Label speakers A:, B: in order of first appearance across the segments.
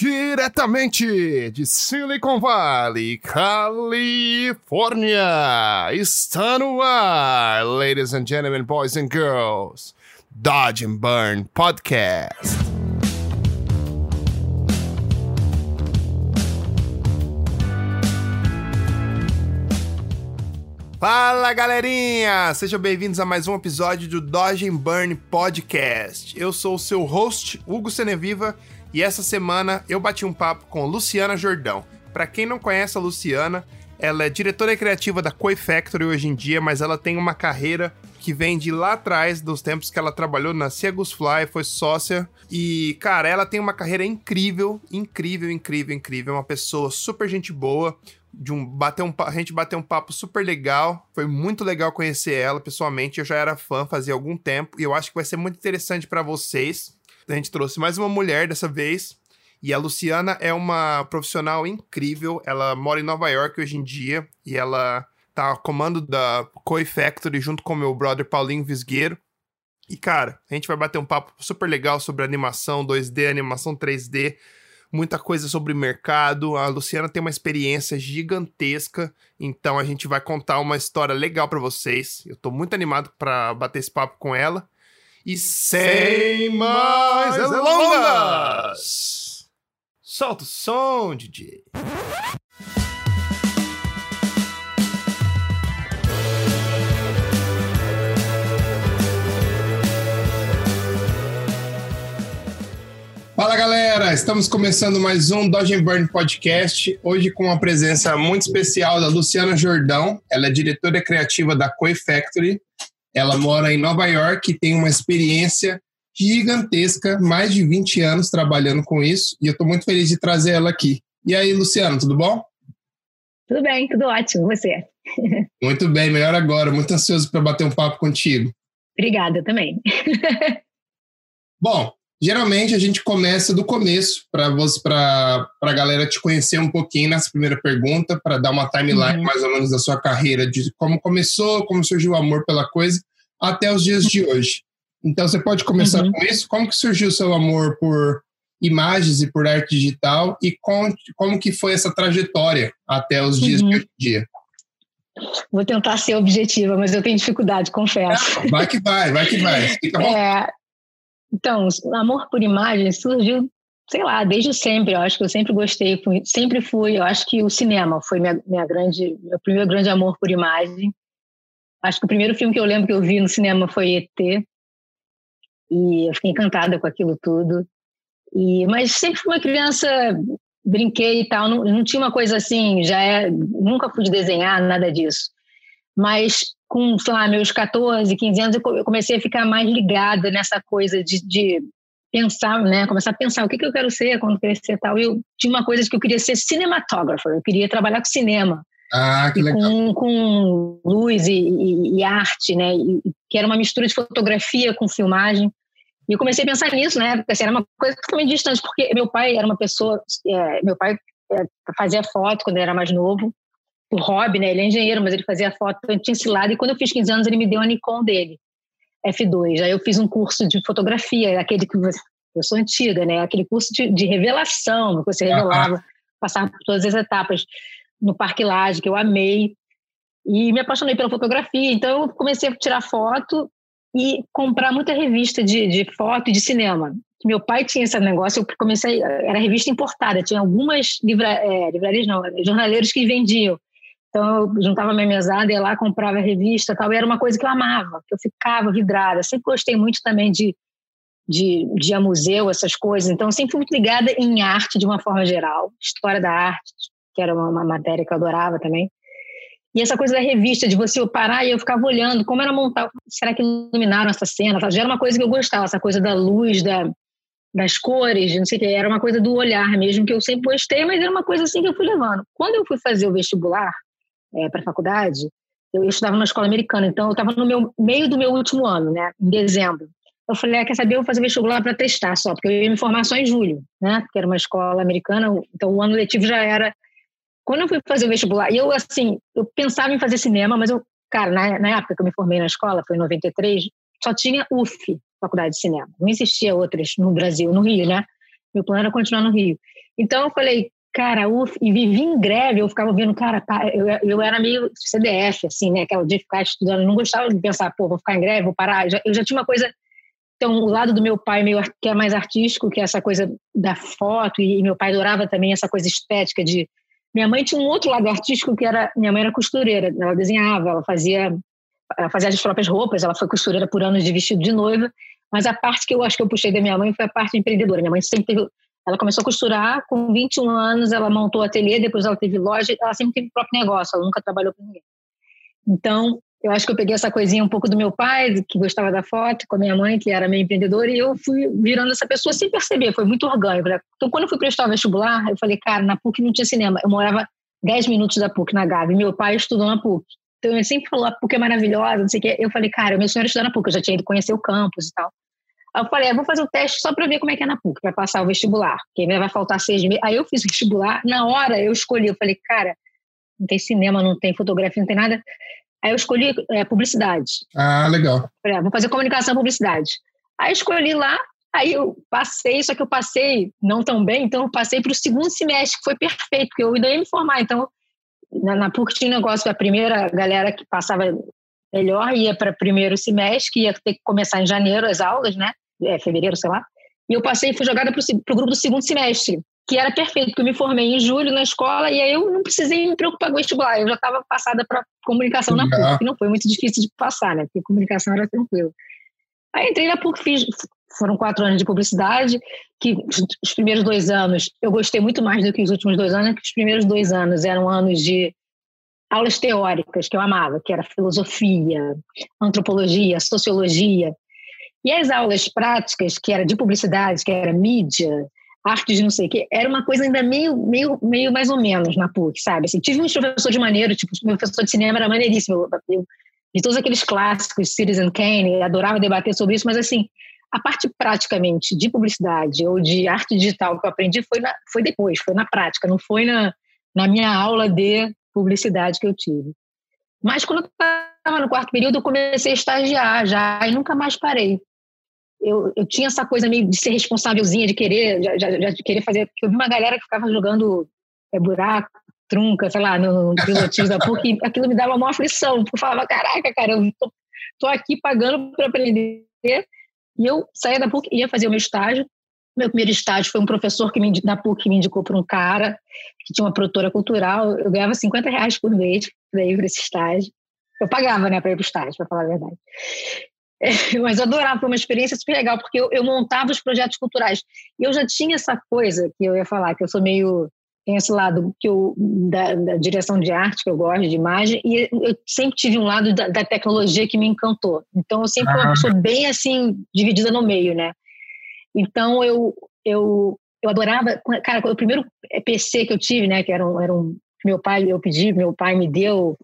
A: Diretamente de Silicon Valley, Califórnia, está no ar, ladies and gentlemen, boys and girls, Dodge and Burn Podcast. Fala galerinha! Sejam bem-vindos a mais um episódio do Dodge and Burn Podcast. Eu sou o seu host, Hugo Seneviva, e essa semana eu bati um papo com Luciana Jordão. Para quem não conhece a Luciana, ela é diretora criativa da Koi Factory hoje em dia, mas ela tem uma carreira que vem de lá atrás, dos tempos que ela trabalhou na Segus Fly, foi sócia. E, cara, ela tem uma carreira incrível, incrível, incrível, incrível. Uma pessoa super gente boa. De um, bater um, a gente bateu um papo super legal. Foi muito legal conhecer ela pessoalmente. Eu já era fã fazia algum tempo. E eu acho que vai ser muito interessante para vocês a gente trouxe mais uma mulher dessa vez. E a Luciana é uma profissional incrível. Ela mora em Nova York hoje em dia e ela tá a comando da Koi Factory junto com meu brother Paulinho Visgueiro. E cara, a gente vai bater um papo super legal sobre animação 2D, animação 3D, muita coisa sobre mercado. A Luciana tem uma experiência gigantesca, então a gente vai contar uma história legal para vocês. Eu tô muito animado para bater esse papo com ela. E sem mais delongas, solta o som, DJ. Fala galera, estamos começando mais um Dodge and Burn Podcast. Hoje com uma presença muito especial da Luciana Jordão. Ela é diretora criativa da Koi Factory, ela mora em Nova York e tem uma experiência gigantesca, mais de 20 anos trabalhando com isso, e eu estou muito feliz de trazer ela aqui. E aí, Luciano, tudo bom?
B: Tudo bem, tudo ótimo, você?
A: Muito bem, melhor agora, muito ansioso para bater um papo contigo.
B: Obrigada também.
A: bom, Geralmente a gente começa do começo para a galera te conhecer um pouquinho nessa primeira pergunta, para dar uma timeline uhum. mais ou menos da sua carreira, de como começou, como surgiu o amor pela coisa, até os dias de hoje. Então você pode começar uhum. com isso. Como que surgiu o seu amor por imagens e por arte digital e com, como que foi essa trajetória até os dias uhum. de hoje em dia?
B: Vou tentar ser objetiva, mas eu tenho dificuldade, confesso.
A: Vai que vai, vai que vai.
B: É, então, amor por imagem surgiu, sei lá, desde sempre. Eu acho que eu sempre gostei, sempre fui. Eu acho que o cinema foi minha, minha grande, meu primeiro grande amor por imagem. Acho que o primeiro filme que eu lembro que eu vi no cinema foi ET. E eu fiquei encantada com aquilo tudo. E, mas sempre fui uma criança, brinquei e tal, não, não tinha uma coisa assim, já é, nunca fui desenhar, nada disso. Mas com, sei lá, meus 14, 15 anos, eu comecei a ficar mais ligada nessa coisa de, de pensar, né? Começar a pensar o que, que eu quero ser quando crescer e tal. Eu tinha uma coisa que eu queria ser cinematógrafa, eu queria trabalhar com cinema.
A: Ah, que legal.
B: Com, com luz e, e, e arte, né? E, que era uma mistura de fotografia com filmagem. E eu comecei a pensar nisso, né? Porque assim, era uma coisa totalmente distante, porque meu pai era uma pessoa. É, meu pai é, fazia foto quando ele era mais novo por hobby, né? Ele é engenheiro, mas ele fazia foto tinha esse lado. E quando eu fiz 15 anos, ele me deu a Nikon dele, F2. Aí eu fiz um curso de fotografia, aquele que você, eu sou antiga, né? Aquele curso de, de revelação, que você revelava, uhum. passava por todas as etapas no Parque Laje, que eu amei. E me apaixonei pela fotografia. Então eu comecei a tirar foto e comprar muita revista de, de foto e de cinema. Meu pai tinha esse negócio, eu comecei, era revista importada, tinha algumas livra, é, livrarias, não, jornaleiros que vendiam. Então eu juntava minha mesada, ia lá, comprava revista tal, e era uma coisa que eu amava, que eu ficava vidrada. Sempre gostei muito também de, de, de ir a museu, essas coisas. Então sempre fui muito ligada em arte de uma forma geral, história da arte, que era uma, uma matéria que eu adorava também. E essa coisa da revista, de você parar e eu ficava olhando como era montar, será que iluminaram essa cena? Já era uma coisa que eu gostava, essa coisa da luz, da, das cores, não sei o que, era uma coisa do olhar mesmo, que eu sempre gostei, mas era uma coisa assim que eu fui levando. Quando eu fui fazer o vestibular, é, para a faculdade, eu, estudava numa escola americana, então eu estava no meu meio do meu último ano, né, em dezembro. Eu falei, ah, quer saber, eu vou fazer vestibular para testar só, porque eu ia me formar só em julho, né, porque era uma escola americana, então o ano letivo já era... Quando eu fui fazer o vestibular, eu, assim, eu pensava em fazer cinema, mas eu, cara, na, na época que eu me formei na escola, foi em 93, só tinha UF, Faculdade de Cinema. Não existia outras no Brasil, no Rio, né? Meu plano era continuar no Rio. Então eu falei, cara, uf, e vivi em greve, eu ficava vendo, cara, eu, eu era meio CDF, assim, né? Aquela de ficar estudando, não gostava de pensar, pô, vou ficar em greve, vou parar. Eu já, eu já tinha uma coisa. Então, o lado do meu pai, meio, que é mais artístico, que é essa coisa da foto, e, e meu pai adorava também essa coisa estética de. Minha mãe tinha um outro lado artístico que era. Minha mãe era costureira, ela desenhava, ela fazia, ela fazia as próprias roupas, ela foi costureira por anos de vestido de noiva, mas a parte que eu acho que eu puxei da minha mãe foi a parte empreendedora. Minha mãe sempre teve ela começou a costurar, com 21 anos ela montou ateliê, depois ela teve loja, ela sempre teve próprio negócio, ela nunca trabalhou com ninguém. Então, eu acho que eu peguei essa coisinha um pouco do meu pai, que gostava da foto, com a minha mãe, que era meio empreendedora, e eu fui virando essa pessoa sem perceber, foi muito orgânico. Né? Então, quando eu fui prestar o vestibular, eu falei, cara, na PUC não tinha cinema. Eu morava 10 minutos da PUC, na Gávea, e meu pai estudou na PUC. Então, ele sempre falou, a PUC é maravilhosa, não sei o quê. Eu falei, cara, meu sonho era estudar na PUC, eu já tinha ido conhecer o campus e tal. Aí eu falei, ah, vou fazer o teste só para ver como é que é na PUC, para passar o vestibular, porque vai faltar seis meses. Aí eu fiz o vestibular, na hora eu escolhi, eu falei, cara, não tem cinema, não tem fotografia, não tem nada. Aí eu escolhi é, publicidade.
C: Ah, legal.
B: Falei, ah, vou fazer comunicação publicidade. Aí escolhi lá, aí eu passei, só que eu passei não tão bem, então eu passei para o segundo semestre, que foi perfeito, porque eu ainda ia me formar. Então, na, na PUC tinha um negócio, a primeira galera que passava melhor ia para primeiro semestre, que ia ter que começar em janeiro as aulas, né? É, fevereiro, sei lá. E eu passei e fui jogada para o grupo do segundo semestre, que era perfeito, porque eu me formei em julho na escola e aí eu não precisei me preocupar com o vestibular, eu já estava passada para comunicação na PUC, que não foi muito difícil de passar, né? Porque comunicação era tranquilo. Aí entrei na PUC, fiz, foram quatro anos de publicidade, que os primeiros dois anos eu gostei muito mais do que os últimos dois anos, que os primeiros dois anos eram anos de aulas teóricas que eu amava, que era filosofia, antropologia, sociologia, e as aulas práticas, que era de publicidade, que era mídia, artes de não sei o quê, era uma coisa ainda meio, meio, meio mais ou menos na PUC, sabe? Assim, tive professor de maneiro, tipo, meu professor de cinema era maneiríssimo, eu, de todos aqueles clássicos, Citizen Kane, adorava debater sobre isso, mas assim, a parte praticamente de publicidade ou de arte digital que eu aprendi foi, na, foi depois, foi na prática, não foi na, na minha aula de publicidade que eu tive. Mas quando eu estava no quarto período, eu comecei a estagiar já e nunca mais parei. Eu, eu tinha essa coisa meio de ser responsávelzinha, de querer, já, já, já de querer fazer. Eu vi uma galera que ficava jogando é, buraco, trunca, sei lá, no, no pilotismo da PUC, e aquilo me dava uma aflição, porque eu falava: caraca, cara, eu tô, tô aqui pagando para aprender. E eu saía da PUC, ia fazer o meu estágio, meu primeiro estágio foi um professor que me, da PUC que me indicou para um cara que tinha uma produtora cultural. Eu ganhava 50 reais por mês para ir para esse estágio. Eu pagava, né, para ir para o estágio, para falar a verdade. É, mas eu adorava, foi uma experiência super legal, porque eu, eu, montava os projetos culturais. E eu já tinha essa coisa que eu ia falar, que eu sou meio. Tem esse lado que eu, da, da direção de arte, que eu gosto de imagem, e eu sempre tive um lado da, da tecnologia que me encantou. Então, eu sempre uma pessoa bem assim, dividida no meio, né? Então eu eu eu adorava, cara, o primeiro PC que eu tive, né, que era um, era um meu pai, eu pedi, meu pai me deu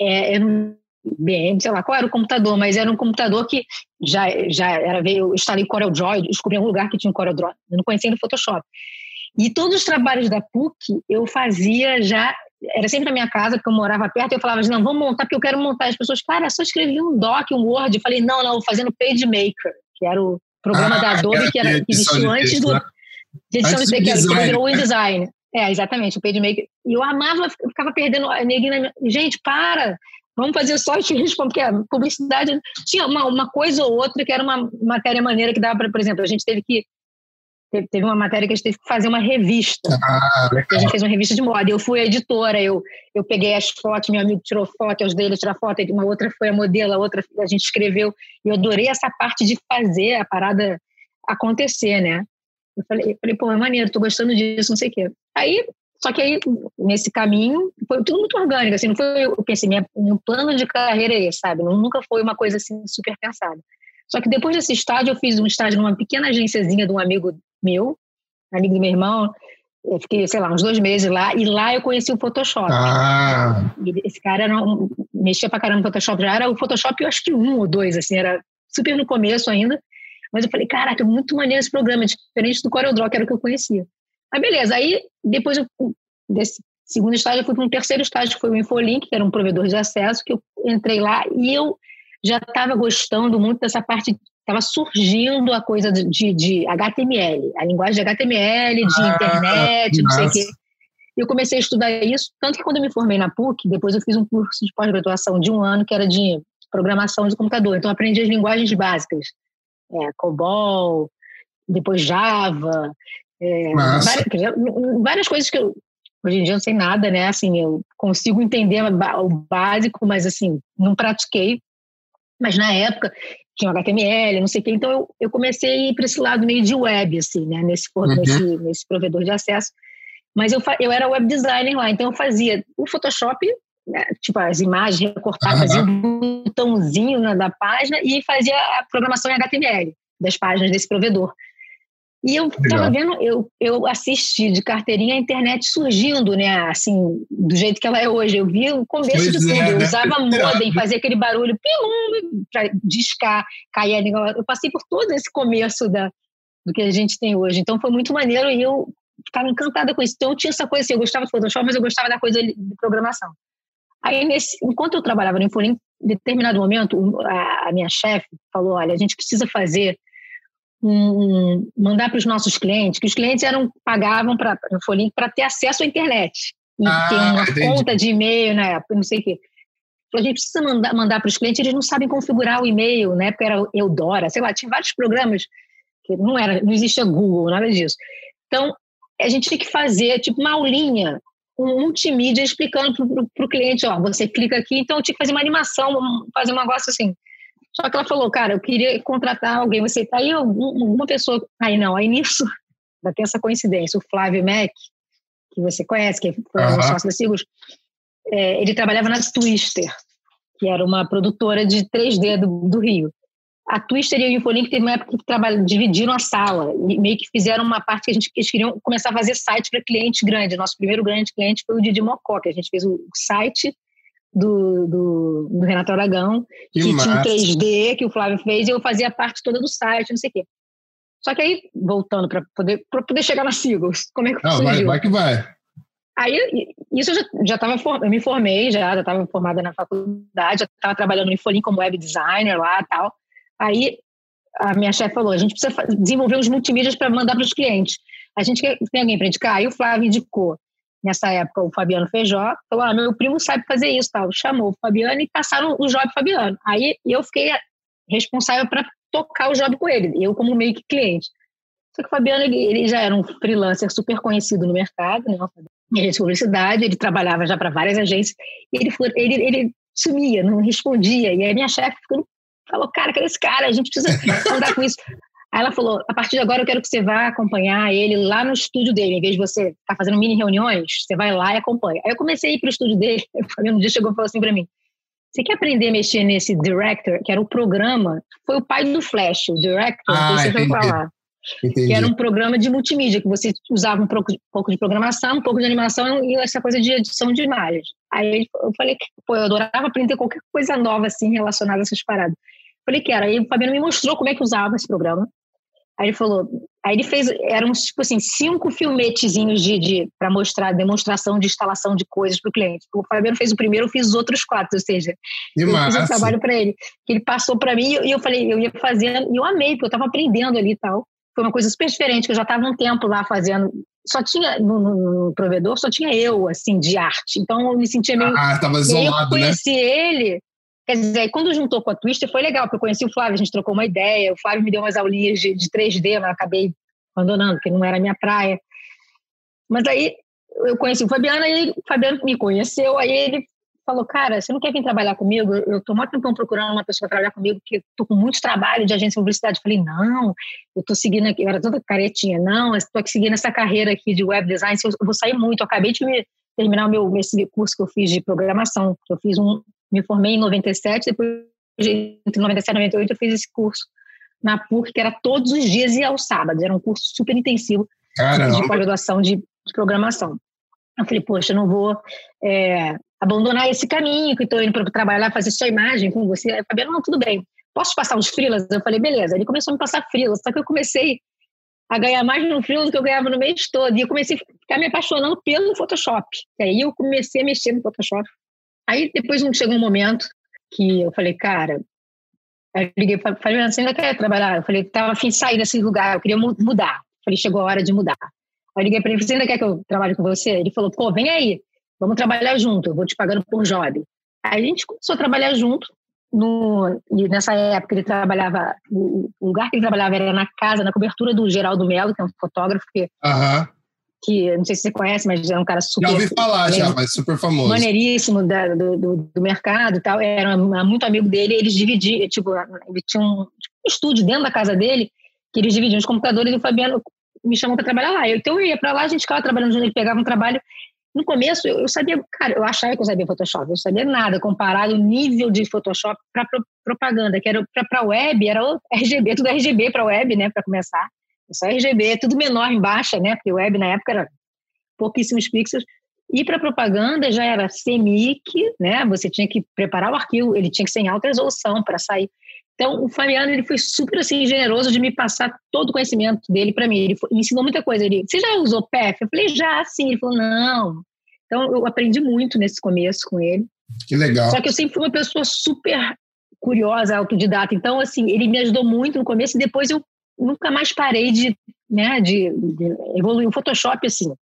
B: é, era um BM, sei lá qual era o computador, mas era um computador que já já era veio, eu instalei CorelDRAW, descobri um lugar que tinha um CorelDRAW, eu não conhecia no Photoshop. E todos os trabalhos da PUC eu fazia já era sempre na minha casa, porque eu morava perto, e eu falava, não, vamos montar, porque eu quero montar. As pessoas, cara, só escrevi um doc, um Word. Eu falei, não, não, vou fazendo PageMaker, que era o programa ah, da Adobe que, era, que existiu antes do. Né? De edição antes de texto, que virou o InDesign. É, exatamente, o PageMaker. E eu amava, eu ficava perdendo. Gente, para! Vamos fazer só te respondo, porque a publicidade tinha uma, uma coisa ou outra que era uma matéria maneira que dava para, por exemplo, a gente teve que teve uma matéria que a gente teve que fazer uma revista. Ah, a gente fez uma revista de moda. Eu fui a editora, eu, eu peguei as fotos, meu amigo tirou foto, os dele tirar foto, uma outra foi a modelo, a outra a gente escreveu. E eu adorei essa parte de fazer a parada acontecer, né? Eu falei, eu falei pô, é maneiro, tô gostando disso, não sei o quê. Aí, só que aí, nesse caminho, foi tudo muito orgânico, assim, não foi, eu pensei, minha, meu plano de carreira é esse, sabe? Nunca foi uma coisa, assim, super pensada. Só que depois desse estágio, eu fiz um estágio numa pequena agênciazinha de um amigo meu, amigo do meu irmão. Eu fiquei, sei lá, uns dois meses lá, e lá eu conheci o Photoshop. Ah. esse cara era um, mexia pra caramba no Photoshop, já era o Photoshop, eu acho que um ou dois, assim, era super no começo ainda. Mas eu falei, caraca, muito maneiro esse programa, diferente do CorelDRAW, que era o que eu conhecia. Aí, beleza, aí depois eu, desse segundo estágio, eu fui para um terceiro estágio, que foi o Infolink, que era um provedor de acesso, que eu entrei lá e eu já estava gostando muito dessa parte estava surgindo a coisa de, de, de, HTML, a linguagem de HTML, de ah, internet, não sei o quê. Eu comecei a estudar isso, tanto que quando eu me formei na PUC, depois eu fiz um curso de pós-graduação de um ano que era de programação de computador. Então, aprendi as linguagens básicas, é, COBOL, depois Java, é, várias, várias, coisas que eu, hoje em dia eu não sei nada, né? Assim, eu consigo entender o básico, mas assim, não pratiquei. Mas na época tinha HTML, não sei o quê. Então eu, eu comecei a ir para esse lado meio de web, assim, né? Nesse, uhum. nesse, nesse provedor de acesso. Mas eu, eu era web designer lá, então eu fazia o Photoshop, né? tipo as imagens recortadas, uhum. fazia um botãozinho na, da página e fazia a programação em HTML das páginas desse provedor. E eu estava vendo, eu, eu assisti de carteirinha a internet surgindo, né? Assim, do jeito que ela é hoje. Eu vi o começo pois de tudo. É, eu né? usava modem, fazia aquele barulho para discar, cair. Eu passei por todo esse começo da, do que a gente tem hoje. Então foi muito maneiro e eu ficava encantada com isso. Então eu tinha essa coisa assim, eu gostava de Photoshop, mas eu gostava da coisa de programação. Aí, nesse, enquanto eu trabalhava no Infolim, em determinado momento, a, a minha chefe falou: olha, a gente precisa fazer um, mandar para os nossos clientes, que os clientes eram pagavam para o Folink para ter acesso à internet e ah, ter uma entendi. conta de e-mail na época, não sei o quê. A gente precisa mandar, mandar para os clientes, eles não sabem configurar o e-mail, na época era Eudora, sei lá, tinha vários programas que não era, não existia Google, nada disso. Então, a gente tinha que fazer tipo uma aulinha, um multimídia explicando para o cliente, ó, você clica aqui, então eu tinha que fazer uma animação, fazer um negócio assim. Só que ela falou, cara, eu queria contratar alguém, você tá aí, uma pessoa. Aí não, aí nisso, ainda tem essa coincidência. O Flávio Mac, que você conhece, que foi uhum. sócio da Sigos, é, ele trabalhava na Twister, que era uma produtora de 3D do, do Rio. A Twister e o Infolink teve uma época que dividiram a sala e meio que fizeram uma parte que a gente eles queriam começar a fazer site para clientes grandes. Nosso primeiro grande cliente foi o Didi Mocó, que a gente fez o site do, do, do Renato Aragão, que, que tinha um 3D que o Flávio fez, e eu fazia parte toda do site, não sei o quê. Só que aí, voltando para poder, poder chegar na Sigos, como é que não,
A: surgiu? Vai, vai que vai.
B: Aí, isso eu já estava, eu me formei já, já estava formada na faculdade, já estava trabalhando no Infolim como web designer lá tal. Aí a minha chefe falou, a gente precisa desenvolver uns multimídias para mandar para os clientes. A gente quer, tem alguém para indicar? Aí o Flávio indicou nessa época, o Fabiano Feijó, falou: ah, meu primo sabe fazer isso, tal. Chamou o Fabiano e passaram o job Fabiano. Aí eu fiquei responsável para tocar o job com ele, eu como meio que cliente. Só que o Fabiano, ele, ele já era um freelancer super conhecido no mercado, né? Ele de publicidade, ele trabalhava já para várias agências, ele, foi, ele, ele sumia, não respondia. E aí minha chefe falou, cara, cadê esse cara? A gente precisa andar com isso. Aí ela falou: a partir de agora eu quero que você vá acompanhar ele lá no estúdio dele. Em vez de você estar tá fazendo mini reuniões, você vai lá e acompanha. Aí eu comecei a ir para o estúdio dele. Um dia chegou e falou assim para mim: você quer aprender a mexer nesse Director, que era o programa? Foi o pai do Flash, o Director, ah, que você foi falar. Entendi. Que era um programa de multimídia, que você usava um pouco, de, um pouco de programação, um pouco de animação e essa coisa de edição de imagens. Aí eu falei que, pô, eu adorava aprender qualquer coisa nova, assim, relacionada a essas paradas. Falei que era. Aí o Fabiano me mostrou como é que usava esse programa. Aí ele falou, aí ele fez, eram tipo assim, cinco filmetezinhos de, de para mostrar demonstração de instalação de coisas para o cliente. O Fabiano fez o primeiro, eu fiz os outros quatro, ou seja, que eu massa. fiz o trabalho para ele, que ele passou para mim e eu falei, eu ia fazendo, e eu amei, porque eu estava aprendendo ali e tal. Foi uma coisa super diferente, que eu já estava um tempo lá fazendo, só tinha no, no, provedor, só tinha eu, assim, de arte. Então eu me sentia meio.
A: Ah, estava isolado,
B: eu né? conheci
A: né?
B: ele, Quer dizer, quando juntou com a Twister foi legal, porque eu conheci o Flávio, a gente trocou uma ideia, o Flávio me deu umas aulinhas de, de 3D, mas acabei abandonando, porque não era a minha praia. Mas aí eu conheci o Fabiano, e o Fabiano me conheceu, aí ele falou, cara, você não quer vir trabalhar comigo? Eu estou muito tempo procurando uma pessoa para trabalhar comigo, porque estou com muito trabalho de agência de publicidade. Eu falei, não, eu estou seguindo aqui, eu era toda caretinha, não, estou aqui seguindo essa carreira aqui de web design, eu vou sair muito. Eu acabei de terminar o meu esse curso que eu fiz de programação, eu fiz um, me formei em 97, depois entre 97 e 98 eu fiz esse curso na PUC, que era todos os dias e aos sábados. Era um curso super intensivo Caramba. de pós-graduação de, de, programação. Eu falei, poxa, eu não vou é, abandonar esse caminho que estou indo para trabalhar, fazer sua imagem com você. Aí, Fabiano, não, tudo bem. Posso passar uns frilas? Eu falei, beleza. Ele começou a me passar frilas, só que eu comecei a ganhar mais no frilo do que eu ganhava no mês todo. E eu comecei a ficar me apaixonando pelo Photoshop. E aí eu comecei a mexer no Photoshop Aí depois chegou um momento que eu falei, cara, eu liguei para falei, você ainda quer trabalhar? Eu falei, tava afim de sair desse lugar, eu queria mudar. Eu falei, chegou a hora de mudar. Aí eu liguei para ele, você ainda quer que eu trabalhe com você? Ele falou, pô, vem aí, vamos trabalhar junto, eu vou te pagando por job. Aí a gente começou a trabalhar junto, no, e nessa época ele trabalhava, o, lugar que ele trabalhava era na casa, na cobertura do Geraldo Melo, que é um fotógrafo que,
C: uhum.
B: Que não sei se você conhece, mas é um cara super.
C: Já ouvi falar, já, mas super famoso.
B: Maneiríssimo da, do, do, do, mercado e tal. Era muito amigo dele, eles dividiam, tipo, ele tinha um, tipo, um estúdio dentro da casa dele, que eles dividiam os computadores e o Fabiano me chamou para trabalhar lá. Então eu ia para lá, a gente ficava trabalhando junto, ele pegava um trabalho no começo, eu, sabia, cara, eu achava que eu sabia Photoshop, eu sabia nada comparado o nível de Photoshop para pro, propaganda, que era para web, era o RGB, tudo RGB para web, né, para começar. Só RGB, tudo menor em baixa, né, porque web na época era pouquíssimos pixels. E para propaganda já era CMYK, né, você tinha que preparar o arquivo, ele tinha que ser em alta resolução para sair. Então, o Fabiano ele foi super assim generoso de me passar todo o conhecimento dele para mim. Ele foi, ensinou muita coisa. Ele, você já usou PEF? Eu falei, já, sim. Ele falou, não. Então, eu aprendi muito nesse começo com ele.
C: Que legal.
B: Só que eu sempre fui uma pessoa super curiosa, autodidata. Então, assim, ele me ajudou muito no começo e depois eu nunca mais parei de, né, de, de evoluir. O Photoshop, assim,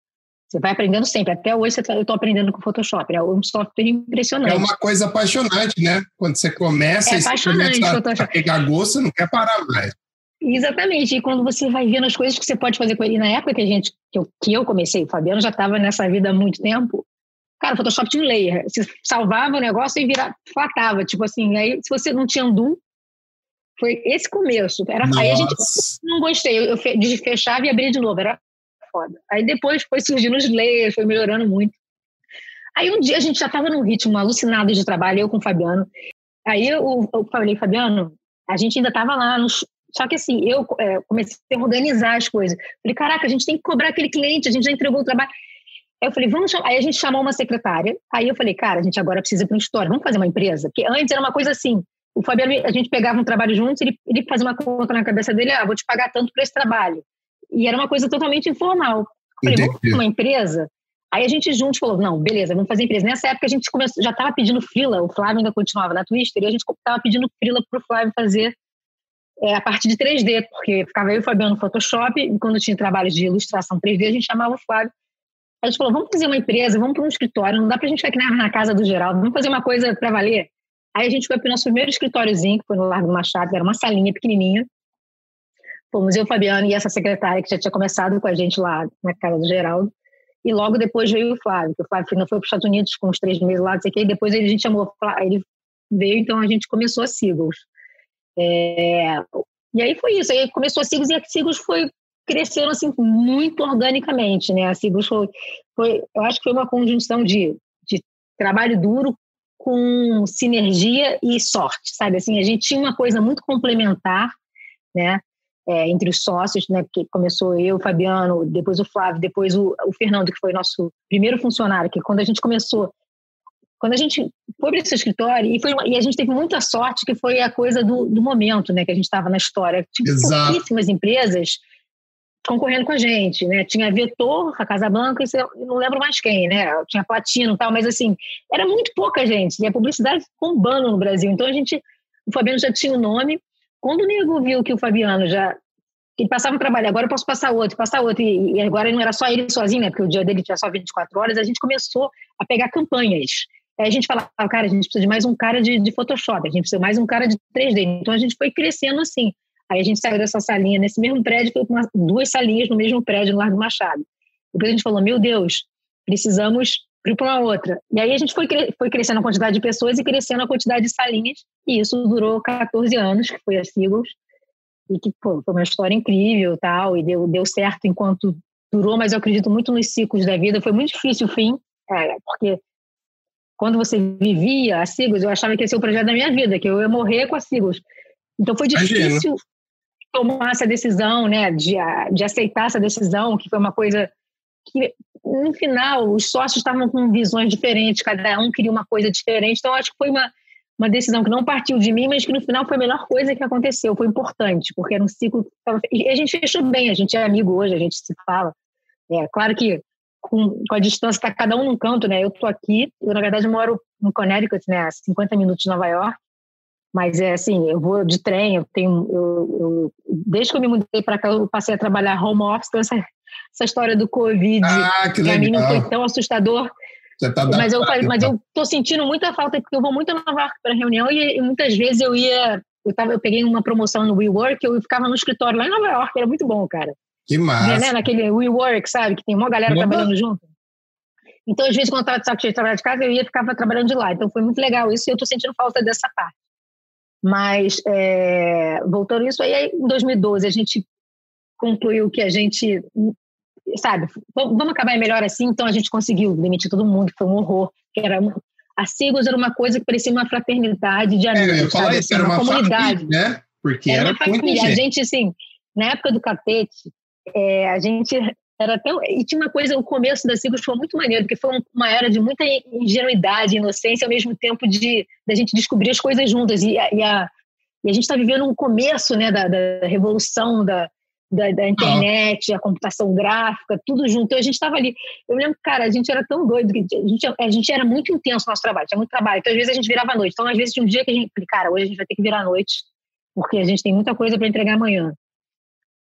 B: você vai aprendendo sempre. Até hoje tá, eu estou aprendendo com o Photoshop. É um software impressionante.
C: É uma coisa apaixonante, né? Quando você começa
B: é e você começa
C: a pegar gosto, você não quer parar mais.
B: Exatamente. E quando você vai vendo as coisas que você pode fazer com ele, na época que a gente que eu, que eu comecei, o Fabiano já estava nessa vida há muito tempo. Cara, o Photoshop tinha um layer. Você salvava o negócio e virava, flatava. Tipo assim, aí se você não tinha undo, foi esse começo. Era, aí a gente não gostei. Eu, eu fechava e abria de novo. Era foda. Aí depois foi surgindo os layers, foi melhorando muito. Aí um dia a gente já estava num ritmo alucinado de trabalho, eu com o Fabiano. Aí eu, eu falei, Fabiano, a gente ainda estava lá, só que assim, eu é, comecei a organizar as coisas. Falei, caraca, a gente tem que cobrar aquele cliente, a gente já entregou o trabalho. Aí eu falei, vamos chamar. Aí a gente chamou uma secretária. Aí eu falei, cara, a gente agora precisa ir para um história, vamos fazer uma empresa? Porque antes era uma coisa assim, o Fabiano, a gente pegava um trabalho juntos, ele, ele fazia uma conta na cabeça dele, ah, vou te pagar tanto por esse trabalho. E era uma coisa totalmente informal. Eu falei, vamos uma empresa? Aí a gente juntos falou, não, beleza, vamos fazer empresa. Nessa época a gente começou, já estava pedindo frila, o Flávio ainda continuava na Twitter, e a gente estava pedindo frila para o Flávio fazer é, a parte de 3D, porque ficava eu e o Fabiano no Photoshop, e quando tinha trabalho de ilustração 3D, a gente chamava o Flávio. A gente falou, vamos fazer uma empresa, vamos para um escritório, não dá para a gente ficar aqui na, na, casa do Geraldo, vamos fazer uma coisa para valer. Aí a gente foi para o nosso primeiro escritóriozinho, que foi no Largo do Machado, era uma salinha pequenininha, Fomos eu, Fabiano e essa secretária que já tinha começado com a gente lá na casa do Geraldo. E logo depois veio o Flávio, que o Flávio não foi para os Estados Unidos com uns três meses lá, não sei o quê, e depois a gente chamou, ele veio, então a gente começou a Sigos. É, e aí foi isso, aí começou a Sigos e a Sigos foi crescendo assim muito organicamente, né? A Sigos foi, foi, eu acho que foi uma conjunção de, de trabalho duro com sinergia e sorte, sabe? Assim, a gente tinha uma coisa muito complementar, né? é, entre os sócios, né, que começou eu, o Fabiano, depois o Flávio, depois o, o Fernando, que foi nosso primeiro funcionário, que quando a gente começou, quando a gente foi para esse escritório, e, foi, e a gente teve muita sorte, que foi a coisa do, do momento, né, que a gente estava na história. Tinha Exato. pouquíssimas empresas concorrendo com a gente, né? Tinha Vetor, a Casa Blanca, e não lembro mais quem, né? Tinha Platino e tal, mas assim, era muito pouca gente, e a publicidade bombando no Brasil. Então a gente, o Fabiano já tinha o nome, quando o nego viu que o Fabiano já ele passava um trabalho, agora eu posso passar outro, passar outro, e, e agora não era só ele sozinho, né? Porque o dia dele tinha só 24 horas, a gente começou a pegar campanhas. Aí a gente falava, cara, a gente precisa de mais um cara de, de Photoshop, a gente precisa de mais um cara de 3D. Então a gente foi crescendo assim. Aí a gente saiu dessa salinha nesse mesmo prédio, foi uma, duas salinhas no mesmo prédio, no Largo Machado. Depois a gente falou, meu Deus, precisamos ir para uma outra. E aí a gente foi, foi crescendo a quantidade de pessoas e crescendo a quantidade de salinhas, e isso durou 14 anos, que foi a Seagulls, e que pô, foi uma história incrível tal, e deu, deu certo enquanto durou, mas eu acredito muito nos ciclos da vida. Foi muito difícil o fim, é, porque quando você vivia a Seagulls, eu achava que ia ser o projeto da minha vida, que eu ia morrer com a Seagulls. Então foi difícil Imagina. Tomar essa decisão, né, de, de aceitar essa decisão, que foi uma coisa que no final os sócios estavam com visões diferentes, cada um queria uma coisa diferente, então acho que foi uma, uma decisão que não partiu de mim, mas que no final foi a melhor coisa que aconteceu, foi importante, porque era um ciclo e a gente fechou bem, a gente é amigo hoje, a gente se fala. É claro que com, com a distância está cada um num canto, né? Eu estou aqui, eu na verdade moro no Connecticut, né, a 50 minutos de Nova York. Mas é assim, eu vou de trem, eu tenho. Eu, eu desde que eu me mudei para cá, eu passei a trabalhar home office, então essa, essa história do Covid,
C: ah, que
B: para mim não foi tão assustador.
C: Tá
B: mas eu, mas eu tô sentindo muita falta, porque eu vou muito a Nova York para reunião e, e, muitas vezes eu ia. Eu, tava, eu peguei uma promoção no WeWork, eu ficava no escritório lá em Nova York, era muito bom, cara.
C: Que massa.
B: Né, naquele WeWork, sabe? Que tem uma galera trabalhando junto. Então, às vezes, quando eu estava de saco cheio de trabalhar de casa, eu ia ficava trabalhando de lá. Então, foi muito legal isso e eu estou sentindo falta dessa parte. Mas, é, voltando isso, aí em 2012 a gente concluiu que a gente, sabe, vamos acabar melhor assim, então a gente conseguiu demitir todo mundo, que foi um horror, que era a Sigos era uma coisa que parecia uma fraternidade de amigos, é, eu?
C: Isso, era uma, uma comunidade, família, né? Porque era, era uma família.
B: A gente, assim, na época do capete, é, a gente era tão. E tinha uma coisa, o começo da Sigos foi muito maneiro, porque foi uma era de muita ingenuidade, inocência, ao mesmo tempo de da gente descobrir as coisas juntas. E, e, a, e a gente está vivendo um começo né, da, da revolução da, da, da, internet, a computação gráfica, tudo junto. Então a gente estava ali. Eu lembro, cara, a gente era tão doido, que a gente, a gente era muito intenso no nosso trabalho, tinha muito trabalho. Então às vezes a gente virava à noite. Então às vezes tinha um dia que a gente, cara, hoje a gente vai ter que virar à noite, porque a gente tem muita coisa para entregar amanhã.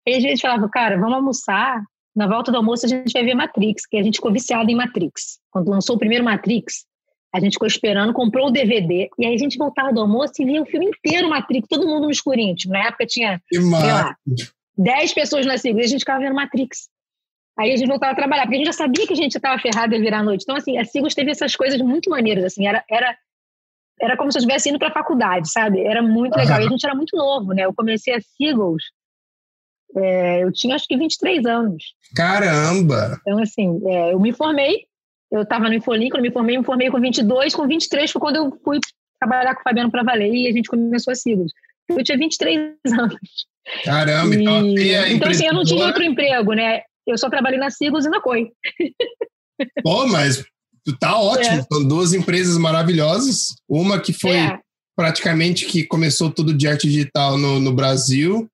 B: E a gente falava, cara, vamos almoçar na volta do almoço a gente vai ver Matrix, que a gente ficou viciado em Matrix. Quando lançou o primeiro Matrix, a gente ficou esperando, comprou o DVD, e aí a gente voltava do almoço e via o filme inteiro Matrix, todo mundo no escurinho. Tipo, na época tinha, sei lá, 10 pessoas na sigla, e a gente ficava vendo Matrix. Aí a gente voltava a trabalhar, porque a gente já sabia que a gente estava ferrado em virar a noite. Então, assim, a Sigos teve essas coisas muito maneiras, assim, era, era, era como se eu estivesse indo para a faculdade, sabe? Era muito legal. Uhum. E a gente era muito novo, né? Eu comecei a Sigos é, eu tinha acho que 23 anos.
C: Caramba!
B: Então, assim, é, eu me formei, eu estava no eu me formei, me formei com 22, com 23 foi quando eu fui trabalhar com o Fabiano para valer e a gente começou a Siglos. Eu tinha 23 anos.
C: Caramba, então,
B: e, então assim, eu não tive outro emprego, né? Eu só trabalhei na Siglos e na COI.
C: Pô, mas tá ótimo. É. São duas empresas maravilhosas. Uma que foi é. praticamente que começou tudo de arte digital no, no Brasil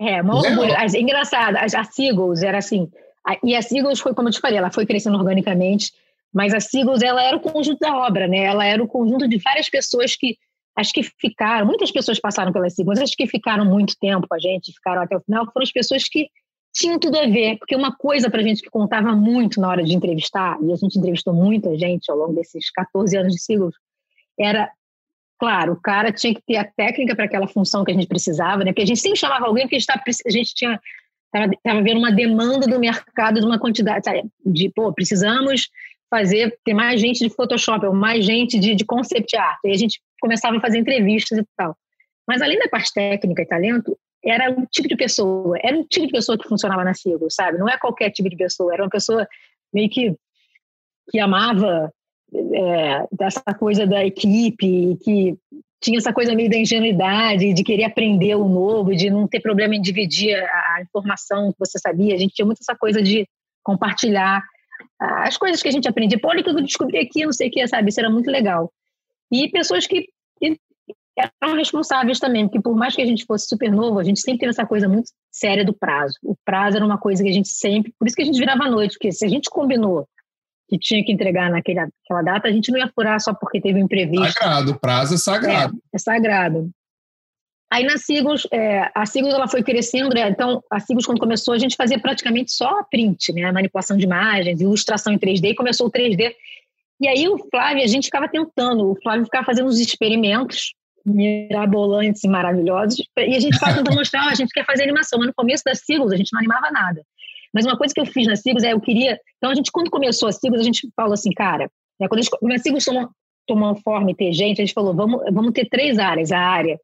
B: é, uma orgulho. As, engraçado, a, a Seagulls era assim. A, e a Seagulls foi, como eu te falei, ela foi crescendo organicamente, mas a Seagulls ela era o conjunto da obra, né? Ela era o conjunto de várias pessoas que acho que ficaram, muitas pessoas passaram pela Seagulls, acho que ficaram muito tempo com a gente, ficaram até o final, foram as pessoas que tinham tudo a ver, porque uma coisa para a gente que contava muito na hora de entrevistar, e a gente entrevistou muita gente ao longo desses 14 anos de Seagulls, era Claro, o cara tinha que ter a técnica para aquela função que a gente precisava, né? Porque a gente sempre chamava alguém porque a gente, tá, a gente tinha estava vendo uma demanda do mercado de uma quantidade de, pô, precisamos fazer, ter mais gente de Photoshop, ou mais gente de, de concept art. E a gente começava a fazer entrevistas e tal. Mas além da parte técnica e talento, era um tipo de pessoa, era um tipo de pessoa que funcionava na Sigo, sabe? Não é qualquer tipo de pessoa, era uma pessoa meio que que amava é, dessa coisa da equipe, que tinha essa coisa meio da ingenuidade, de querer aprender o novo, de não ter problema em dividir a, informação que você sabia. A gente tinha muito essa coisa de compartilhar as coisas que a gente aprendia. Pô, olha que eu descobri aqui, não sei o que, sabe? Isso era muito legal. E pessoas que, que eram responsáveis também, porque por mais que a gente fosse super novo, a gente sempre teve essa coisa muito séria do prazo. O prazo era uma coisa que a gente sempre. Por isso que a gente virava à noite, porque se a gente combinou que tinha que entregar naquela data, a gente não ia furar só porque teve um imprevisto.
C: Sagrado, o prazo é sagrado.
B: É, é sagrado. Aí na Sigos, é, a Sigos ela foi crescendo, né? então a Sigos quando começou a gente fazia praticamente só print, né? manipulação de imagens, ilustração em 3D, e começou o 3D. E aí o Flávio, a gente ficava tentando, o Flávio ficava fazendo uns experimentos mirabolantes e maravilhosos, e a gente ficava tentando mostrar, a gente quer fazer animação, mas no começo da Sigos a gente não animava nada. Mas uma coisa que eu fiz na Sigos é eu queria. Então, a gente, quando começou a Sigos, a gente falou assim, cara, né, quando a, gente, a Sigos tomou, tomou forma e ter gente, a gente falou, vamos, vamos ter três áreas: a área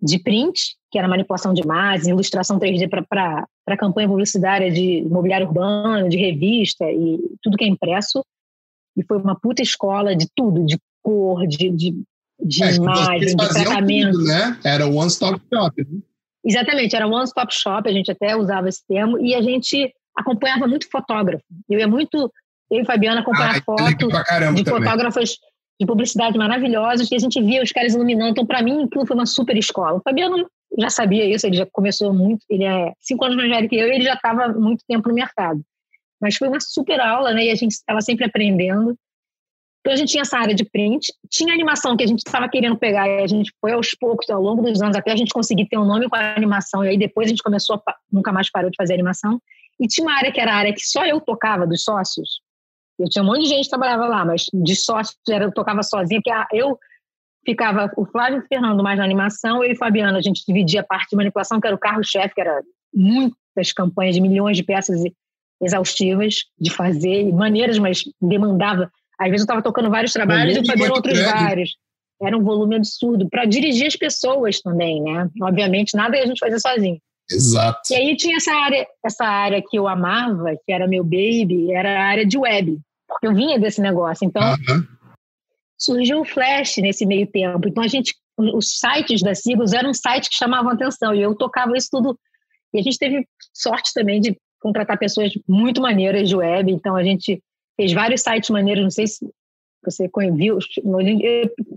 B: de print, que era manipulação de imagens, ilustração 3D para campanha publicitária de mobiliário urbano, de revista e tudo que é impresso. E foi uma puta escola de tudo, de cor, de, de, de é, imagem, de tratamento.
C: Tudo, né? Era o one-stop shop. Né?
B: Exatamente, era one-stop shop, a gente até usava esse termo, e a gente acompanhava muito fotógrafo. Eu ia muito, eu e Fabiana acompanhar ah, fotos de também. fotógrafos de publicidade maravilhosos e a gente via os caras iluminando. Então, para mim, aquilo foi uma super escola. O Fabiano já sabia isso, ele já começou muito, ele é cinco anos mais velho que eu e ele já estava muito tempo no mercado. Mas foi uma super aula, né? E a gente estava sempre aprendendo. Então a gente tinha essa área de print, tinha animação que a gente estava querendo pegar e a gente foi aos poucos, ao longo dos anos, até a gente conseguir ter um nome com a animação, e aí depois a gente começou, a, nunca mais parou de fazer animação. E tinha uma área que era a área que só eu tocava, dos sócios. Eu tinha um monte de gente que trabalhava lá, mas de sócios era, eu tocava sozinha, porque eu ficava o Flávio e o Fernando mais na animação, eu e o Fabiano, a gente dividia a parte de manipulação, que era o carro-chefe, que era muitas campanhas de milhões de peças exaustivas de fazer, maneiras, mas demandava às vezes eu estava tocando vários trabalhos e fazendo outros grande. vários. Era um volume absurdo para dirigir as pessoas também, né? Obviamente, nada a gente fazer sozinho.
C: Exato.
B: E aí tinha essa área, essa área que eu amava, que era meu baby, era a área de web, porque eu vinha desse negócio. Então, surgiu o Flash nesse meio tempo. Então, a gente, os sites da Sigos eram sites que chamavam atenção e eu tocava isso tudo. E a gente teve sorte também de contratar pessoas muito maneiras de web. Então, a gente fez vários sites maneiros, não sei se você viu,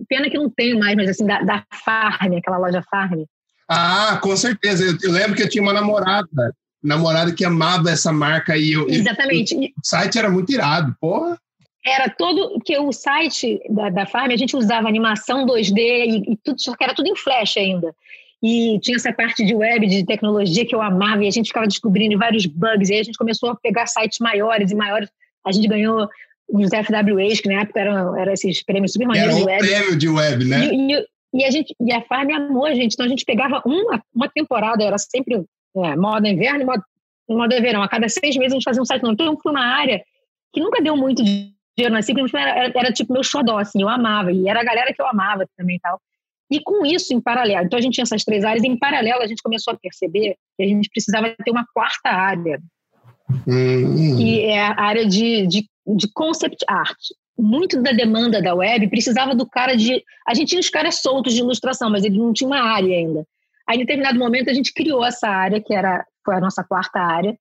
B: pena que não tenho mais, mas assim, da, da Farm, aquela loja Farm.
C: Ah, com certeza. Eu, eu, lembro que eu tinha uma namorada, namorada que amava essa marca e eu,
B: Exatamente.
C: o site era muito irado, porra.
B: Era todo que o site da, da Farm a gente usava animação 2D e, e tudo, só que era tudo em flash ainda. E tinha essa parte de web, de tecnologia que eu amava, e a gente ficava descobrindo vários bugs, e aí a gente começou a pegar sites maiores e maiores a gente ganhou os FWAs, que na época eram, eram esses prêmios super maneiros
C: de
B: web.
C: prêmio de web, né?
B: E, e, e, a, gente, e a Farm amou a gente. Então a gente pegava uma, uma temporada, era sempre é, moda inverno e moda, moda verão. A cada seis meses a gente fazia um site novo. Então foi uma área que nunca deu muito dinheiro na Ciclo, era, era, era, tipo meu xodó, assim, eu amava. E era a galera que eu amava também e tal. E com isso, em paralelo, então a gente tinha essas três áreas, em paralelo a gente começou a perceber que a gente precisava ter uma quarta área, hum. que é a área de, de de concept art. Muito da demanda da web precisava do cara de. A gente tinha os caras soltos de ilustração, mas ele não tinha uma área ainda. Aí, em determinado momento, a gente criou essa área, que era, foi a nossa quarta área,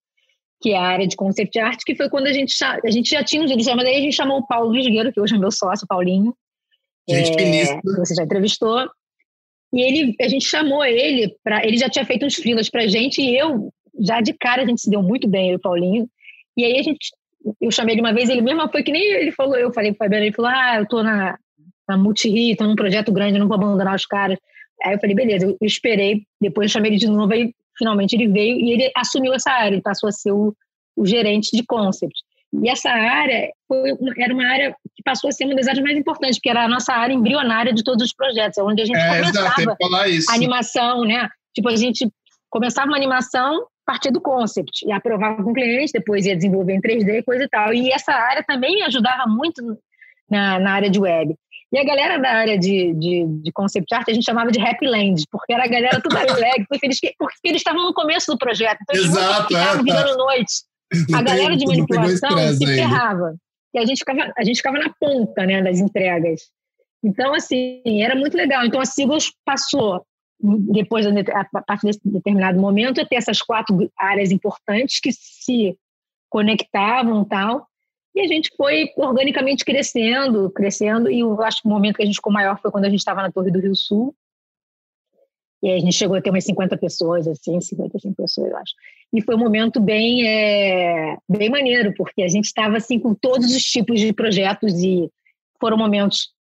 B: que é a área de concept art, que foi quando a gente, a gente já tinha um dirigente, mas aí a gente chamou o Paulo Visgueiro, que hoje é meu sócio, Paulinho.
C: Gente é,
B: que você já entrevistou. E ele, a gente chamou ele para. Ele já tinha feito uns frilas para gente, e eu, já de cara, a gente se deu muito bem, eu e o Paulinho. E aí a gente eu chamei ele uma vez, ele mesmo foi que nem ele falou, eu falei para o Fabiano, ele falou, ah, eu tô na, na Multi tô num projeto grande, não vou abandonar os caras. Aí eu falei, beleza, eu, esperei, depois eu chamei ele de novo, aí finalmente ele veio e ele assumiu essa área, ele passou a ser o, o gerente de concept. E essa área foi era uma área que passou a ser uma das áreas mais importantes, porque era a nossa área embrionária de todos os projetos, onde a gente é, começava exato, a animação, né? Tipo, a gente começava uma animação, partir do concept e aprovava com o cliente, depois ia desenvolver em 3D, coisa e tal. E essa área também me ajudava muito na, na área de web. E a galera da área de, de, de concept art a gente chamava de Happy Land, porque era a galera toda alegre, porque eles, porque eles estavam no começo do projeto. Então
C: Exato,
B: eles ficavam é, virando tá. noite. A galera de manipulação se ferrava. E a gente, ficava, a gente ficava na ponta né, das entregas. Então, assim, era muito legal. Então, a Sigos passou depois, a partir desse determinado momento, eu ter essas quatro áreas importantes que se conectavam tal. E a gente foi organicamente crescendo, crescendo, e eu acho que o momento que a gente ficou maior foi quando a gente estava na Torre do Rio Sul. E a gente chegou a ter umas 50 pessoas, assim, 55 pessoas, eu acho. E foi um momento bem, é, bem maneiro, porque a gente estava assim, com todos os tipos de projetos e foram momentos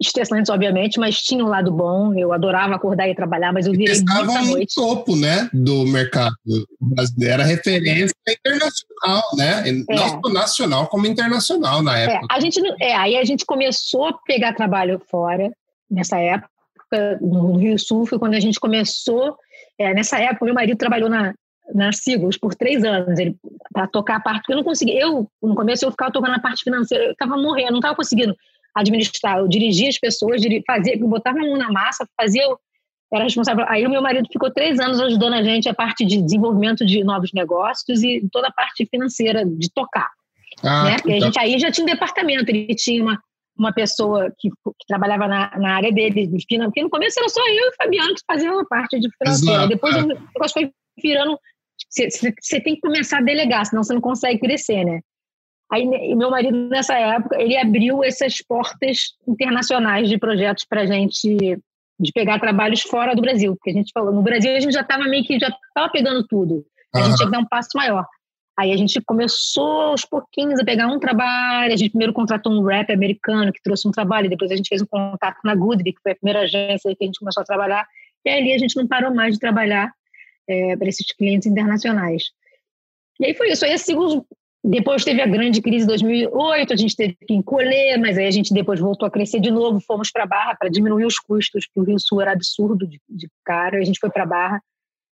B: estressantes, obviamente, mas tinha um lado bom. Eu adorava acordar e trabalhar, mas eu virei muita noite.
C: no topo, né, do mercado brasileiro. Era referência internacional, né? É. Não nacional, como internacional na é, época.
B: É, a gente, é, aí a gente começou a pegar trabalho fora, nessa época, no Rio Sul, foi quando a gente começou... É, nessa época, meu marido trabalhou na, na Sigos por três anos para tocar a parte. Eu não conseguia. Eu, no começo, eu ficava tocando a parte financeira, eu estava morrendo, não estava conseguindo administrar, eu dirigia as pessoas, fazia, botava a mão na massa, fazia, era responsável. Aí o meu marido ficou três anos ajudando a gente a parte de desenvolvimento de novos negócios e toda a parte financeira de tocar. Ah, né? Porque a gente aí já tinha um departamento, ele tinha uma, uma pessoa que, que trabalhava na, na, área dele, de finanças, porque no começo era só eu e o Fabiano que faziam a parte de financeira. Depois é. o negócio foi virando. Você tem que começar a delegar, senão você não consegue crescer, né? Aí meu marido nessa época ele abriu essas portas internacionais de projetos para gente de pegar trabalhos fora do Brasil, porque a gente falou no Brasil a gente já estava meio que já estava pegando tudo, a gente tinha que dar um passo maior. Aí a gente começou aos pouquinhos a pegar um trabalho. A gente primeiro contratou um rap americano que trouxe um trabalho, depois a gente fez um contato na Goodby, que foi a primeira agência que a gente começou a trabalhar. E ali a gente não parou mais de trabalhar é, para esses clientes internacionais. E aí foi isso. Aí a Sigos, depois teve a grande crise de 2008, a gente teve que encolher, mas aí a gente depois voltou a crescer de novo, fomos para Barra para diminuir os custos, porque o Rio Sul era absurdo de, de caro, a gente foi para Barra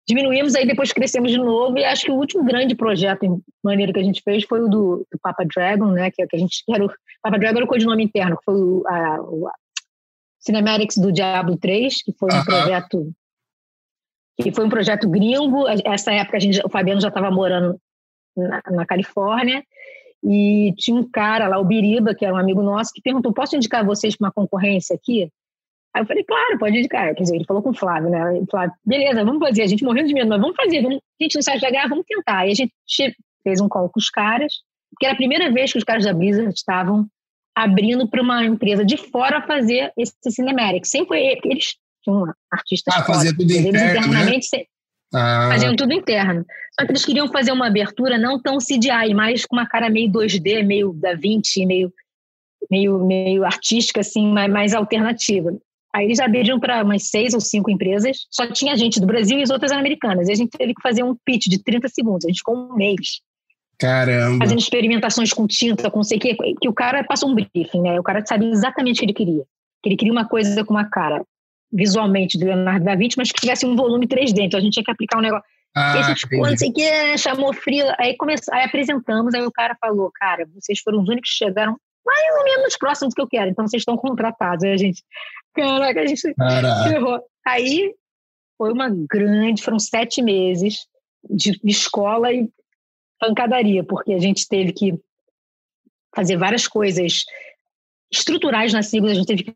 B: diminuímos, aí depois crescemos de novo, e acho que o último grande projeto em maneira que a gente fez foi o do, do Papa Dragon, né, que, é que a gente era o Papa Dragon era o codinome interno, que foi o, a, o Cinematics do Diablo 3, que foi um uh -huh. projeto que foi um projeto gringo, essa época a gente, o Fabiano já estava morando na, na Califórnia, e tinha um cara lá, o Biriba, que era um amigo nosso, que perguntou: posso indicar vocês para uma concorrência aqui? Aí eu falei, claro, pode indicar. Quer dizer, ele falou com o Flávio, né? Ele falou, beleza, vamos fazer. A gente morreu de medo, mas vamos fazer. Vamos, a gente não sabe jogar, vamos tentar. E a gente fez um call com os caras, que era a primeira vez que os caras da Blizzard estavam abrindo para uma empresa de fora fazer esse cinematic. Sempre foi eles tinham artistas
C: ah, fazia tudo interno, eles né? internamente né?
B: Ah. faziam tudo interno. Só que eles queriam fazer uma abertura não tão CGI, mas com uma cara meio 2D, meio da Vinci, meio meio meio artística assim, mais, mais alternativa. Aí eles abriram para umas seis ou cinco empresas, só tinha gente do Brasil e as outras americanas. E a gente teve que fazer um pitch de 30 segundos. A gente ficou um mês.
C: Caramba.
B: Fazendo experimentações com tinta, com sei o que, que o cara passou um briefing, né? O cara sabia exatamente o que ele queria. Que ele queria uma coisa com uma cara visualmente do Leonardo da Vinci, mas que tivesse um volume 3D. Então a gente tinha que aplicar um negócio. Ah, e gente ficou, não sei o que, chamou Frila. Aí, começou, aí apresentamos, aí o cara falou: Cara, vocês foram os únicos que chegaram mais ou menos próximos do que eu quero, então vocês estão contratados. Aí a gente, Caraca, a gente errou. Aí foi uma grande, foram sete meses de escola e pancadaria, porque a gente teve que fazer várias coisas estruturais na Siglos, a gente teve que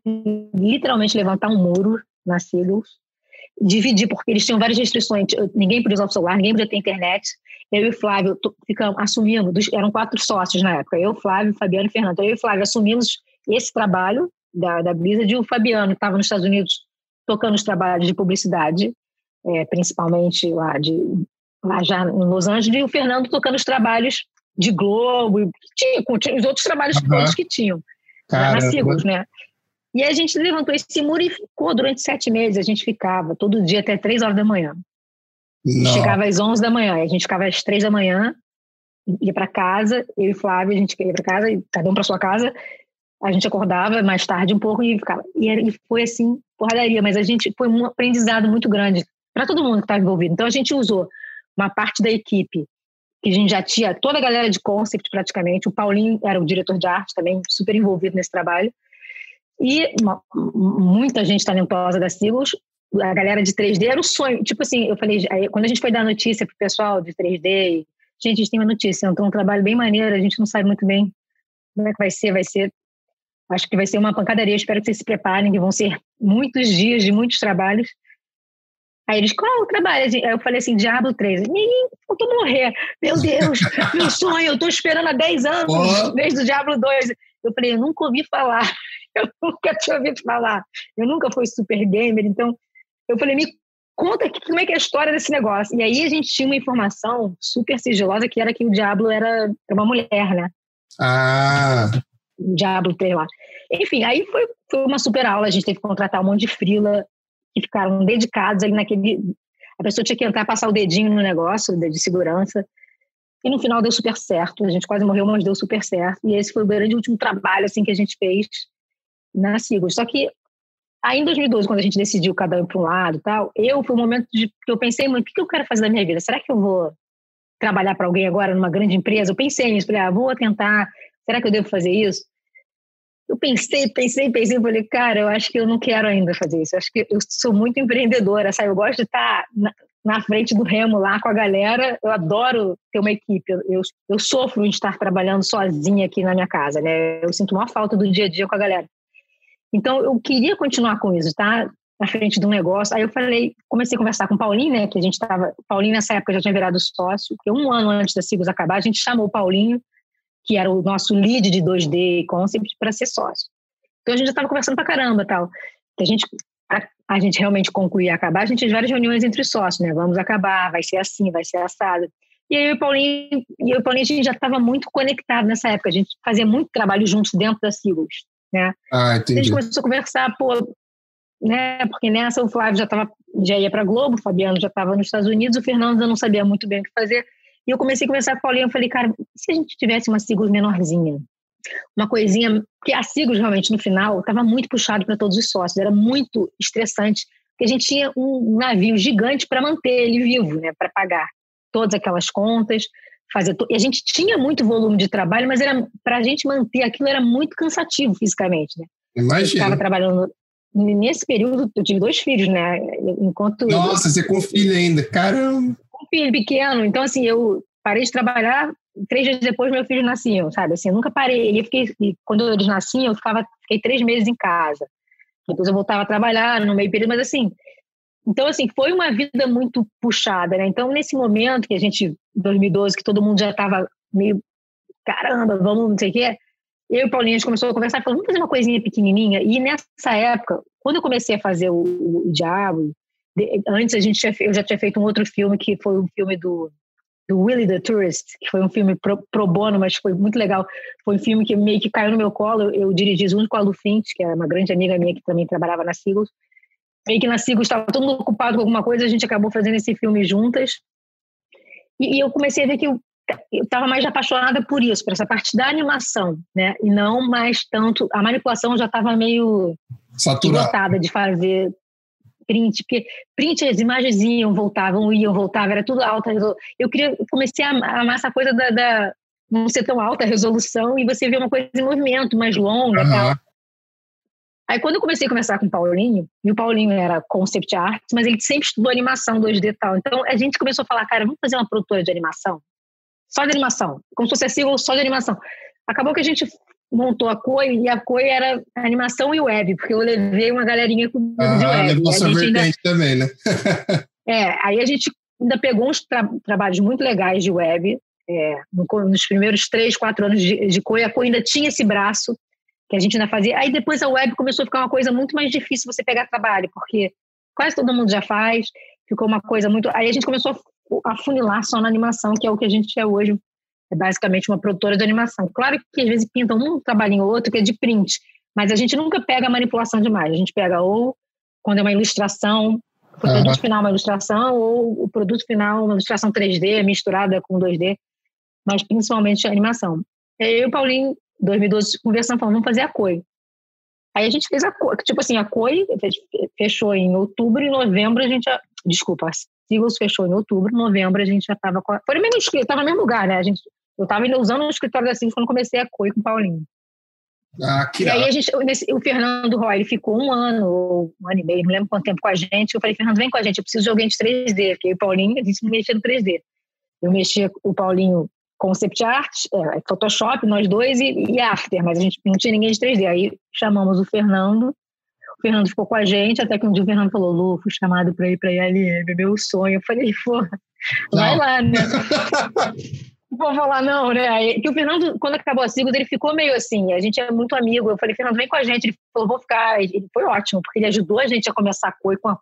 B: literalmente levantar um muro na Siglos, dividir, porque eles tinham várias restrições, ninguém podia usar o celular, ninguém podia ter internet, eu e o Flávio ficamos, assumimos, eram quatro sócios na época, eu, Flávio, Fabiano e Fernando, eu e o Flávio assumimos esse trabalho da, da Blizzard, e o Fabiano, que estava nos Estados Unidos tocando os trabalhos de publicidade, é, principalmente lá, de, lá já em Los Angeles, e o Fernando tocando os trabalhos de Globo, e tinha, tinha os outros trabalhos uhum. todos que tinham, na Sigos, né? E a gente levantou esse muro e ficou durante sete meses. A gente ficava todo dia até três horas da manhã. Chegava às onze da manhã, a gente ficava às três da manhã, ia para casa, eu e Flávio, a gente ia para casa, cada um para sua casa, a gente acordava mais tarde um pouco e ficava. E, e foi assim, porradaria, mas a gente foi um aprendizado muito grande para todo mundo que estava envolvido. Então a gente usou uma parte da equipe que a gente já tinha toda a galera de concept praticamente. O Paulinho era o diretor de arte também, super envolvido nesse trabalho. E uma, muita gente talentosa da Silos. A galera de 3D era o sonho. Tipo assim, eu falei, aí, quando a gente foi dar notícia pro pessoal de 3D, gente, a gente tem uma notícia, então um trabalho bem maneiro, a gente não sabe muito bem como é que vai ser, vai ser Acho que vai ser uma pancadaria. Espero que vocês se preparem, que vão ser muitos dias de muitos trabalhos. Aí eles, qual o trabalho? Aí eu falei assim, Diablo 3. Menino, eu tô morrer. Meu Deus, meu sonho, eu tô esperando há 10 anos, oh. desde o Diablo 2. Eu falei, eu nunca ouvi falar. Eu nunca tinha ouvido falar. Eu nunca fui super gamer, então eu falei, me conta aqui, como é que é a história desse negócio. E aí a gente tinha uma informação super sigilosa que era que o Diablo era uma mulher, né?
C: Ah
B: diabo, sei lá. Enfim, aí foi, foi uma super aula, a gente teve que contratar um monte de frila que ficaram dedicados ali naquele... A pessoa tinha que entrar, passar o dedinho no negócio de segurança, e no final deu super certo, a gente quase morreu, mas deu super certo, e esse foi o grande último trabalho, assim, que a gente fez na Sigos. Só que aí em 2012, quando a gente decidiu cada um para um lado tal, eu, foi um momento de, que eu pensei muito, o que eu quero fazer da minha vida? Será que eu vou trabalhar para alguém agora numa grande empresa? Eu pensei nisso, falei, ah, vou tentar será que eu devo fazer isso? Eu pensei, pensei, pensei, falei, cara, eu acho que eu não quero ainda fazer isso. Eu acho que eu sou muito empreendedora, sabe? Eu gosto de estar na, na frente do remo lá com a galera. Eu adoro ter uma equipe. Eu, eu sofro de estar trabalhando sozinha aqui na minha casa, né? Eu sinto uma falta do dia a dia com a galera. Então, eu queria continuar com isso, tá? Na frente do negócio. Aí eu falei, comecei a conversar com o Paulinho, né? Que a gente estava. Paulinho, nessa época, já tinha virado sócio, porque um ano antes da Cigos acabar, a gente chamou o Paulinho que era o nosso lead de 2D concept, para ser sócio. Então a gente já estava conversando para caramba tal. A gente a, a, gente realmente concluir e acabar, a gente fez várias reuniões entre sócios, né? Vamos acabar, vai ser assim, vai ser assado. E aí o Paulinho, e o Paulinho a gente já estava muito conectado nessa época. A gente fazia muito trabalho juntos dentro da Sigos, né?
C: Ah, entendi.
B: A gente começou a conversar, pô, né? Porque nessa o Flávio já tava, já ia para Globo, o Fabiano já estava nos Estados Unidos, o Fernando eu não sabia muito bem o que fazer. E eu comecei a conversar com o Paulinho, eu falei, cara, se a gente tivesse uma Sigos menorzinha, uma coisinha, que a Sigos realmente no final estava muito puxado para todos os sócios, era muito estressante, porque a gente tinha um navio gigante para manter ele vivo, né, para pagar todas aquelas contas, fazer to... e a gente tinha muito volume de trabalho, mas era para a gente manter aquilo era muito cansativo fisicamente, né?
C: Imagina. Eu
B: estava trabalhando nesse período, eu tive dois filhos, né? Enquanto
C: Nossa, você com filho ainda, caramba.
B: Filho pequeno, então assim, eu parei de trabalhar três dias depois meu filho nasciam, sabe? Assim, eu nunca parei. Eu fiquei, quando eles nasciam, eu ficava, fiquei três meses em casa. Depois eu voltava a trabalhar no meio período, mas assim, então assim, foi uma vida muito puxada, né? Então nesse momento que a gente, 2012, que todo mundo já estava meio, caramba, vamos, não sei o quê, eu e o Paulinho a gente começou a conversar, falou, vamos fazer uma coisinha pequenininha. E nessa época, quando eu comecei a fazer o, o, o Diabo, antes a gente tinha, eu já tinha feito um outro filme que foi um filme do do Willie the Tourist, que foi um filme pro, pro, bono, mas foi muito legal. Foi um filme que meio que caiu no meu colo. Eu, eu dirigi junto com a Lu que é uma grande amiga minha que também trabalhava na Sigos. Meio que na Sigos estava todo mundo ocupado com alguma coisa, a gente acabou fazendo esse filme juntas. E, e eu comecei a ver que eu estava mais apaixonada por isso, por essa parte da animação, né? E não mais tanto. A manipulação já estava meio
C: saturada
B: de fazer print, porque print as imagens iam, voltavam, iam, voltavam, era tudo alta resolução. Eu queria, comecei a amar essa coisa da, da, não ser tão alta resolução e você vê uma coisa em movimento, mais longa uhum. tal. Aí quando eu comecei a conversar com o Paulinho, e o Paulinho era concept art, mas ele sempre estudou animação 2D e tal. Então a gente começou a falar, cara, vamos fazer uma produtora de animação? Só de animação. Como se fosse assim, só de animação. Acabou que a gente montou a COI e a COI era animação e web, porque eu levei uma galerinha com
C: ah, de web. Levou sua vertente ainda... também, né?
B: é, aí a gente ainda pegou uns tra trabalhos muito legais de web. É, no, nos primeiros três, quatro anos de, de COI, a COI ainda tinha esse braço que a gente ainda fazia. Aí depois a web começou a ficar uma coisa muito mais difícil você pegar trabalho, porque quase todo mundo já faz, ficou uma coisa muito. Aí a gente começou a funilar só na animação, que é o que a gente é hoje, é basicamente uma produtora de animação. Claro que às vezes pintam um trabalhinho ou outro que é de print, mas a gente nunca pega a manipulação demais. A gente pega ou quando é uma ilustração, o produto uhum. final é uma ilustração, ou o produto final é uma ilustração 3D misturada com 2D, mas principalmente a animação. Eu e o Paulinho, 2012, conversando, falando, vamos fazer a COI. Aí a gente fez a COI, tipo assim, a COI fechou em outubro e novembro a gente, desculpa, a Seagulls fechou em outubro, novembro a gente já estava foi no mesmo, estava no mesmo lugar, né, a gente eu estava ainda usando o escritório da Simples quando comecei a COI com o Paulinho.
C: Ah, que
B: e aí a gente, o Fernando Roy, ele ficou um ano, ou um ano e meio, não lembro quanto tempo com a gente. Eu falei, Fernando, vem com a gente, eu preciso de alguém de 3D, porque o Paulinho, a gente mexia no 3D. Eu mexia o Paulinho concept art, é, Photoshop, nós dois, e, e After, mas a gente não tinha ninguém de 3D. Aí chamamos o Fernando, o Fernando ficou com a gente, até que um dia o Fernando falou, Lu, fui chamado para ir para a ILM, meu sonho. Eu falei, pô, vai lá, né? vou falar não, né? Que o Fernando, quando acabou a Sigos, ele ficou meio assim, a gente é muito amigo. Eu falei, Fernando, vem com a gente. Ele falou, vou ficar. Ele foi ótimo, porque ele ajudou a gente a começar a coi com a...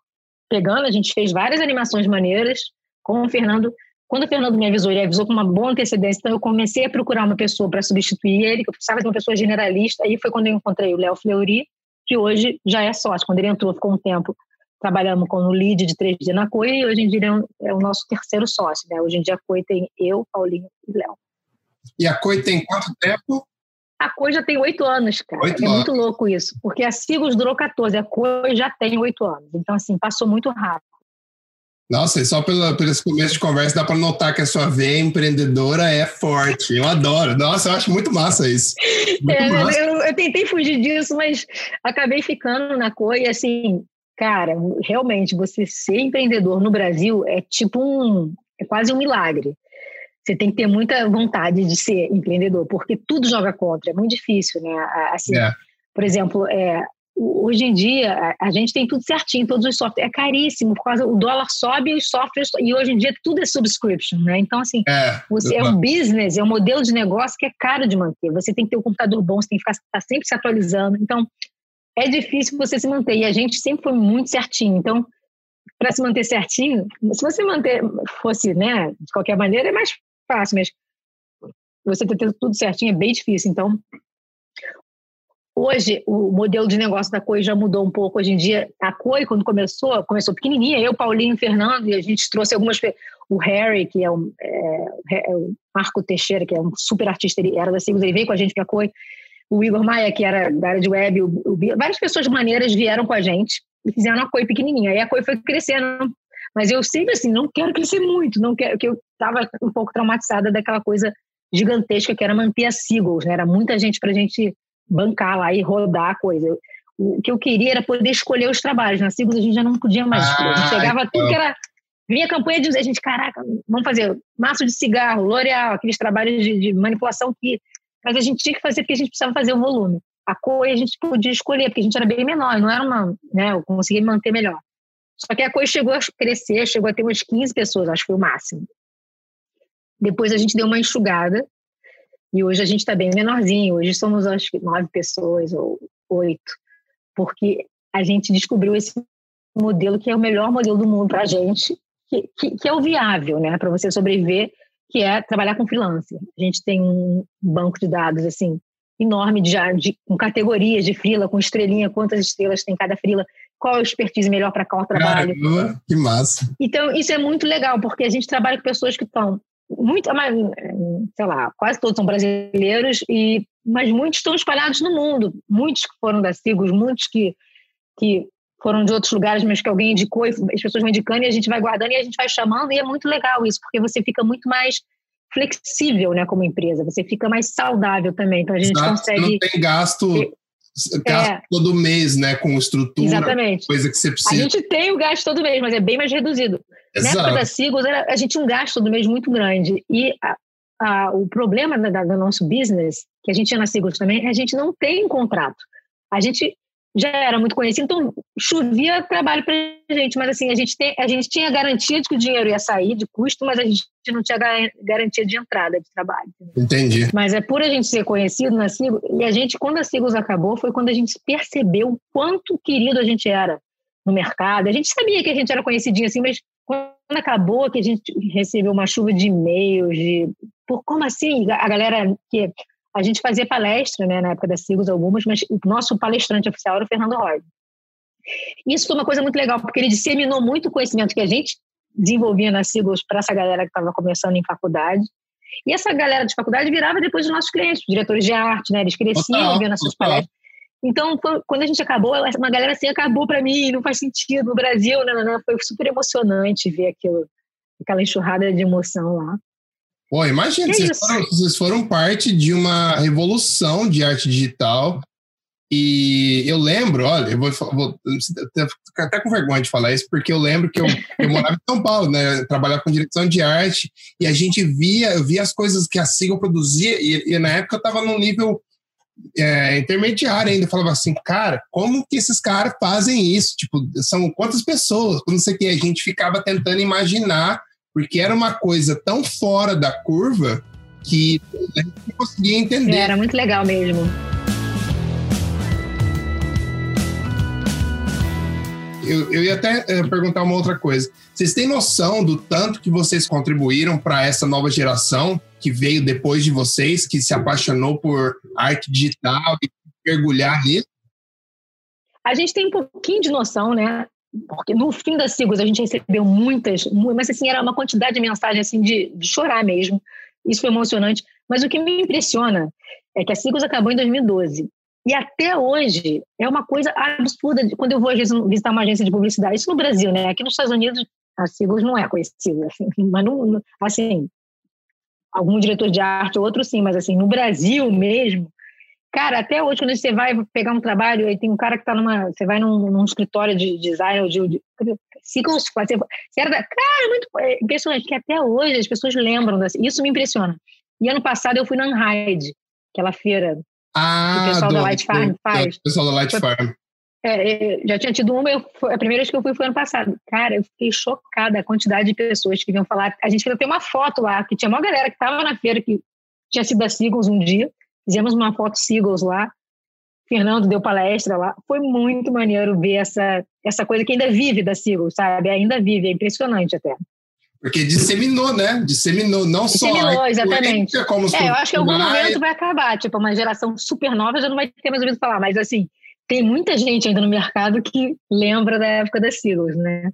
B: pegando. A gente fez várias animações maneiras com o Fernando. Quando o Fernando me avisou, ele avisou com uma boa antecedência, então eu comecei a procurar uma pessoa para substituir ele, que eu precisava de uma pessoa generalista. Aí foi quando eu encontrei o Léo Fleury, que hoje já é sócio. Quando ele entrou, ficou um tempo trabalhamos com o lead de 3D na COI e hoje em dia é, é o nosso terceiro sócio. Né? Hoje em dia a COI tem eu, Paulinho e Léo.
C: E a COI tem quanto tempo?
B: A COI já tem oito anos, cara. Oito é anos. muito louco isso. Porque a Sigos durou 14, a COI já tem oito anos. Então, assim, passou muito rápido.
C: Nossa, e só pelo, pelo esse começo de conversa dá para notar que a sua veia empreendedora é forte. Eu adoro. Nossa, eu acho muito massa isso. Muito
B: é, massa. Eu, eu, tentei fugir disso, mas acabei ficando na COI, assim, Cara, realmente, você ser empreendedor no Brasil é tipo um. é quase um milagre. Você tem que ter muita vontade de ser empreendedor, porque tudo joga contra, é muito difícil, né? Assim, é. Por exemplo, é, hoje em dia a, gente tem tudo certinho, todos os softwares. É caríssimo, por causa o dólar sobe e os softwares. E hoje em dia tudo é subscription, né? Então, assim, é, você é um business, é um modelo de negócio que é caro de manter. Você tem que ter um computador bom, você tem que ficar tá sempre se atualizando. Então, é difícil você se manter. E a gente sempre foi muito certinho. Então, para se manter certinho, se você manter, fosse, né, de qualquer maneira, é mais fácil, mas você ter tudo certinho é bem difícil. Então, hoje, o modelo de negócio da COI já mudou um pouco. Hoje em dia, a COI, quando começou, começou pequenininha, eu, Paulinho Fernando, e a gente trouxe algumas. O Harry, que é, um, é, é o Marco Teixeira, que é um super artista, ele era da Sigos, ele veio com a gente para a COI. O Igor Maia, que era da área de web, o, o, várias pessoas maneiras vieram com a gente e fizeram a COI pequenininha. Aí a COI foi crescendo. Mas eu sempre assim, não quero crescer muito, não quero, que eu estava um pouco traumatizada daquela coisa gigantesca que era manter a Seagulls, né? Era muita gente para a gente bancar lá e rodar a coisa. O que eu queria era poder escolher os trabalhos. Na Seagulls a gente já não podia mais escolher. A gente pegava tudo que era Vinha a campanha de a gente, caraca, vamos fazer maço de cigarro, L'Oreal, aqueles trabalhos de, de, manipulação que. Mas a gente tinha que fazer porque a gente precisava fazer o volume. A cor a gente podia escolher, porque a gente era bem menor, não era uma. Né, eu conseguia manter melhor. Só que a cor chegou a crescer, chegou a ter umas 15 pessoas, acho que foi o máximo. Depois a gente deu uma enxugada, e hoje a gente está bem menorzinho. Hoje somos, acho que, nove pessoas ou oito, porque a gente descobriu esse modelo que é o melhor modelo do mundo para a gente, que, que, que, é o viável, né, para você sobreviver, que é trabalhar com freelancer. A gente tem um banco de dados assim enorme de, de com categorias de frila, com estrelinha, quantas estrelas tem cada frila, qual é a expertise melhor para qual trabalho.
A: Caramba, que massa.
B: Então, isso é muito legal, porque a gente trabalha com pessoas que estão muito, sei lá, quase todos são brasileiros e mas muitos estão espalhados no mundo, muitos que foram da Sigos, muitos que que foram de outros lugares, mas que alguém indicou, as pessoas vão indicando e a gente vai guardando e a gente vai chamando, e é muito legal isso, porque você fica muito mais flexível, né, como empresa, você fica mais saudável também, então a gente
A: Exato,
B: consegue...
A: Não tem gasto, gasto é, todo mês, né, com estrutura,
B: exatamente.
A: coisa que você precisa.
B: A gente tem o gasto todo mês, mas é bem mais reduzido. Exato. Na época da Sigos, a gente tinha um gasto todo mês muito grande, e a, a, o problema da, do nosso business, que a gente tinha na Sigos também, é a gente não tem contrato. A gente já era muito conhecido, então chovia trabalho para a gente, mas assim, a gente, tem, a gente tinha garantia de que o dinheiro ia sair de custo, mas a gente não tinha garantia de entrada de trabalho.
A: Entendi.
B: Mas é por a gente ser conhecido na Sigos, e a gente, quando a Sigos acabou, foi quando a gente percebeu o quanto querido a gente era no mercado. A gente sabia que a gente era conhecidinho assim, mas quando acabou, que a gente recebeu uma chuva de e-mails, de por como assim? A galera que a gente fazia palestra, né, na época da Sigos algumas, mas o nosso palestrante oficial era o Fernando Roy. Isso foi uma coisa muito legal, porque ele disseminou muito o conhecimento que a gente desenvolvia na Sigos para essa galera que estava começando em faculdade. E essa galera de faculdade virava depois os nossos clientes, diretores de arte, né? Eles cresciam vendo essas palestras. Então, quando a gente acabou, uma galera assim acabou para mim, não faz sentido no Brasil, não, não, não, foi super emocionante ver aquilo, aquela enxurrada de emoção lá.
A: Pô, imagina, vocês foram, vocês foram, parte de uma revolução de arte digital. E eu lembro, olha, eu vou, vou ficar até com vergonha de falar isso, porque eu lembro que eu, eu morava em São Paulo, né? Trabalhava com direção de arte, e a gente via, eu via as coisas que a Siga produzia, e, e na época eu estava num nível é, intermediário ainda. Eu falava assim, cara, como que esses caras fazem isso? Tipo, são quantas pessoas? Não sei o que. A gente ficava tentando imaginar porque era uma coisa tão fora da curva que a gente não conseguia entender.
B: Era muito legal mesmo.
A: Eu, eu ia até é, perguntar uma outra coisa. Vocês têm noção do tanto que vocês contribuíram para essa nova geração que veio depois de vocês, que se apaixonou por arte digital e mergulhar nisso?
B: A gente tem um pouquinho de noção, né? Porque no fim das siglas a gente recebeu muitas, mas assim, era uma quantidade de mensagens assim, de, de chorar mesmo. Isso foi emocionante. Mas o que me impressiona é que a Sigos acabou em 2012. E até hoje é uma coisa absurda. Quando eu vou, às vezes, visitar uma agência de publicidade, isso no Brasil, né? Aqui nos Estados Unidos, a Sigos não é conhecida. Assim, mas, não, assim, algum diretor de arte, outro sim, mas assim, no Brasil mesmo, Cara, até hoje, quando você vai pegar um trabalho, aí tem um cara que está numa. Você vai num, num escritório de design ou de. de era da, Cara, é muito é impressionante, que até hoje as pessoas lembram dessa. Isso me impressiona. E ano passado eu fui na Unhide, aquela feira
A: ah,
B: que o pessoal do, da Light Farm faz.
A: O pessoal da Light Farm.
B: É, já tinha tido uma, eu, a primeira vez que eu fui foi ano passado. Cara, eu fiquei chocada a quantidade de pessoas que vinham falar. A gente tem uma foto lá, que tinha uma galera que estava na feira, que tinha sido da Seagulls um dia, Fizemos uma foto Seagulls lá. Fernando deu palestra lá. Foi muito maneiro ver essa, essa coisa que ainda vive da Siglo, sabe? Ainda vive, é impressionante até.
A: Porque disseminou, né? Disseminou, não
B: disseminou,
A: só.
B: exatamente. Como é, eu acho que em algum momento vai acabar. Tipo, uma geração super nova já não vai ter mais ouvido falar. Mas, assim, tem muita gente ainda no mercado que lembra da época das siglas, né?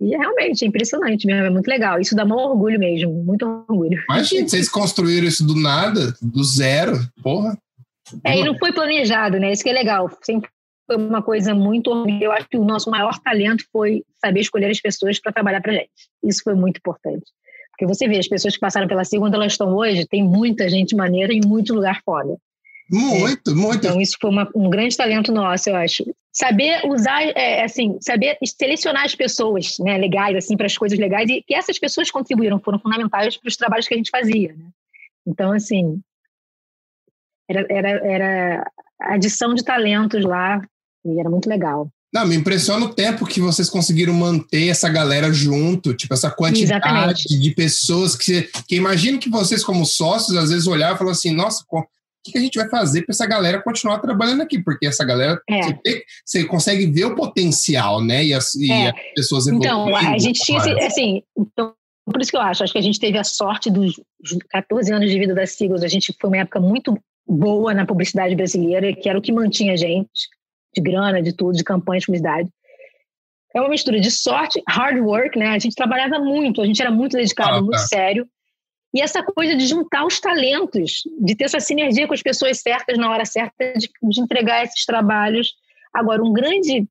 B: E é realmente é impressionante mesmo, é muito legal. Isso dá um orgulho mesmo, muito orgulho.
A: Imagina, vocês construíram isso do nada, do zero, porra.
B: É, e não foi planejado, né? Isso que é legal. Sempre foi uma coisa muito. Eu acho que o nosso maior talento foi saber escolher as pessoas para trabalhar para gente. Isso foi muito importante. Porque você vê, as pessoas que passaram pela segunda, elas estão hoje, tem muita gente maneira em muito lugar foda.
A: Muito, é. muito.
B: Então, isso foi uma, um grande talento nosso, eu acho. Saber usar, é, assim, saber selecionar as pessoas né, legais, assim, para as coisas legais, e que essas pessoas contribuíram, foram fundamentais para os trabalhos que a gente fazia. Né? Então, assim, era, era, era adição de talentos lá, e era muito legal.
A: Não, me impressiona o tempo que vocês conseguiram manter essa galera junto, tipo, essa quantidade Exatamente. de pessoas que, que imagino que vocês, como sócios, às vezes olhavam e falavam assim, nossa, o que a gente vai fazer para essa galera continuar trabalhando aqui? Porque essa galera, é. você, vê, você, consegue ver o potencial, né? E as, e é. as pessoas
B: Então, a gente tinha, assim, então, por isso que eu acho, acho que a gente teve a sorte dos 14 anos de vida da Sigos, a gente foi uma época muito boa na publicidade brasileira, que era o que mantinha a gente de grana, de tudo, de campanha de publicidade. É uma mistura de sorte, hard work, né? A gente trabalhava muito, a gente era muito dedicado, ah, muito tá. sério. E essa coisa de juntar os talentos, de ter essa sinergia com as pessoas certas na hora certa, de, de entregar esses trabalhos. Agora, um grande,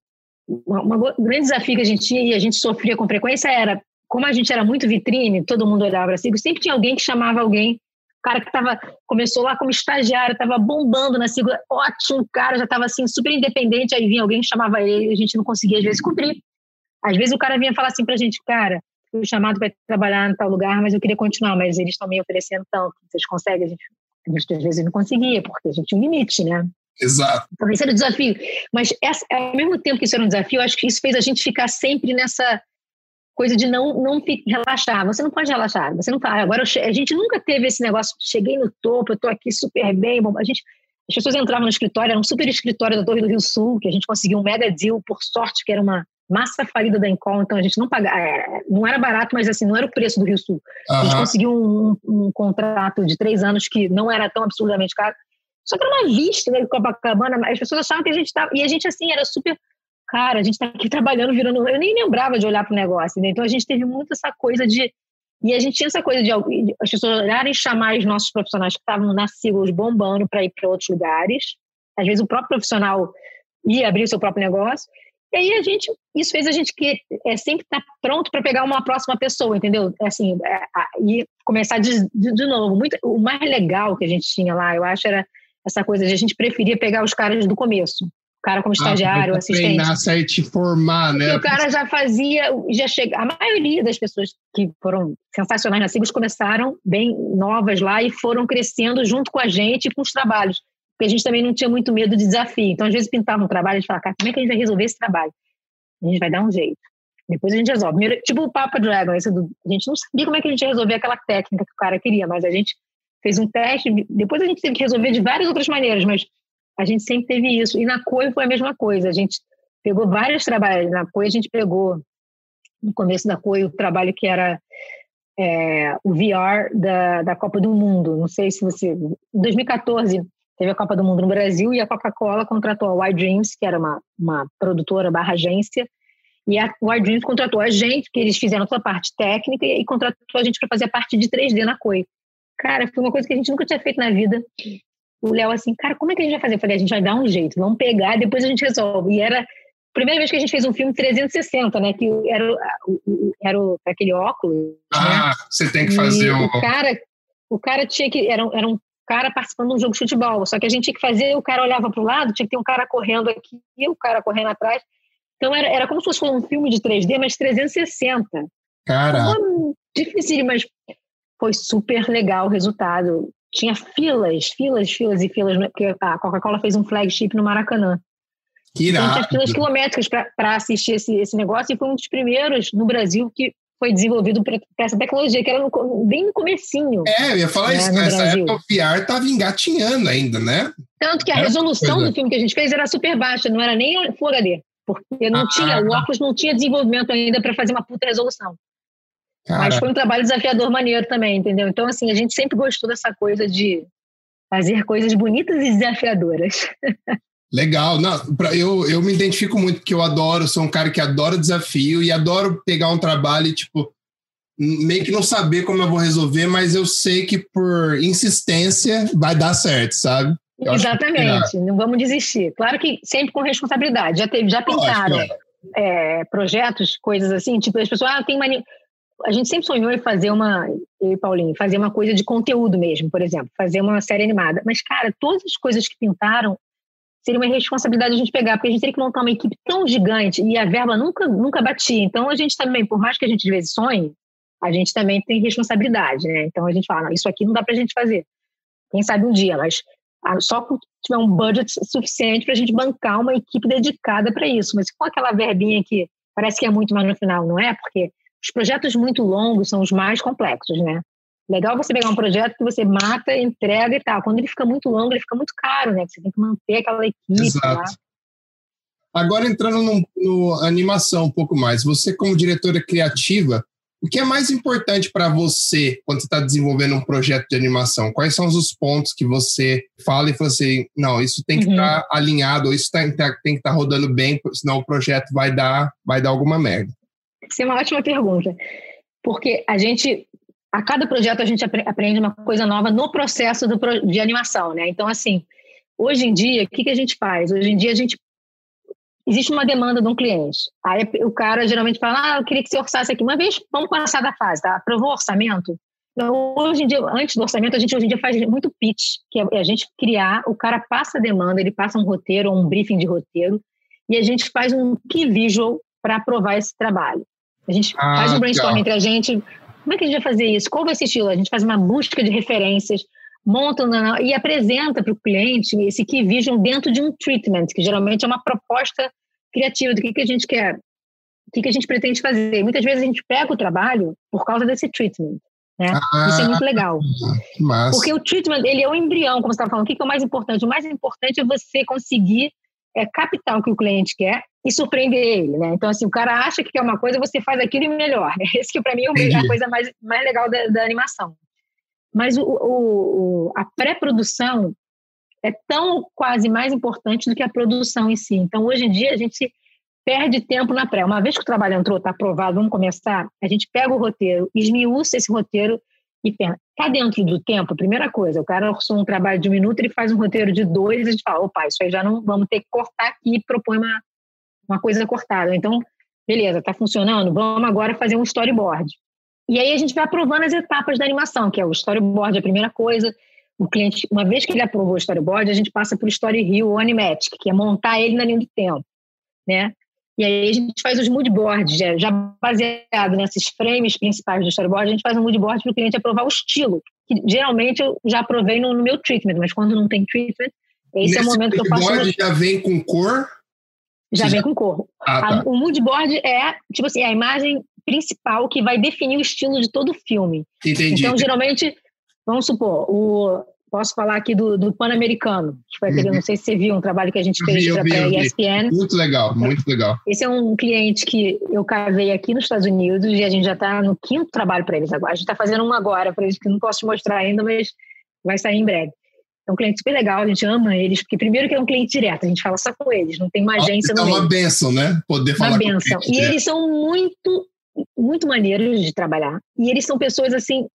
B: uma, um grande desafio que a gente tinha e a gente sofria com frequência era, como a gente era muito vitrine, todo mundo olhava para si, sempre tinha alguém que chamava alguém cara que tava, começou lá como estagiário, estava bombando na segunda, ótimo cara, já estava assim, super independente, aí vinha alguém chamava ele, a gente não conseguia às vezes cumprir. Às vezes o cara vinha falar assim pra gente, cara, fui chamado para trabalhar em tal lugar, mas eu queria continuar, mas eles estão me oferecendo tanto, vocês conseguem? A gente, às vezes não conseguia, porque a gente tinha um limite, né?
A: Exato.
B: Então, esse era o desafio. Mas essa, ao mesmo tempo que isso era um desafio, acho que isso fez a gente ficar sempre nessa coisa de não não relaxar. Você não pode relaxar. Você não fala. Agora a gente nunca teve esse negócio. Cheguei no topo, eu estou aqui super bem. Bom, a gente as pessoas entravam no escritório, era um super escritório da Torre do Rio Sul, que a gente conseguiu um mega deal, por sorte, que era uma massa falida da Encol, então a gente não pagava, é, não era barato, mas assim, não era o preço do Rio Sul. Uhum. A gente conseguiu um, um, contrato de três anos que não era tão absurdamente caro, só que era uma vista né, de Copacabana, as pessoas achavam que a gente estava, e a gente assim, era super cara, a gente está aqui trabalhando, virando. Eu nem lembrava de olhar para o negócio, né? Então a gente teve muito essa coisa de. E a gente tinha essa coisa de as pessoas olharem e chamar os nossos profissionais que estavam na siglas bombando para ir para outros lugares. Às vezes o próprio profissional ia abrir o seu próprio negócio. E aí a gente, isso fez a gente que é sempre estar tá pronto para pegar uma próxima pessoa, entendeu? É assim, é, e começar de, de, de, novo. Muito, o mais legal que a gente tinha lá, eu acho, era essa coisa de a gente preferia pegar os caras do começo o cara como ah, estagiário, ah, assistente.
A: Treinar, sair te formar, né?
B: E o cara já fazia, já chega. A maioria das pessoas que foram sensacionais na Sigos começaram bem novas lá e foram crescendo junto com a gente com os trabalhos. Porque a gente também não tinha muito medo de desafio. Então, às vezes, pintava um trabalho e a gente falava, cara, como é que a gente vai resolver esse trabalho? A gente vai dar um jeito. Depois a gente resolve. Primeiro, tipo o Papa Dragon, do, a gente não sabia como é que a gente ia resolver aquela técnica que o cara queria, mas a gente fez um teste. Depois a gente teve que resolver de várias outras maneiras, mas a gente sempre teve isso. E na COI foi a mesma coisa. A gente pegou vários trabalhos. Na COI a gente pegou, no começo da COI, o trabalho que era é, o VR da, da Copa do Mundo. Não sei se você... Em 2014 teve a Copa do Mundo no Brasil e a Coca-Cola contratou a Wild Dreams, que era uma, uma produtora barra agência, e a Wild Dreams contratou a gente, que eles fizeram toda a parte técnica, e, e contratou a gente para fazer a parte de 3D na COI. Cara, foi uma coisa que a gente nunca tinha feito na vida o Léo assim, cara, como é que a gente vai fazer? Eu falei, a gente vai dar um jeito, vamos pegar, depois a gente resolve. E era a primeira vez que a gente fez um filme 360, né? Que era, era aquele óculos.
A: Ah,
B: né?
A: você tem que fazer
B: e o... o. cara, o cara tinha que. Era, era um cara participando de um jogo de futebol, só que a gente tinha que fazer, o cara olhava para o lado, tinha que ter um cara correndo aqui e o cara correndo atrás. Então era, era como se fosse um filme de 3D, mas 360.
A: Cara.
B: Difícil, mas foi super legal o resultado tinha filas, filas, filas e filas, né, porque a Coca-Cola fez um flagship no Maracanã.
A: Que então,
B: tinha filas quilométricas para assistir esse, esse negócio e foi um dos primeiros no Brasil que foi desenvolvido para essa tecnologia, que era no, bem no comecinho.
A: É, eu ia falar né, isso, nessa Brasil. época o VR estava engatinhando ainda, né?
B: Tanto que a resolução do filme que a gente fez era super baixa, não era nem Full HD. Porque não ah, tinha, o óculos não tinha desenvolvimento ainda para fazer uma puta resolução. Cara. Mas foi um trabalho desafiador maneiro também, entendeu? Então, assim, a gente sempre gostou dessa coisa de fazer coisas bonitas e desafiadoras.
A: Legal, não, pra, eu, eu me identifico muito, porque eu adoro, sou um cara que adora desafio e adoro pegar um trabalho e, tipo, meio que não saber como eu vou resolver, mas eu sei que por insistência vai dar certo, sabe?
B: Eu Exatamente, não vamos desistir. Claro que sempre com responsabilidade. Já teve, já pintaram é, projetos, coisas assim, tipo, as pessoas, ah, tem mania. A gente sempre sonhou em fazer uma, eu e Paulinho, fazer uma coisa de conteúdo mesmo, por exemplo, fazer uma série animada. Mas, cara, todas as coisas que pintaram seria uma responsabilidade a gente pegar, porque a gente teria que montar uma equipe tão gigante e a verba nunca, nunca batia. Então, a gente também, por mais que a gente às vezes sonhe, a gente também tem responsabilidade, né? Então, a gente fala, isso aqui não dá pra gente fazer. Quem sabe um dia, mas ah, só quando tiver um budget suficiente para a gente bancar uma equipe dedicada para isso. Mas com aquela verbinha que parece que é muito, mas no final não é, porque os projetos muito longos são os mais complexos, né? Legal você pegar um projeto que você mata, entrega e tal. Quando ele fica muito longo, ele fica muito caro, né? Você tem que manter aquela equipe Exato. lá.
A: Agora entrando no, no animação um pouco mais, você como diretora criativa, o que é mais importante para você quando você está desenvolvendo um projeto de animação? Quais são os pontos que você fala e fala assim, não, isso tem que estar uhum. tá alinhado, ou isso tem, tem que estar tá rodando bem, senão o projeto vai dar, vai dar alguma merda?
B: Isso é uma ótima pergunta, porque a gente, a cada projeto a gente aprende uma coisa nova no processo do, de animação, né? Então, assim, hoje em dia, o que, que a gente faz? Hoje em dia a gente existe uma demanda de um cliente. Aí o cara geralmente fala, ah, eu queria que você orçasse aqui. Uma vez, vamos passar da fase, tá? Aprovou o orçamento? Então, hoje em dia, antes do orçamento, a gente hoje em dia faz muito pitch, que é a gente criar, o cara passa a demanda, ele passa um roteiro, um briefing de roteiro, e a gente faz um key visual para aprovar esse trabalho. A gente ah, faz um brainstorm entre a gente, como é que a gente vai fazer isso? Qual vai ser estilo? A gente faz uma busca de referências, monta e apresenta para o cliente esse key vision dentro de um treatment, que geralmente é uma proposta criativa do que, que a gente quer, o que, que a gente pretende fazer. Muitas vezes a gente pega o trabalho por causa desse treatment. Né? Ah, Isso é muito legal. Massa. Porque o treatment, ele é o embrião, como você estava falando. O que, que é o mais importante? O mais importante é você conseguir é, captar o que o cliente quer e surpreender ele, né? Então, assim, o cara acha que quer uma coisa, você faz aquilo e melhor. Esse que, para mim, é a coisa mais, mais legal da, da animação. Mas o, o, a pré-produção é tão quase mais importante do que a produção em si. Então, hoje em dia, a gente perde tempo na pré. Uma vez que o trabalho entrou, está aprovado, vamos começar, a gente pega o roteiro, esmiuça esse roteiro e pensa, está dentro do tempo? Primeira coisa, o cara orçou um trabalho de um minuto, ele faz um roteiro de dois, a gente fala, opa, isso aí já não, vamos ter que cortar aqui e propõe uma, uma coisa cortada. Então, beleza, está funcionando, vamos agora fazer um storyboard. E aí a gente vai aprovando as etapas da animação, que é o storyboard, a primeira coisa. O cliente, uma vez que ele aprovou o storyboard, a gente passa por Story Hill ou Animatic, que é montar ele na linha do tempo, né? E aí a gente faz os moodboards, já, já baseado nesses frames principais do storyboard, a gente faz um moodboard para o cliente aprovar o estilo, que geralmente eu já aprovei no, no meu treatment, mas quando não tem treatment, esse Nesse é o momento que eu faço... O
A: já vem com cor?
B: Já vem com cor. Ah, tá. o moodboard é, tipo assim, a imagem principal que vai definir o estilo de todo o filme.
A: Entendi.
B: Então, geralmente, vamos supor, o, posso falar aqui do, do Pan-Americano, que foi aquele, uhum. não sei se você viu, um trabalho que a gente fez para a ESPN.
A: Muito legal, muito legal.
B: Esse é um cliente que eu cavei aqui nos Estados Unidos e a gente já está no quinto trabalho para eles agora. A gente está fazendo um agora para eles, que não posso te mostrar ainda, mas vai sair em breve. É um cliente super legal, a gente ama eles, porque primeiro que é um cliente direto, a gente fala só com eles, não tem uma agência
A: no
B: É
A: uma benção, né? Poder falar
B: uma benção. E eles são muito muito maneiros de trabalhar. E eles são pessoas, assim,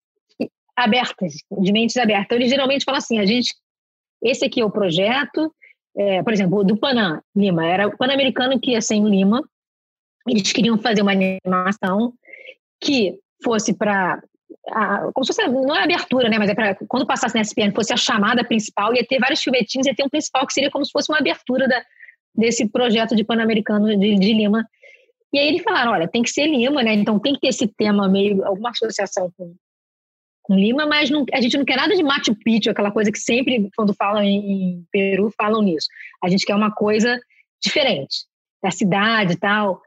B: abertas, de mentes abertas. Então, eles geralmente falam assim: a gente, esse aqui é o projeto, é, por exemplo, do Panam Lima, era o Pan-Americano que ia ser em Lima. Eles queriam fazer uma animação que fosse para. Como se fosse, não é abertura, né? Mas é para quando passasse na SPN, fosse a chamada principal, ia ter vários filmetinhos, ia ter um principal que seria como se fosse uma abertura da, desse projeto de Pan-Americano de, de Lima e aí eles falaram, olha, tem que ser Lima, né? Então tem que ter esse tema meio, alguma associação com, com Lima, mas não, a gente não quer nada de Machu Picchu, aquela coisa que sempre, quando falam em, em Peru, falam nisso. A gente quer uma coisa diferente, da cidade e tal.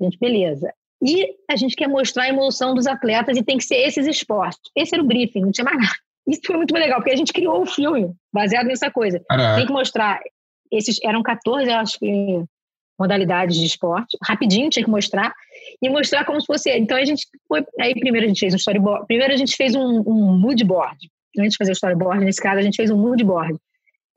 B: A gente, beleza. E a gente quer mostrar a evolução dos atletas e tem que ser esses esportes. Esse era o briefing, não tinha mais nada. isso foi muito legal, porque a gente criou o filme baseado nessa coisa. Caraca. Tem que mostrar. Esses eram 14, acho que, modalidades de esporte. Rapidinho tinha que mostrar. E mostrar como se fosse. Então a gente foi. Aí primeiro a gente fez um storyboard. Primeiro a gente fez um, um mood board. Antes de fazer o storyboard, nesse caso, a gente fez um mood board.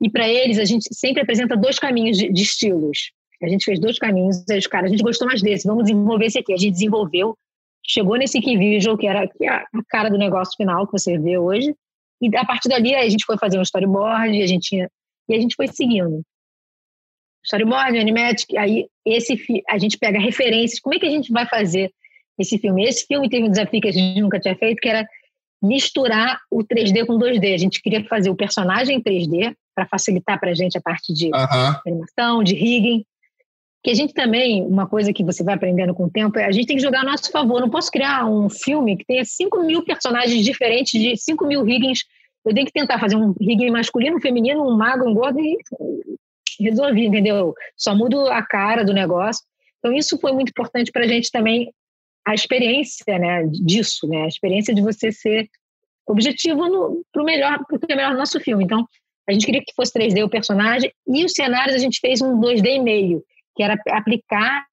B: E para eles, a gente sempre apresenta dois caminhos de, de estilos. A gente fez dois caminhos, aí os caras, a gente gostou mais desse, vamos desenvolver esse aqui. A gente desenvolveu, chegou nesse key visual, que era é a cara do negócio final que você vê hoje, e a partir dali a gente foi fazer um storyboard, a gente tinha, e a gente foi seguindo. Storyboard, animatic, aí esse a gente pega referências, como é que a gente vai fazer esse filme? Esse filme teve um desafio que a gente nunca tinha feito, que era misturar o 3D com 2D. A gente queria fazer o personagem em 3D para facilitar para a gente a parte de animação, de rigging. Que a gente também, uma coisa que você vai aprendendo com o tempo, é a gente tem que jogar a nosso favor. Não posso criar um filme que tenha 5 mil personagens diferentes de 5 mil riggings. Eu tenho que tentar fazer um rigging masculino, um feminino, um magro, um gordo e resolvi, entendeu? Só mudo a cara do negócio. Então, isso foi muito importante para a gente também, a experiência né, disso, né? A experiência de você ser objetivo para o melhor, porque é melhor no nosso filme. Então, a gente queria que fosse 3D o personagem e os cenários a gente fez um 2D e meio, que era aplicar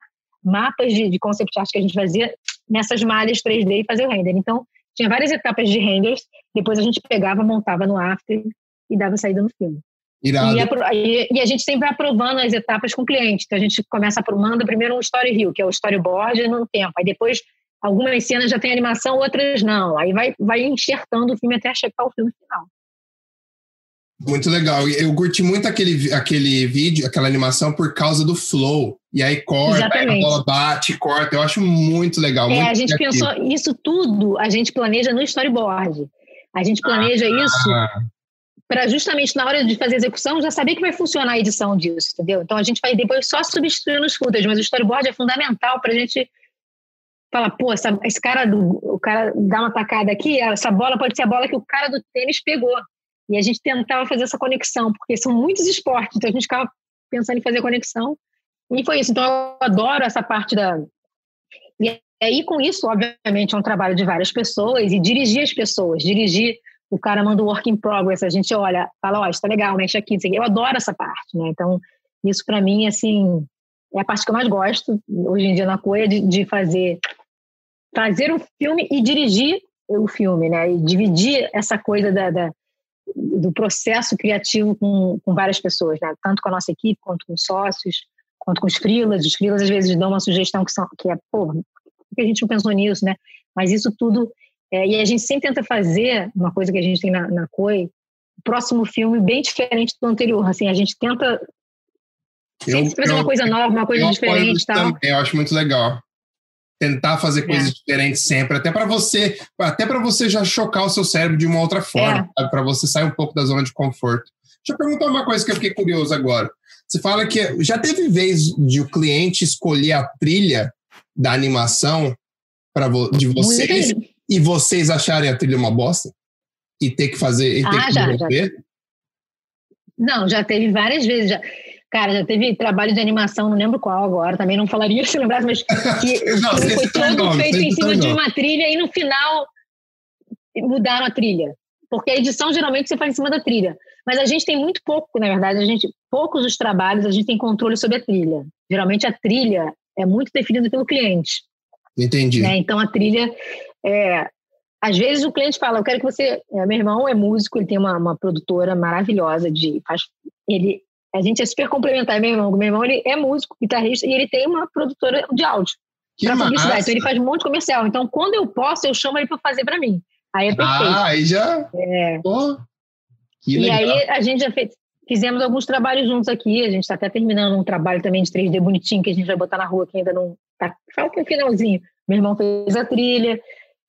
B: mapas de, de concept art que a gente fazia nessas malhas 3D e fazer o render. Então, tinha várias etapas de renders, depois a gente pegava, montava no After e dava saída no filme. Irado. E, e, a gente sempre vai aprovando as etapas com o cliente. Então a gente começa aprovando primeiro um story reel, que é o storyboard no tempo. Aí depois algumas cenas já tem animação, outras não. Aí vai, vai enxertando o filme até chegar ao filme final.
A: Muito legal. Eu curti muito aquele, aquele vídeo, aquela animação por causa do flow. E aí corta, aí a bola bate, corta. Eu acho muito legal. É, muito
B: a gente criativo. pensou isso tudo, a gente planeja no storyboard. A gente planeja ah, isso para justamente na hora de fazer a execução já saber que vai funcionar a edição disso, entendeu? Então a gente vai depois só substituindo os footage, mas o storyboard é fundamental para a gente falar, pô, essa, esse cara do, o cara dá uma tacada aqui, essa bola pode ser a bola que o cara do tênis pegou. E a gente tentava fazer essa conexão, porque são muitos esportes, então a gente ficava pensando em fazer conexão. E foi isso. Então eu adoro essa parte da. E aí, com isso, obviamente, é um trabalho de várias pessoas e dirigir as pessoas, dirigir o cara manda o work in progress, a gente olha, fala, ó, oh, isso tá legal, mexe aqui, eu adoro essa parte, né? Então, isso para mim, assim, é a parte que eu mais gosto hoje em dia na Coia, de, de fazer fazer um filme e dirigir o filme, né? E dividir essa coisa da, da do processo criativo com, com várias pessoas, né? Tanto com a nossa equipe, quanto com os sócios, quanto com os freelas. Os freelas às vezes dão uma sugestão que, são, que é, pô, por que a gente não pensou nisso, né? Mas isso tudo é, e a gente sempre tenta fazer uma coisa que a gente tem na, na COI, o próximo filme bem diferente do anterior. Assim, a gente tenta sempre eu, fazer eu, uma coisa nova, uma coisa diferente. Tal.
A: Também, eu acho muito legal. Tentar fazer coisas é. diferentes sempre, até para você, até para você já chocar o seu cérebro de uma outra forma, é. para você sair um pouco da zona de conforto. Deixa eu perguntar uma coisa que eu fiquei curioso agora. Você fala que já teve vez de o cliente escolher a trilha da animação para de vocês? e vocês acharem a trilha uma bosta? E ter que fazer. E ter ah, que já, já.
B: Não, já teve várias vezes. Já. Cara, já teve trabalho de animação, não lembro qual agora, também não falaria se lembrasse, mas que não, foi todo feito em cima de uma trilha e no final mudaram a trilha. Porque a edição geralmente você faz em cima da trilha. Mas a gente tem muito pouco, na verdade, a gente, poucos dos trabalhos a gente tem controle sobre a trilha. Geralmente a trilha é muito definida pelo cliente.
A: Entendi.
B: Né? Então a trilha é, às vezes o cliente fala, eu quero que você. É, meu irmão é músico, ele tem uma, uma produtora maravilhosa de. Faz, ele, a gente é super complementar, meu irmão. Meu irmão ele é músico, guitarrista, e ele tem uma produtora de áudio. Para publicidade. Então ele faz um monte de comercial. Então, quando eu posso, eu chamo ele para fazer para mim. Aí é perfeito.
A: Ah, aí já.
B: É. Pô, que legal. E aí a gente já fez, fizemos alguns trabalhos juntos aqui. A gente está até terminando um trabalho também de 3D bonitinho que a gente vai botar na rua, que ainda não. Tá, falta um finalzinho. Meu irmão fez a trilha.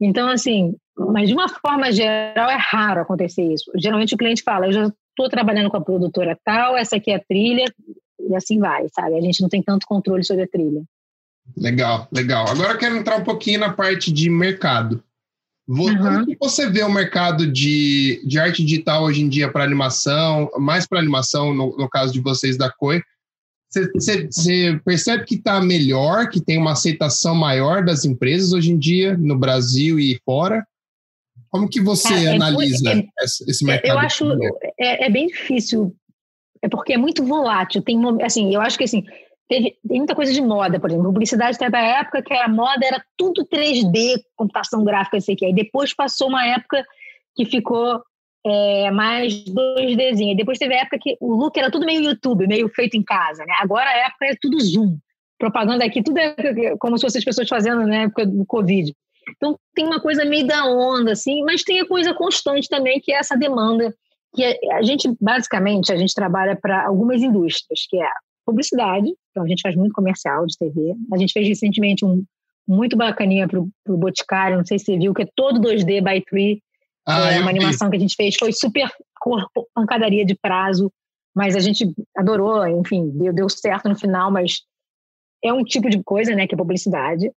B: Então, assim, mas de uma forma geral é raro acontecer isso. Geralmente o cliente fala, eu já estou trabalhando com a produtora tal, essa aqui é a trilha, e assim vai, sabe? A gente não tem tanto controle sobre a trilha.
A: Legal, legal. Agora eu quero entrar um pouquinho na parte de mercado. Como uhum. que você vê o mercado de, de arte digital hoje em dia para animação, mais para animação, no, no, caso de vocês da COI? Você percebe que está melhor, que tem uma aceitação maior das empresas hoje em dia, no Brasil e fora? Como que você Cara, é analisa é, esse mercado?
B: Eu acho é, é, bem difícil, é porque é muito volátil. Tem, assim, eu acho que assim, teve, tem muita coisa de moda, por exemplo. Publicidade teve a época que a moda era tudo 3D, computação gráfica, sei que. Aí depois passou uma época que ficou é, mais 2Dzinho. E depois teve a época que o look era tudo meio YouTube, meio feito em casa, né? Agora a época é tudo Zoom. Propaganda aqui, tudo é como se fossem as pessoas fazendo na época do Covid. Então tem uma coisa meio da onda, assim, mas tem a coisa constante também, que é essa demanda, que a gente, basicamente, a gente trabalha para algumas indústrias, que é publicidade, então a gente faz muito comercial de TV. A gente fez recentemente um muito bacaninha para o Boticário, não sei se você viu, que é todo 2D by 3, ah, é uma animação vi. que a gente fez, foi super corpo, pancadaria de prazo, mas a gente adorou, enfim, deu, deu certo no final, mas é um tipo de coisa, né, que é publicidade.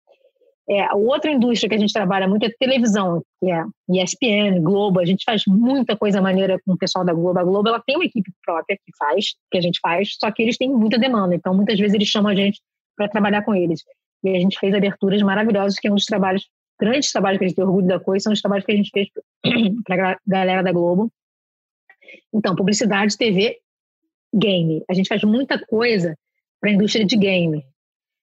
B: É, outra indústria que a gente trabalha muito é televisão, que é ESPN, Globo. A gente faz muita coisa maneira com o pessoal da Globo. A Globo ela tem uma equipe própria que faz, que a gente faz, só que eles têm muita demanda. Então, muitas vezes eles chamam a gente para trabalhar com eles. E a gente fez aberturas maravilhosas, que é um dos trabalhos, grandes trabalhos que a gente tem orgulho da coisa, são os trabalhos que a gente fez para a galera da Globo. Então, publicidade, TV, game. A gente faz muita coisa para a indústria de game.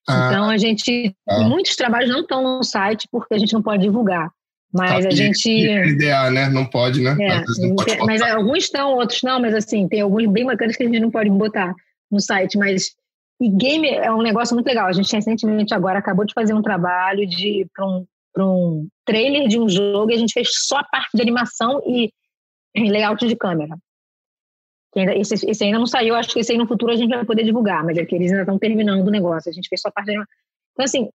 B: Ah, então a gente ah. muitos trabalhos não estão no site porque a gente não pode divulgar. Mas ah, a gente.
A: IDA, né? Não pode, né?
B: É, pode mas alguns estão, outros não, mas assim, tem alguns bem bacanas que a gente não pode botar no site. Mas e game é um negócio muito legal. A gente recentemente agora acabou de fazer um trabalho de para um, um trailer de um jogo e a gente fez só a parte de animação e layout de câmera. Esse, esse, ainda não saiu, acho que esse aí no futuro a gente vai poder divulgar, mas é que eles ainda estão terminando o negócio. A gente fez só parte da... Então, assim,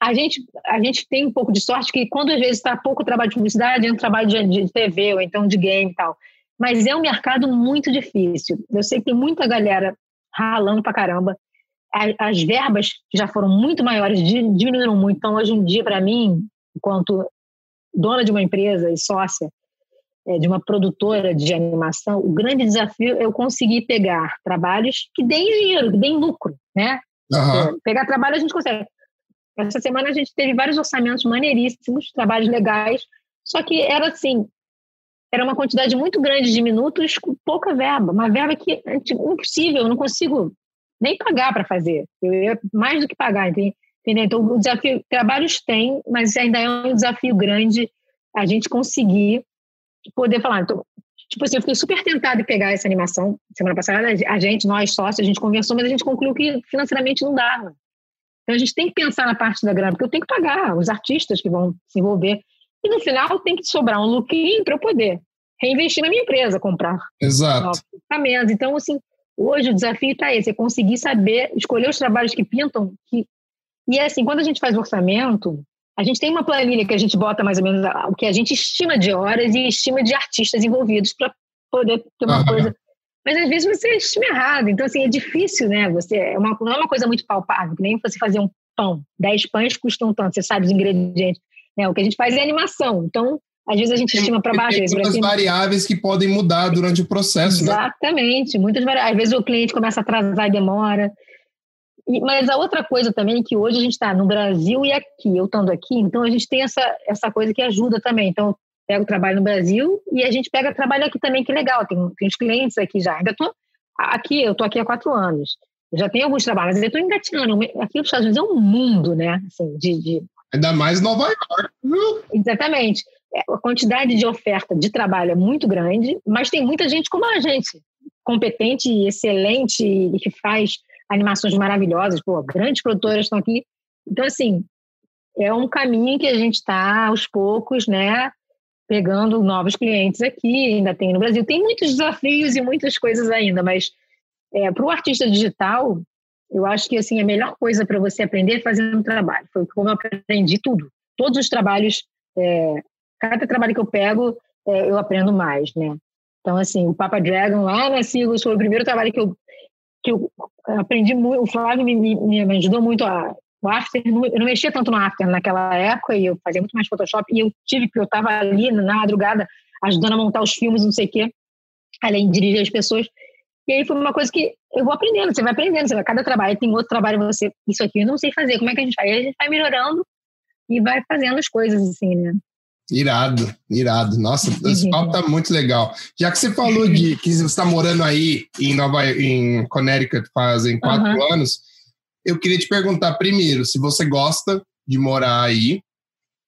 B: a gente, a gente tem um pouco de sorte que quando às vezes está pouco trabalho de publicidade, entra trabalho de, de TV ou então de game e tal. Mas é um mercado muito difícil. Eu sei que tem muita galera ralando pra caramba. As verbas que já foram muito maiores diminuíram muito. Então, hoje em dia, para mim, enquanto dona de uma empresa e sócia, é, de uma produtora de animação, o grande desafio é eu conseguir pegar trabalhos que deem dinheiro, que deem lucro, né? Uhum. pegar trabalho a gente consegue. Essa semana a gente teve vários orçamentos maneiríssimos, trabalhos legais, só que era assim, era uma quantidade muito grande de minutos com pouca verba, uma verba que é impossível, eu não consigo nem pagar para fazer. Eu ia mais do que pagar, entendeu? Então, o desafio, trabalhos tem, mas ainda é um desafio grande a gente conseguir poder falar. Então, tipo assim, eu fiquei super tentada de pegar essa animação semana passada. A gente, nós sócios, a gente conversou, mas a gente concluiu que financeiramente não dava. Então a gente tem que pensar na parte da grana, porque eu tenho que pagar os artistas que vão se envolver. E no final tem que sobrar um lucrinho para eu poder reinvestir na minha empresa, comprar
A: Exato.
B: equipamentos. Então, assim, hoje o desafio está esse, é conseguir saber, escolher os trabalhos que pintam. Que... E é assim, quando a gente faz orçamento, a gente tem uma planilha que a gente bota mais ou menos o que a gente estima de horas e estima de artistas envolvidos para poder ter uma coisa. Mas às vezes você estima errado. Então, assim, é difícil, né? Você, é uma, não é uma coisa muito palpável, que nem você fazer um pão. Dez pães custam tanto, você sabe os ingredientes. Né? O que a gente faz é animação. Então, às vezes a gente estima para baixo.
A: Tem muitas variáveis que podem mudar durante o processo.
B: Né? Exatamente, né? muitas variáveis. Às vezes o cliente começa a atrasar e demora. E, mas a outra coisa também é que hoje a gente está no Brasil e aqui, eu estando aqui, então a gente tem essa, essa coisa que ajuda também. Então, eu pego trabalho no Brasil e a gente pega trabalho aqui também, que legal. Tem, tem os clientes aqui já. Ainda estou aqui, eu estou aqui há quatro anos. Eu já tenho alguns trabalhos, mas eu estou engatinhando. Aqui nos Estados Unidos é um mundo, né? Assim, de, de...
A: Ainda mais Nova York.
B: Exatamente. É, a quantidade de oferta de trabalho é muito grande, mas tem muita gente como a gente, competente, excelente e que faz animações maravilhosas, pô, grandes produtoras estão aqui. Então, assim, é um caminho que a gente está, aos poucos, né, pegando novos clientes aqui, ainda tem no Brasil. Tem muitos desafios e muitas coisas ainda, mas é, para o artista digital, eu acho que assim a melhor coisa para você aprender é fazendo um trabalho. Foi como eu aprendi tudo. Todos os trabalhos, é, cada trabalho que eu pego, é, eu aprendo mais, né? Então, assim, o Papa Dragon lá na Silos foi o primeiro trabalho que eu que eu aprendi muito, o Flávio me, me, me ajudou muito a o After, eu não mexia tanto no After naquela época e eu fazia muito mais Photoshop e eu tive que eu estava ali na madrugada ajudando a montar os filmes, não sei o quê, além de dirigir as pessoas. E aí foi uma coisa que eu vou aprendendo, você vai aprendendo, você vai, cada trabalho tem outro trabalho, você, isso aqui eu não sei fazer, como é que a gente faz? Aí a gente vai melhorando e vai fazendo as coisas assim, né?
A: Irado, irado. Nossa, esse papo tá muito legal. Já que você falou de que você está morando aí em Nova em Connecticut fazem quatro uhum. anos, eu queria te perguntar primeiro se você gosta de morar aí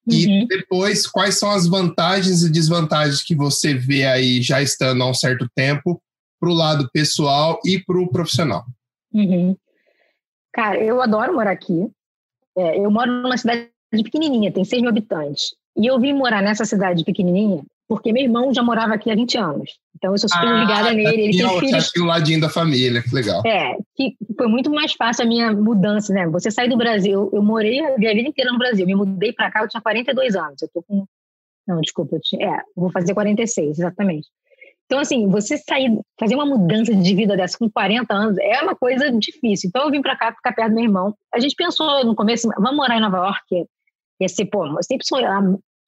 A: uhum. e depois quais são as vantagens e desvantagens que você vê aí já estando há um certo tempo para o lado pessoal e para o profissional.
B: Uhum. Cara, eu adoro morar aqui. É, eu moro numa cidade pequenininha, tem 6 mil habitantes. E eu vim morar nessa cidade pequenininha porque meu irmão já morava aqui há 20 anos. Então eu sou super ah, ligada nele. Ele
A: tem filhos. Tá o ladinho da família, que legal.
B: É, que foi muito mais fácil a minha mudança, né? Você sair do Brasil, eu morei a minha vida inteira no Brasil. Me mudei para cá, eu tinha 42 anos. Eu tô com. Não, desculpa, eu tinha... é, vou fazer 46, exatamente. Então, assim, você sair, fazer uma mudança de vida dessa com 40 anos é uma coisa difícil. Então, eu vim para cá ficar perto do meu irmão. A gente pensou no começo, vamos morar em Nova York. Ia ser, pô, eu sempre sou,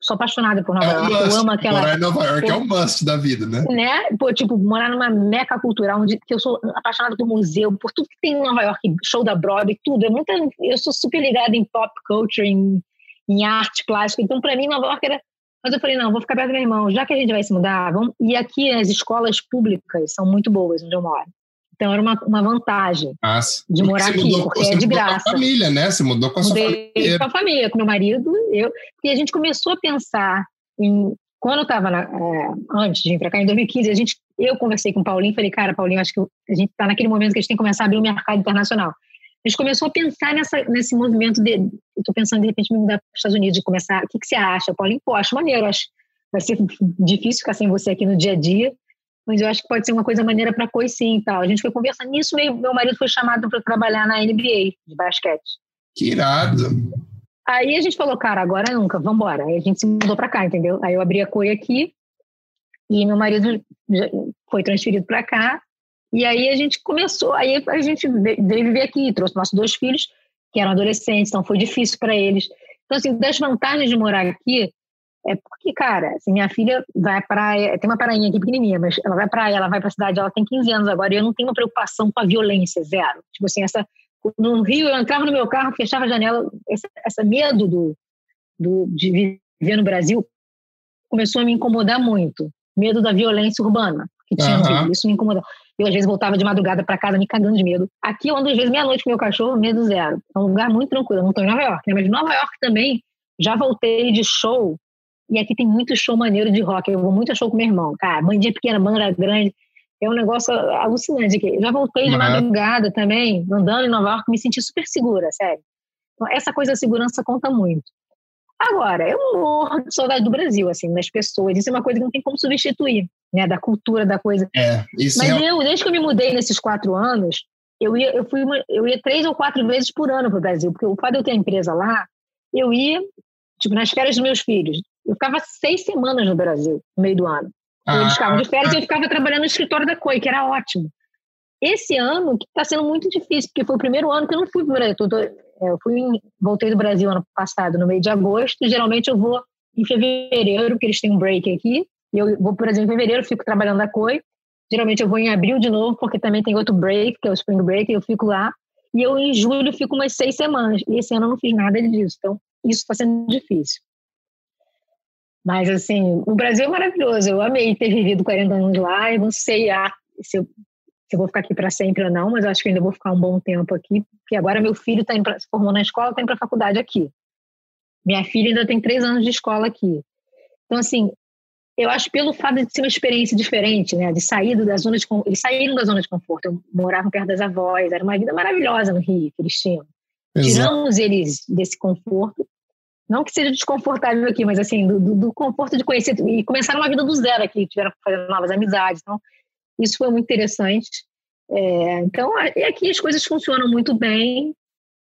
B: sou apaixonada por Nova é York.
A: Must.
B: Eu amo aquela.
A: Morar em Nova York pô, é um must da vida, né?
B: né? Pô, tipo, morar numa meca cultural, onde que eu sou apaixonada por museu, por tudo que tem em Nova York, show da Broadway, tudo. É muita, eu sou super ligada em pop culture, em, em arte plástica. Então, para mim, Nova York era mas eu falei, não, vou ficar perto do meu irmão, já que a gente vai se mudar, vamos... e aqui as escolas públicas são muito boas onde eu moro. Então era uma, uma vantagem
A: Nossa.
B: de morar aqui,
A: mudou,
B: porque é de graça. Com
A: a família, né? Você mudou com a
B: Mudei
A: sua família.
B: com a família, com meu marido, eu. E a gente começou a pensar em. Quando eu estava é, antes de vir para cá, em 2015, a gente, eu conversei com o Paulinho e falei, cara, Paulinho, acho que a gente está naquele momento que a gente tem que começar a abrir o um mercado internacional a gente começou a pensar nessa, nesse movimento de. Eu estou pensando de repente me mudar para os Estados Unidos, de começar. O que, que você acha, Paulinho? Pô, acho maneiro, acho vai ser difícil ficar sem você aqui no dia a dia, mas eu acho que pode ser uma coisa maneira para coisa sim e tal. A gente foi conversando nisso, meu, meu marido foi chamado para trabalhar na NBA de basquete.
A: Que irado!
B: Aí a gente falou, cara, agora nunca, vamos embora. Aí a gente se mudou para cá, entendeu? Aí eu abri a COI aqui e meu marido foi transferido para cá. E aí a gente começou, aí a gente veio viver aqui, trouxe nossos dois filhos, que eram adolescentes, então foi difícil para eles. Então, assim, das vantagens de morar aqui, é porque, cara, assim, minha filha vai para tem uma prainha aqui pequenininha, mas ela vai para ela vai para a cidade, ela tem 15 anos agora e eu não tenho uma preocupação com a violência, zero. Tipo assim, essa no Rio eu entrava no meu carro, fechava a janela, esse, esse medo do, do de viver no Brasil começou a me incomodar muito. Medo da violência urbana que tinha uhum. isso me incomodava. Eu às vezes voltava de madrugada para casa me cagando de medo. Aqui eu ando às vezes meia-noite com meu cachorro, medo zero. É um lugar muito tranquilo. Eu não estou em Nova York, né? mas Nova York também já voltei de show e aqui tem muito show maneiro de rock. Eu vou muito a show com meu irmão, cara. Bandinha pequena, banda grande. É um negócio alucinante aqui. Já voltei de uhum. madrugada também, andando em Nova York, me senti super segura, sério. Então, essa coisa da segurança conta muito. Agora, eu morro de saudade do Brasil, assim, das pessoas. Isso é uma coisa que não tem como substituir, né? Da cultura, da coisa.
A: É, isso
B: Mas
A: é...
B: eu, desde que eu me mudei nesses quatro anos, eu ia, eu fui uma, eu ia três ou quatro vezes por ano para o Brasil, porque o fato de eu ter empresa lá, eu ia, tipo, nas férias dos meus filhos. Eu ficava seis semanas no Brasil, no meio do ano. Ah, Eles ficavam de férias e eu ficava trabalhando no escritório da COI, que era ótimo. Esse ano que está sendo muito difícil, porque foi o primeiro ano que eu não fui para o Brasil. Eu fui, voltei do Brasil ano passado, no meio de agosto. Geralmente eu vou em fevereiro, porque eles têm um break aqui. E eu vou para o Brasil em fevereiro, fico trabalhando na COI. Geralmente eu vou em abril de novo, porque também tem outro break, que é o Spring Break, e eu fico lá. E eu em julho fico umas seis semanas. E esse ano eu não fiz nada disso. Então, isso está sendo difícil. Mas, assim, o Brasil é maravilhoso. Eu amei ter vivido 40 anos lá. Eu não sei ah, se, eu, se eu vou ficar aqui para sempre ou não, mas acho que ainda vou ficar um bom tempo aqui, porque agora meu filho tá pra, se formou na escola, está indo para a faculdade aqui. Minha filha ainda tem três anos de escola aqui. Então, assim, eu acho pelo fato de ser uma experiência diferente, né? De sair da zona de eles saíram da zona de conforto, eu morava perto das avós, era uma vida maravilhosa no Rio que eles tinham. Exato. Tiramos eles desse conforto não que seja desconfortável aqui, mas assim, do, do, conforto de conhecer e começar uma vida do zero aqui, tiveram que fazer novas amizades. Então, isso foi muito interessante. É, então, aqui as coisas funcionam muito bem,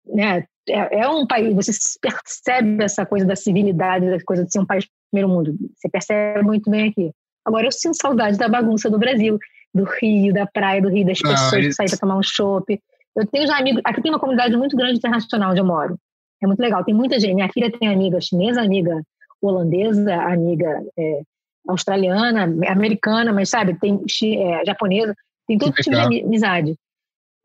B: né? É, é, um país, você percebe essa coisa da civilidade, da coisa de ser um país primeiro mundo. Você percebe muito bem aqui. Agora, eu sinto saudade da bagunça do Brasil, do Rio, da praia do Rio, das pessoas que saem para tomar um chopp. Eu tenho já amigos. Aqui tem uma comunidade muito grande internacional onde eu moro. É muito legal. Tem muita gente. Minha filha tem amiga chinesa, amiga holandesa, amiga é, australiana, americana, mas sabe, tem é, japonesa, tem todo tipo de amizade.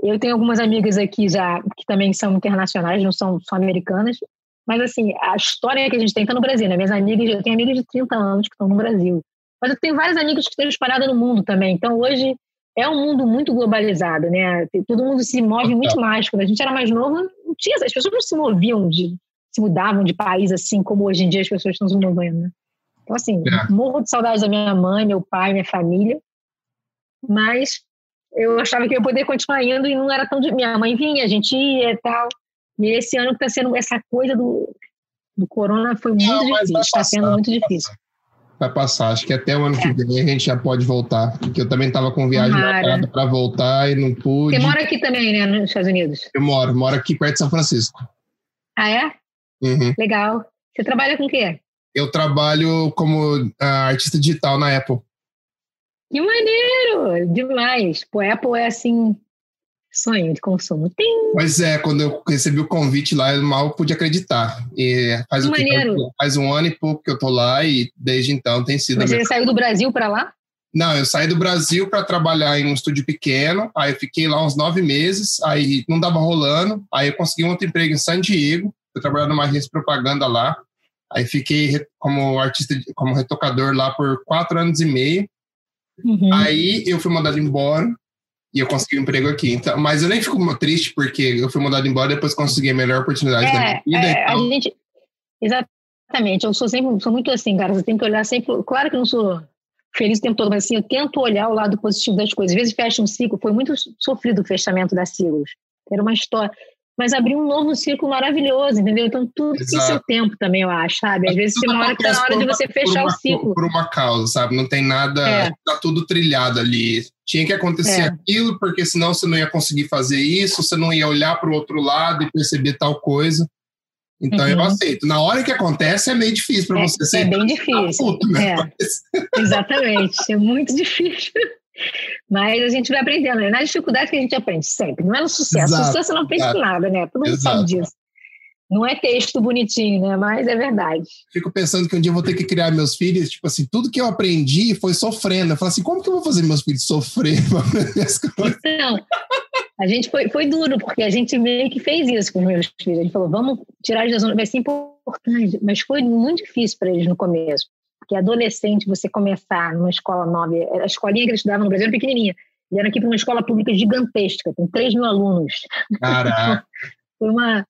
B: Eu tenho algumas amigas aqui já que também são internacionais, não são só americanas, Mas, assim, a história que a gente tem está no Brasil, né? Minhas amigas, eu tenho amigas de 30 anos que estão no Brasil. Mas eu tenho vários amigos que estão espalhados no mundo também. Então, hoje é um mundo muito globalizado, né? Todo mundo se move muito mais. Quando a gente era mais novo, tinha, as pessoas não se moviam, de, se mudavam de país assim como hoje em dia as pessoas estão se movendo, né? Então, assim, é. morro de saudades da minha mãe, meu pai, minha família. Mas eu achava que eu ia poder continuar indo e não era tão... De... Minha mãe vinha, a gente ia e tal. E esse ano que está sendo essa coisa do, do corona foi muito não, difícil, está sendo muito difícil.
A: Vai passar, acho que até o ano é. que vem a gente já pode voltar, porque eu também estava com viagem marcada para voltar e não pude.
B: Você mora aqui também, né, nos Estados Unidos?
A: Eu moro, moro aqui perto de São Francisco.
B: Ah, é?
A: Uhum.
B: Legal. Você trabalha com o quê?
A: Eu trabalho como uh, artista digital na Apple.
B: Que maneiro! Demais. Pô, Apple é assim, sonho de consumo. Tem.
A: Pois é, quando eu recebi o convite lá, eu mal pude acreditar. E faz, que, faz um ano e pouco que eu tô lá e desde então tem sido.
B: Mas você saiu do Brasil para lá?
A: Não, eu saí do Brasil para trabalhar em um estúdio pequeno, aí eu fiquei lá uns nove meses, aí não dava rolando, aí eu consegui um outro emprego em San Diego, eu trabalhava numa agência de propaganda lá, aí fiquei como artista, como retocador lá por quatro anos e meio, uhum. aí eu fui mandado embora, e eu consegui um emprego aqui. Então, mas eu nem fico triste porque eu fui mandado embora depois consegui a melhor oportunidade é, da minha vida. É,
B: então... a gente, exatamente, eu sou sempre sou muito assim, cara. Você tem que olhar sempre. Claro que eu não sou feliz o tempo todo, mas assim, eu tento olhar o lado positivo das coisas. Às vezes fecha um ciclo, foi muito sofrido o fechamento da Silos. Era uma história mas abrir um novo ciclo maravilhoso, entendeu? Então tudo Exato. tem seu tempo também, eu acho, sabe? Às vezes tem uma hora que tá na hora de você fechar
A: uma,
B: o ciclo.
A: Por uma causa, sabe? Não tem nada, é. tá tudo trilhado ali. Tinha que acontecer é. aquilo, porque senão você não ia conseguir fazer isso, você não ia olhar para o outro lado e perceber tal coisa. Então uhum. eu aceito. Na hora que acontece é meio difícil para
B: é,
A: você.
B: É bem difícil. Puto, né? É. Exatamente, é muito difícil. Mas a gente vai aprendendo. Né? Na dificuldade que a gente aprende sempre. Não é no sucesso. Exato, sucesso não aprende exato. nada, né? Todo mundo exato. sabe disso. Não é texto bonitinho, né? Mas é verdade.
A: Fico pensando que um dia eu vou ter que criar meus filhos, tipo assim, tudo que eu aprendi foi sofrendo. Eu falo assim, como que eu vou fazer meus filhos sofrer
B: Não, a gente foi, foi duro, porque a gente meio que fez isso com os meus filhos. A gente falou, vamos tirar eles da zona, vai ser importante. Mas foi muito difícil para eles no começo. Porque adolescente, você começar numa escola nova, a escolinha que eles estudavam no Brasil era pequenininha. Vieram aqui para uma escola pública gigantesca, tem 3 mil alunos.
A: Caraca!
B: Foi uma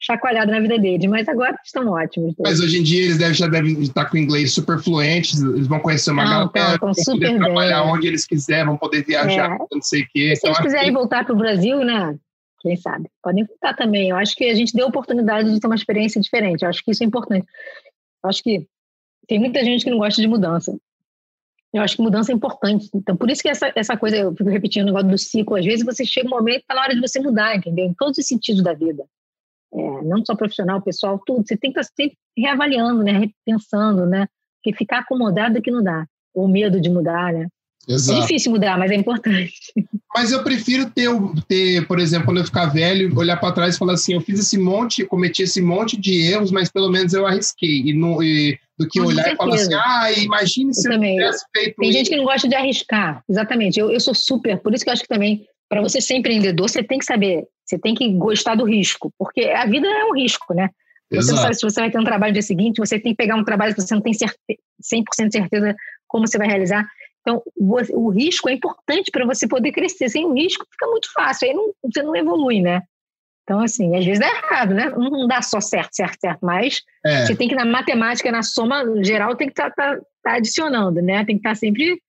B: chacoalhada na vida deles, mas agora estão ótimos.
A: Mas hoje em dia eles devem, já devem estar com inglês super fluentes, eles vão conhecer uma não, galera,
B: vão
A: poder
B: bem.
A: trabalhar onde eles quiserem, vão poder viajar, é. não sei o quê.
B: Se então, eles quiserem que... voltar para o Brasil, né? Quem sabe? Podem voltar também. Eu acho que a gente deu a oportunidade de ter uma experiência diferente. Eu acho que isso é importante. Eu acho que tem muita gente que não gosta de mudança. Eu acho que mudança é importante. Então, por isso que essa, essa coisa, eu fico repetindo o negócio do ciclo, às vezes você chega um momento que está na hora de você mudar, entendeu? Em todos os sentidos da vida. É, não só profissional, pessoal, tudo. Você tem que estar sempre reavaliando, né? Repensando, né? Porque ficar acomodado é que não dá. Ou medo de mudar, né? É Exato. É difícil mudar, mas é importante.
A: Mas eu prefiro ter, ter, por exemplo, quando eu ficar velho, olhar para trás e falar assim: eu fiz esse monte, cometi esse monte de erros, mas pelo menos eu arrisquei. E, não, e do que olhar e falar assim: ah, imagine se eu, eu tivesse feito
B: Tem isso. gente que não gosta de arriscar, exatamente. Eu, eu sou super, por isso que eu acho que também, para você ser empreendedor, você tem que saber, você tem que gostar do risco, porque a vida é um risco, né? Você Exato. não sabe se você vai ter um trabalho no dia seguinte, você tem que pegar um trabalho que você não tem 100% de certeza como você vai realizar. Então, o, o risco é importante para você poder crescer. Sem o risco, fica muito fácil, aí não, você não evolui, né? Então, assim, às vezes dá errado, né? Não dá só certo, certo, certo, mas é. você tem que, na matemática, na soma geral, tem que estar tá, tá, tá adicionando, né? Tem que estar tá sempre.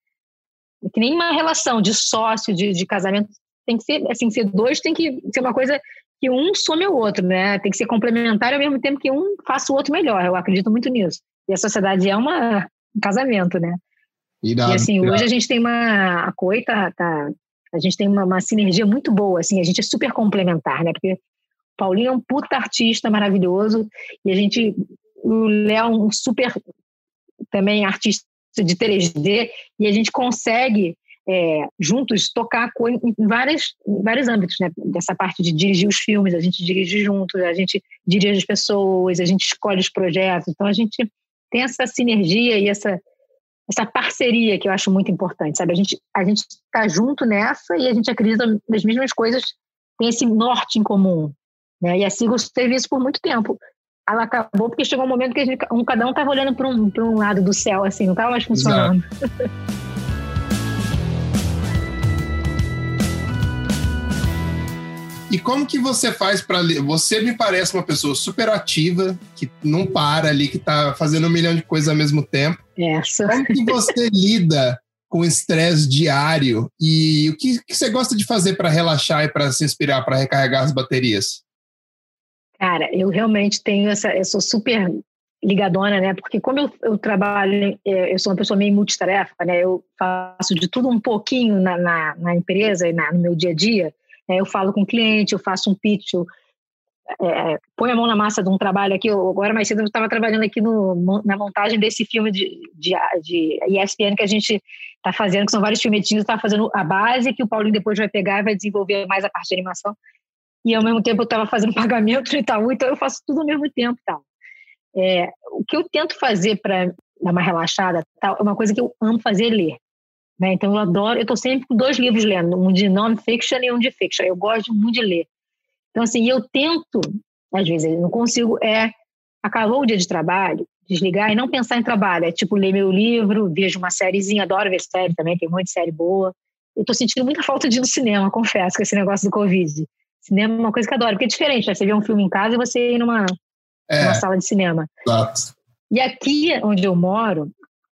B: Que nem uma relação de sócio, de, de casamento, tem que ser, assim, ser dois, tem que ser uma coisa que um some o outro, né? Tem que ser complementar ao mesmo tempo que um faça o outro melhor. Eu acredito muito nisso. E a sociedade é uma, um casamento, né? Irado, e assim, irado. hoje a gente tem uma. A COI tá, tá, a gente tem uma, uma, sinergia muito boa, assim, a gente é super complementar, né? Porque Paulinho é um puta artista maravilhoso e a gente. O Léo é um super também artista de 3D e a gente consegue é, juntos tocar em, várias, em vários âmbitos, né? Dessa parte de dirigir os filmes, a gente dirige juntos, a gente dirige as pessoas, a gente escolhe os projetos, então a gente tem essa sinergia e essa essa parceria que eu acho muito importante, sabe? A gente a gente está junto nessa e a gente acredita nas mesmas coisas, tem esse norte em comum, né? E a Sigos teve isso por muito tempo. ela acabou porque chegou um momento que gente, um, cada um estava olhando para um, um lado do céu, assim, não estava mais funcionando.
A: E como que você faz para você me parece uma pessoa super ativa, que não para ali, que está fazendo um milhão de coisas ao mesmo tempo.
B: Essa.
A: Como que você lida com o estresse diário e o que, que você gosta de fazer para relaxar e para se inspirar, para recarregar as baterias?
B: Cara, eu realmente tenho essa, eu sou super ligadona, né? Porque como eu, eu trabalho, é, eu sou uma pessoa meio multitarefa, né? Eu faço de tudo um pouquinho na, na, na empresa e na, no meu dia a dia. É, eu falo com o cliente, eu faço um pitch, eu, é, põe a mão na massa de um trabalho aqui. Eu, agora mais cedo eu estava trabalhando aqui no, na montagem desse filme de, de, de ESPN que a gente está fazendo, que são vários filmetinhos, está fazendo a base que o Paulinho depois vai pegar e vai desenvolver mais a parte de animação. E ao mesmo tempo eu estava fazendo pagamento no Itaú, então eu faço tudo ao mesmo tempo. Tal. É, o que eu tento fazer para dar uma relaxada tal, é uma coisa que eu amo fazer, ler. Né? Então eu adoro, eu estou sempre com dois livros lendo, um de non-fiction e um de fiction. Eu gosto muito de ler. Então assim, eu tento, às vezes eu não consigo, é acabou o dia de trabalho, desligar e não pensar em trabalho. É tipo ler meu livro, vejo uma sériezinha, adoro ver série também, tem muita série boa. Eu estou sentindo muita falta de ir no cinema, confesso, com esse negócio do Covid. Cinema é uma coisa que eu adoro, porque é diferente, né? Você vê um filme em casa e você ir numa, é, numa sala de cinema.
A: Exato.
B: E aqui onde eu moro,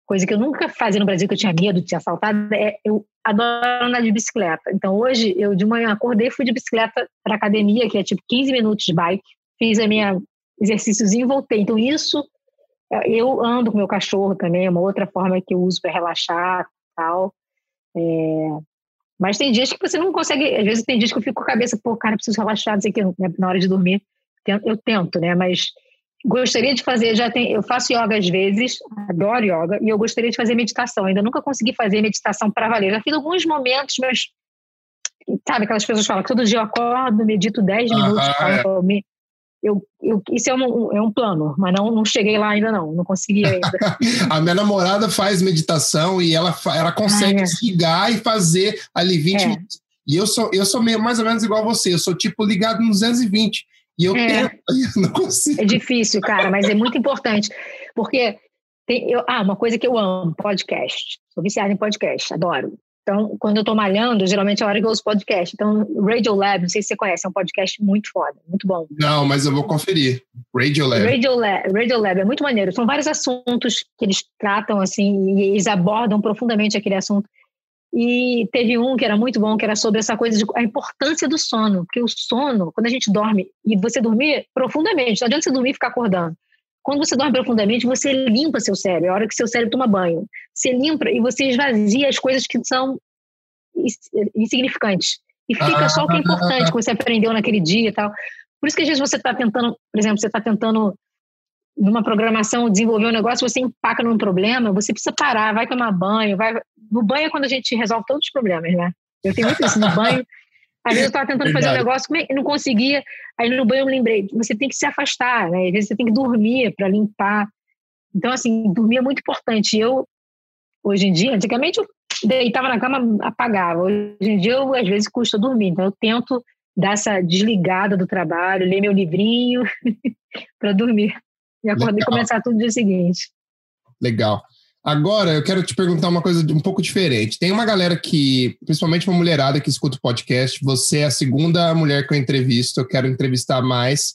B: coisa que eu nunca fazia no Brasil, que eu tinha medo de ser assaltada, é eu adoro andar de bicicleta. Então hoje eu de manhã acordei, fui de bicicleta para academia, que é tipo 15 minutos de bike, fiz a minha exercíciozinho e voltei. Então isso eu ando com meu cachorro também, é uma outra forma que eu uso para relaxar, tal. É... Mas tem dias que você não consegue, às vezes tem dias que eu fico com a cabeça, pô, cara, preciso relaxar, o que, né, na hora de dormir. Eu tento, né? Mas Gostaria de fazer, já tem, eu faço yoga às vezes, adoro yoga, e eu gostaria de fazer meditação. Ainda nunca consegui fazer meditação para valer. Já fiz alguns momentos, mas sabe, aquelas pessoas falam que todo dia eu acordo, medito 10 minutos. Ah, é. Eu, eu, isso é um, é um plano, mas não, não cheguei lá ainda não, não consegui ainda.
A: a minha namorada faz meditação e ela, ela consegue ah, é. ligar e fazer ali 20 é. minutos. E eu sou, eu sou meio, mais ou menos igual a você, eu sou tipo ligado nos 220. E eu, é. tento, eu não consigo.
B: É difícil, cara, mas é muito importante. Porque tem, eu, ah, uma coisa que eu amo, podcast. Sou viciada em podcast, adoro. Então, quando eu tô malhando, geralmente é a hora que eu ouço podcast. Então, Radio Lab, não sei se você conhece, é um podcast muito foda, muito bom.
A: Não, mas eu vou conferir. Radio Lab.
B: Radio Lab, Radio Lab é muito maneiro. São vários assuntos que eles tratam, assim, e eles abordam profundamente aquele assunto. E teve um que era muito bom, que era sobre essa coisa de a importância do sono. Porque o sono, quando a gente dorme, e você dormir profundamente, não adianta você dormir e ficar acordando. Quando você dorme profundamente, você limpa seu cérebro. É a hora que seu cérebro toma banho. Você limpa e você esvazia as coisas que são insignificantes. E fica só o que é importante, que você aprendeu naquele dia e tal. Por isso que às vezes você está tentando, por exemplo, você está tentando numa programação desenvolver um negócio, você empaca num problema, você precisa parar, vai tomar banho, vai. No banho é quando a gente resolve todos os problemas, né? Eu tenho muito isso no banho. Às vezes eu estava tentando Verdade. fazer um negócio e não conseguia. Aí no banho eu me lembrei, você tem que se afastar, né? Às vezes você tem que dormir para limpar. Então, assim, dormir é muito importante. Eu, hoje em dia, antigamente eu deitava na cama, apagava. Hoje em dia, eu, às vezes, custa dormir. Então, eu tento dar essa desligada do trabalho, ler meu livrinho para dormir e acordar e começar tudo no dia seguinte.
A: Legal. Agora, eu quero te perguntar uma coisa um pouco diferente. Tem uma galera que, principalmente uma mulherada que escuta o podcast, você é a segunda mulher que eu entrevisto, eu quero entrevistar mais.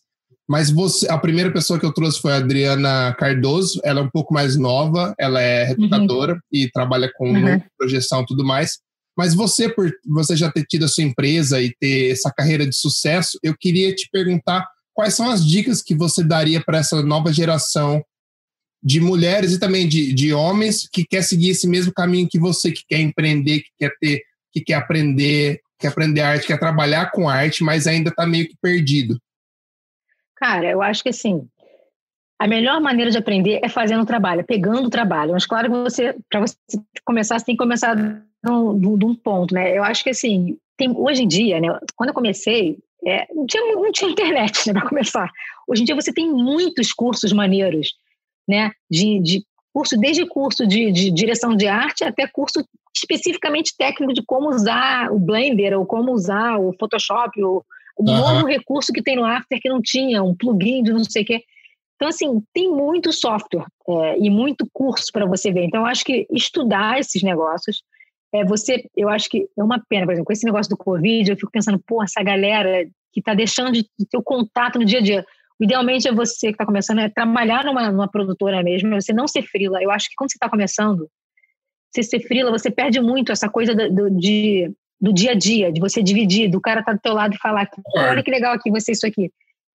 A: Mas você, a primeira pessoa que eu trouxe foi a Adriana Cardoso, ela é um pouco mais nova, ela é recrutadora uhum. e trabalha com uhum. projeção e tudo mais. Mas você, por você já ter tido a sua empresa e ter essa carreira de sucesso, eu queria te perguntar quais são as dicas que você daria para essa nova geração de mulheres e também de, de homens que quer seguir esse mesmo caminho que você, que quer empreender, que quer ter, que quer aprender, quer aprender arte, quer trabalhar com arte, mas ainda está meio que perdido?
B: Cara, eu acho que assim, a melhor maneira de aprender é fazendo o trabalho, pegando o trabalho. Mas claro que você, para você começar, você tem que começar de um ponto, né? Eu acho que assim, tem, hoje em dia, né? Quando eu comecei, é, não, tinha, não tinha internet né, para começar. Hoje em dia você tem muitos cursos maneiros, né? De, de curso, desde curso de, de direção de arte até curso especificamente técnico de como usar o Blender ou como usar o Photoshop, ou o uhum. novo recurso que tem no After que não tinha, um plugin de não sei o quê. Então, assim, tem muito software é, e muito curso para você ver. Então, eu acho que estudar esses negócios, é você, eu acho que é uma pena, por exemplo, com esse negócio do Covid, eu fico pensando, pô, essa galera que está deixando de ter o contato no dia a dia. Idealmente é você que está começando a trabalhar numa, numa produtora mesmo, você não ser frila. Eu acho que quando você está começando, você ser frila, você perde muito essa coisa do, do, de, do dia a dia, de você dividir, do cara estar tá do teu lado e falar, olha que legal aqui você isso aqui.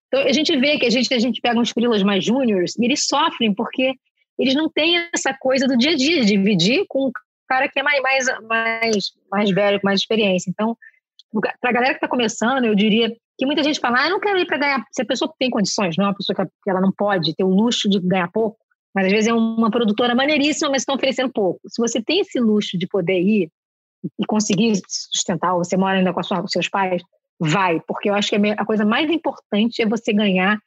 B: Então, a gente vê que a gente, a gente pega uns frilas mais júniores e eles sofrem porque eles não têm essa coisa do dia a dia, de dividir com o cara que é mais, mais, mais, mais velho, com mais experiência. Então, para a galera que está começando, eu diria que muita gente fala, ah, eu não quero ir para ganhar. Se a pessoa tem condições, não é uma pessoa que ela não pode ter o luxo de ganhar pouco, mas às vezes é uma produtora maneiríssima, mas estão oferecendo pouco. Se você tem esse luxo de poder ir e conseguir sustentar, ou você mora ainda com, sua, com seus pais, vai, porque eu acho que a coisa mais importante é você ganhar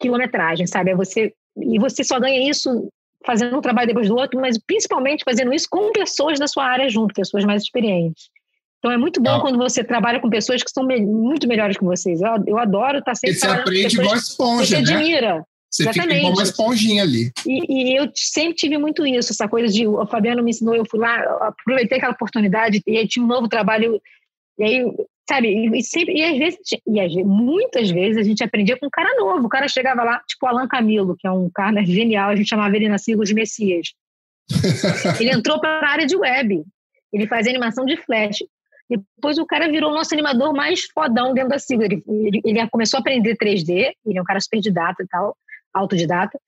B: quilometragem, sabe? É você e você só ganha isso fazendo um trabalho depois do outro, mas principalmente fazendo isso com pessoas da sua área junto, pessoas mais experientes. Então é muito bom Não. quando você trabalha com pessoas que são me muito melhores que vocês. Eu, eu adoro estar sempre.
A: E você aprende igual esponja,
B: você né? admira.
A: Você Exatamente. fica igual uma esponjinha ali.
B: E, e, eu sempre tive muito isso, essa coisa de o Fabiano me ensinou, eu fui lá, aproveitei aquela oportunidade e aí tinha um novo trabalho. E aí Sabe? E, sempre, e às vezes, e às, muitas vezes a gente aprendia com um cara novo. O cara chegava lá, tipo Alan Camilo, que é um cara genial, a gente chamava ele na sigla de Messias. ele entrou para a área de web. Ele fazia animação de flash. Depois o cara virou o nosso animador mais fodão dentro da sigla. Ele, ele, ele começou a aprender 3D, ele é um cara super didata e tal, autodidata.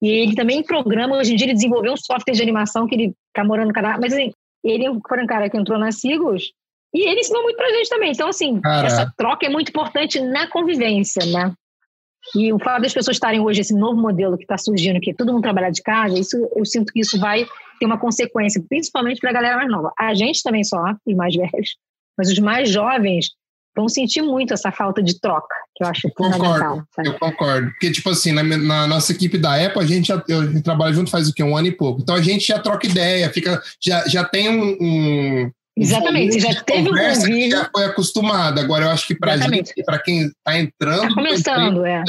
B: E ele também programa, hoje em dia ele desenvolveu um software de animação que ele está morando no Canadá. Mas assim, ele foi um cara que entrou na Sigos e ele ensinou muito pra gente também. Então, assim, Caraca. essa troca é muito importante na convivência, né? E o fato das pessoas estarem hoje, esse novo modelo que está surgindo, que todo mundo trabalha de casa, isso, eu sinto que isso vai ter uma consequência, principalmente para a galera mais nova. A gente também sofre, os mais velhos, mas os mais jovens vão sentir muito essa falta de troca, que eu acho.
A: Concordo, eu concordo. Porque, tipo assim, na, na, nossa equipe da Apple, a gente já eu, trabalha junto faz o quê? Um ano e pouco. Então a gente já troca ideia, fica, já, já tem um, um
B: Exatamente, você já teve um convívio.
A: já foi acostumado. Agora, eu acho que para para quem está entrando.
B: Tá começando, é.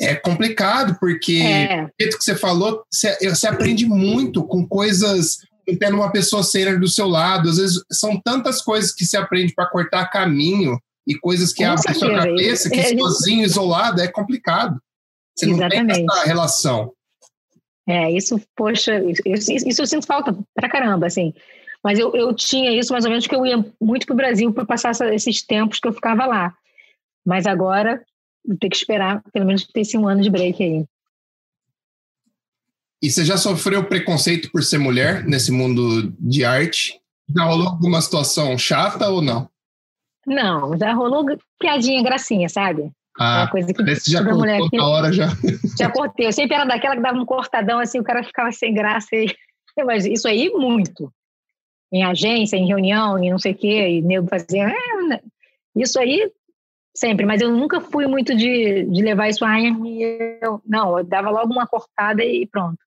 A: É complicado, porque, é. do jeito que você falou, você, você aprende muito com coisas tendo uma pessoa séria do seu lado. Às vezes são tantas coisas que se aprende para cortar caminho e coisas que abrem a sua cabeça, que é. sozinho, isolado, é complicado. Você Exatamente. não tem essa relação.
B: É, isso, poxa, isso, isso eu sinto falta pra caramba, assim. Mas eu, eu tinha isso mais ou menos porque eu ia muito para o Brasil para passar esses tempos que eu ficava lá. Mas agora vou ter que esperar pelo menos ter esse um ano de break aí.
A: E você já sofreu preconceito por ser mulher nesse mundo de arte? Já rolou alguma situação chata ou não?
B: Não, já rolou piadinha, gracinha, sabe?
A: Ah, uma coisa que esse já mulher aqui, hora já.
B: Já cortei. Eu sempre era daquela que dava um cortadão assim, o cara ficava sem graça. E... Mas isso aí, muito em agência, em reunião, e não sei o quê, e nego fazia. É, né? isso aí sempre, mas eu nunca fui muito de, de levar isso a eu, não, eu dava logo uma cortada e pronto.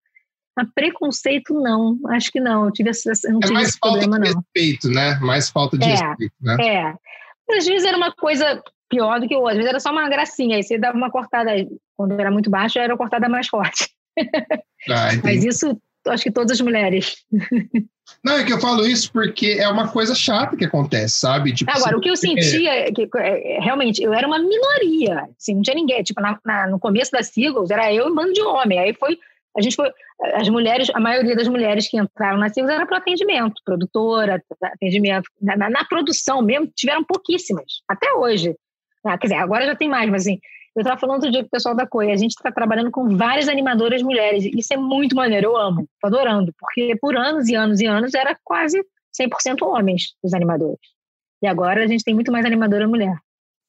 B: A preconceito, não, acho que não. Eu tive essa, não é tive
A: mais
B: esse falta problema,
A: de respeito,
B: não.
A: né? Mais falta de é, respeito, né?
B: É. Às vezes era uma coisa pior do que outra, às vezes era só uma gracinha, aí você dava uma cortada, quando era muito baixo, era uma cortada mais forte. Ah, Mas isso acho que todas as mulheres.
A: Não, é que eu falo isso porque é uma coisa chata que acontece, sabe?
B: Tipo, Agora, o que eu sentia é que é, realmente eu era uma minoria, assim, não tinha ninguém. Tipo, na, na, no começo da Seagulls era eu e um bando de homem. Aí foi, a gente foi, as mulheres, a maioria das mulheres que entraram na Seagulls era para atendimento, produtora, atendimento. Na, na, na, produção mesmo, tiveram pouquíssimas, até hoje. Ah, quer dizer, agora já tem mais, mas assim, eu estava falando outro dia com o pessoal da COI, a gente está trabalhando com várias animadoras mulheres. Isso é muito maneiro, eu amo, tô adorando, porque por anos e anos e anos era quase 100% homens os animadores. E agora a gente tem muito mais animadora mulher.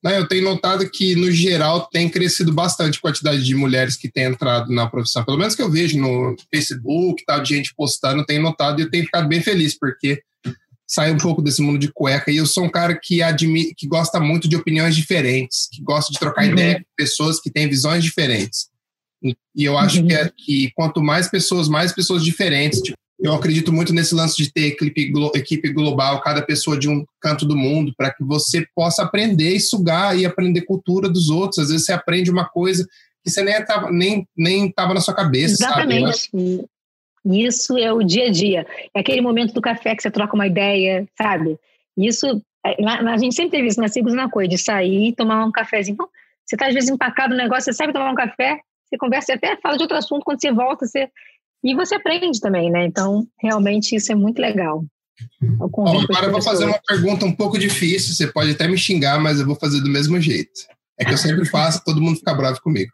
A: Eu tenho notado que, no geral, tem crescido bastante a quantidade de mulheres que têm entrado na profissão. Pelo menos que eu vejo no Facebook, tal, de gente postando, tenho notado e eu tenho ficado bem feliz, porque sair um pouco desse mundo de cueca. E eu sou um cara que admi que gosta muito de opiniões diferentes, que gosta de trocar uhum. ideia com pessoas que têm visões diferentes. E eu acho uhum. que, é, que quanto mais pessoas, mais pessoas diferentes. Tipo, eu acredito muito nesse lance de ter equipe, global, cada pessoa de um canto do mundo, para que você possa aprender e sugar e aprender cultura dos outros. Às vezes você aprende uma coisa que você nem estava nem, nem tava na sua cabeça.
B: Exatamente. Sabe? Isso é o dia a dia. É aquele momento do café que você troca uma ideia, sabe? Isso, é, a gente sempre teve isso na Sigos na Coisa, de sair e tomar um cafezinho. Então, você está às vezes empacado no negócio, você sabe tomar um café, você conversa e até fala de outro assunto, quando você volta, você. E você aprende também, né? Então, realmente, isso é muito legal.
A: Bom, agora eu vou fazer uma pergunta um pouco difícil, você pode até me xingar, mas eu vou fazer do mesmo jeito. É que eu sempre faço, todo mundo fica bravo comigo.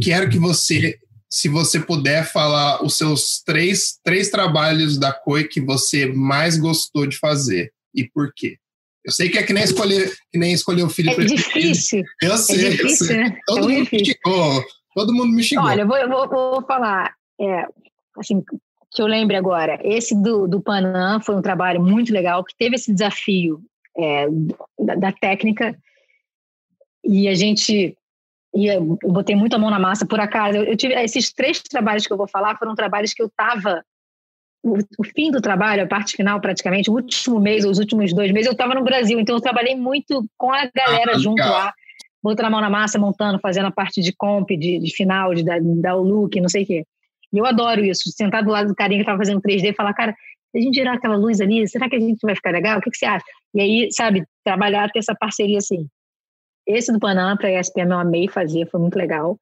A: Quero que você, se você puder falar os seus três, três trabalhos da COI que você mais gostou de fazer e por quê. Eu sei que é que nem escolher, que nem escolher o filho
B: É difícil.
A: Eu sei, é difícil, eu sei. Né? Todo é mundo difícil. me xingou. Todo mundo me xingou.
B: Olha, eu vou, eu vou, vou falar. É, assim, que eu lembre agora, esse do, do Panam foi um trabalho muito legal, que teve esse desafio é, da, da, técnica, e a gente, e eu botei muita mão na massa, por acaso, eu, eu, tive, esses três trabalhos que eu vou falar foram trabalhos que eu estava, o, o, fim do trabalho, a parte final praticamente, o último mês, os últimos dois meses, eu estava no Brasil, então eu trabalhei muito com a galera ah, junto lá, botando a mão na massa, montando, fazendo a parte de comp, de, de final, de dar o look, não sei o quê. Eu adoro isso, sentar do lado do carinha que estava fazendo 3D e falar, cara, se a gente tirar aquela luz ali, será que a gente vai ficar legal? O que, que você acha? E aí, sabe, trabalhar, ter essa parceria assim. Esse do Panam para a ESPM eu amei fazer, foi muito legal.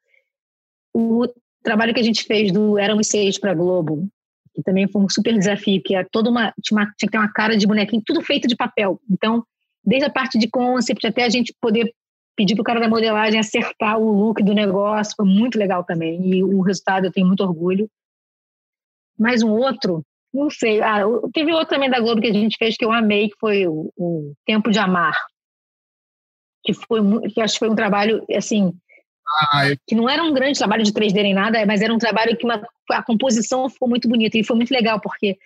B: O trabalho que a gente fez do Éramos Seis para Globo, que também foi um super desafio, que é toda uma tinha, uma tinha que ter uma cara de bonequinho, tudo feito de papel. Então, desde a parte de concept até a gente poder pedir para o cara da modelagem acertar o look do negócio, foi muito legal também. E o resultado eu tenho muito orgulho. Mais um outro, não sei. Ah, teve outro também da Globo que a gente fez que eu amei, que foi o, o Tempo de Amar. Que foi que acho que foi um trabalho assim. Ah, eu... Que não era um grande trabalho de 3D nem nada, mas era um trabalho que uma, a composição ficou muito bonita e foi muito legal, porque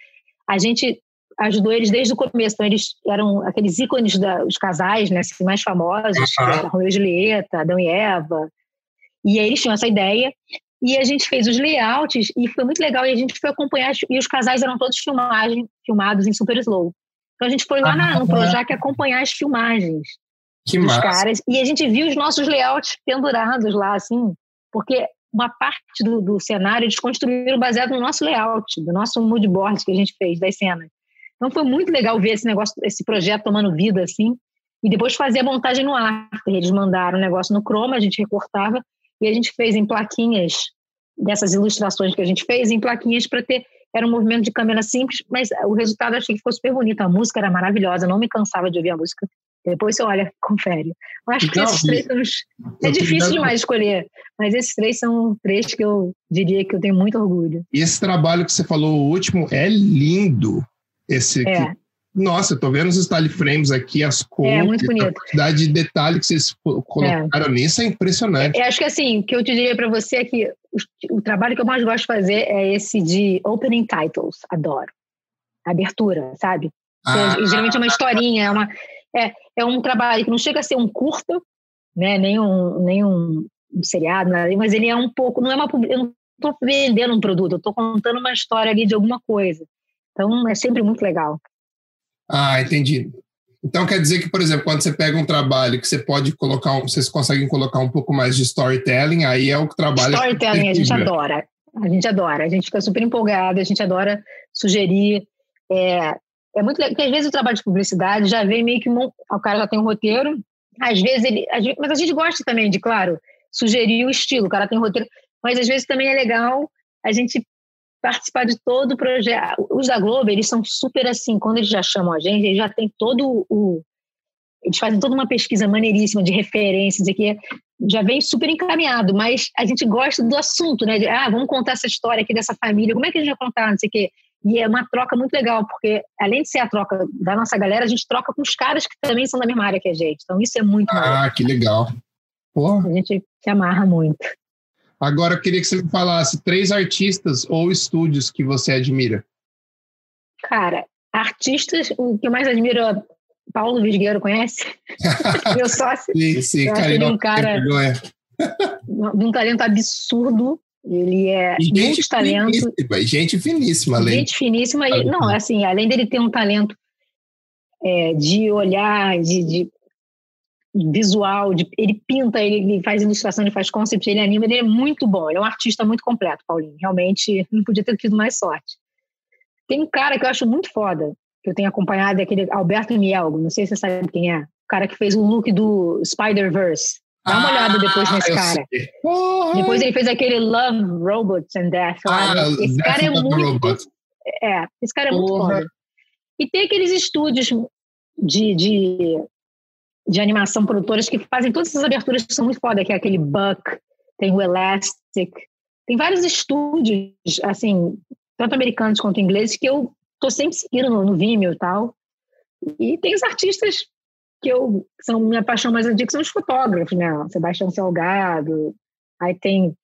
B: a gente ajudou eles desde o começo. Então, eles eram aqueles ícones dos casais, né, assim, mais famosos, uhum. Romeu e Julieta, Adão e Eva. E aí eles tinham essa ideia. E a gente fez os layouts e foi muito legal. E a gente foi acompanhar, e os casais eram todos filmagem, filmados em super slow. Então a gente foi lá na, no Projac acompanhar as filmagens
A: que
B: dos
A: massa.
B: caras. E a gente viu os nossos layouts pendurados lá, assim, porque uma parte do, do cenário eles construíram baseado no nosso layout, do nosso mood board que a gente fez das cenas. Então foi muito legal ver esse negócio, esse projeto tomando vida assim, e depois fazer a montagem no After. Eles mandaram o negócio no Chroma, a gente recortava e a gente fez em plaquinhas dessas ilustrações que a gente fez em plaquinhas para ter era um movimento de câmera simples, mas o resultado achei que ficou super bonito. A música era maravilhosa, não me cansava de ouvir a música. Depois você olha, confere. Eu acho que esses três são os... É difícil demais escolher, mas esses três são três que eu diria que eu tenho muito orgulho.
A: E esse trabalho que você falou, o último, é lindo. Esse aqui. É. Nossa, eu tô vendo os style frames aqui, as cores,
B: é, muito bonito. a
A: quantidade de detalhe que vocês colocaram é. nisso é impressionante.
B: Eu acho que assim, o que eu te diria para você é que o, o, trabalho que eu mais gosto de fazer é esse de opening titles, adoro. Abertura, sabe? Ah, geralmente é uma historinha, é, uma, é, é um trabalho que não chega a ser um curta, né? Nem um, nem um, um seriado, nada, mas ele é um pouco, não é uma, eu não estou vendendo um produto, eu estou contando uma história ali de alguma coisa. Então, é sempre muito legal.
A: Ah, entendi. Então quer dizer que, por exemplo, quando você pega um trabalho que você pode colocar, um, vocês conseguem colocar um pouco mais de storytelling, aí é o que trabalha.
B: Storytelling a gente adora, a gente adora, a gente fica super empolgada, a gente adora sugerir. É, é muito legal, porque às vezes o trabalho de publicidade já vem meio que o cara já tem um roteiro, às vezes ele, mas a gente gosta também de, claro, sugerir o estilo, o cara tem um roteiro, mas às vezes também é legal a gente participar de todo o projeto. Os da Globo, eles são super assim, quando eles já chamam a gente, eles já tem todo o. Eles fazem toda uma pesquisa maneiríssima de referências que já vem super encaminhado, mas a gente gosta do assunto, né? De, ah, vamos contar essa história aqui dessa família, como é que a gente vai contar, não sei o quê. E é uma troca muito legal, porque além de ser a troca da nossa galera, a gente troca com os caras que também são da mesma área que a gente. Então isso é muito
A: Ah, legal. que legal. Porra.
B: A gente se amarra muito.
A: Agora eu queria que você me falasse três artistas ou estúdios que você admira.
B: Cara, artistas, o que eu mais admiro é Paulo Visgueiro, conhece? Meu sócio.
A: Sim, sim,
B: eu
A: cara,
B: ele é um cara de um talento absurdo. Ele é
A: gente
B: muito talento.
A: Finíssima, gente finíssima, além.
B: Gente finíssima. E, não, assim, além dele ter um talento é, de olhar, de, de visual, de, ele pinta, ele, faz ilustração, ele faz concept, ele anima, ele é muito bom, ele é um artista muito completo, Paulinho. Realmente não podia ter tido mais sorte. Tem um cara que eu acho muito foda, que eu tenho acompanhado, é aquele Alberto Mielgo, não sei se você sabe quem é, o cara que fez o look do Spider-Verse. Dá uma ah, olhada depois nesse cara. Depois ele fez aquele Love Robots and Death. Ah, esse Death cara é muito. É, esse cara é muito foda. E tem aqueles estúdios de, de de animação produtoras que fazem todas essas aberturas que são muito foda, que é aquele Buck, tem o Elastic, tem vários estúdios, assim, tanto americanos quanto ingleses, que eu tô sempre seguindo no, no Vimeo e tal. E tem os artistas que eu que são minha paixão mais antiga, que são os fotógrafos, né? Sebastião Salgado, aí tem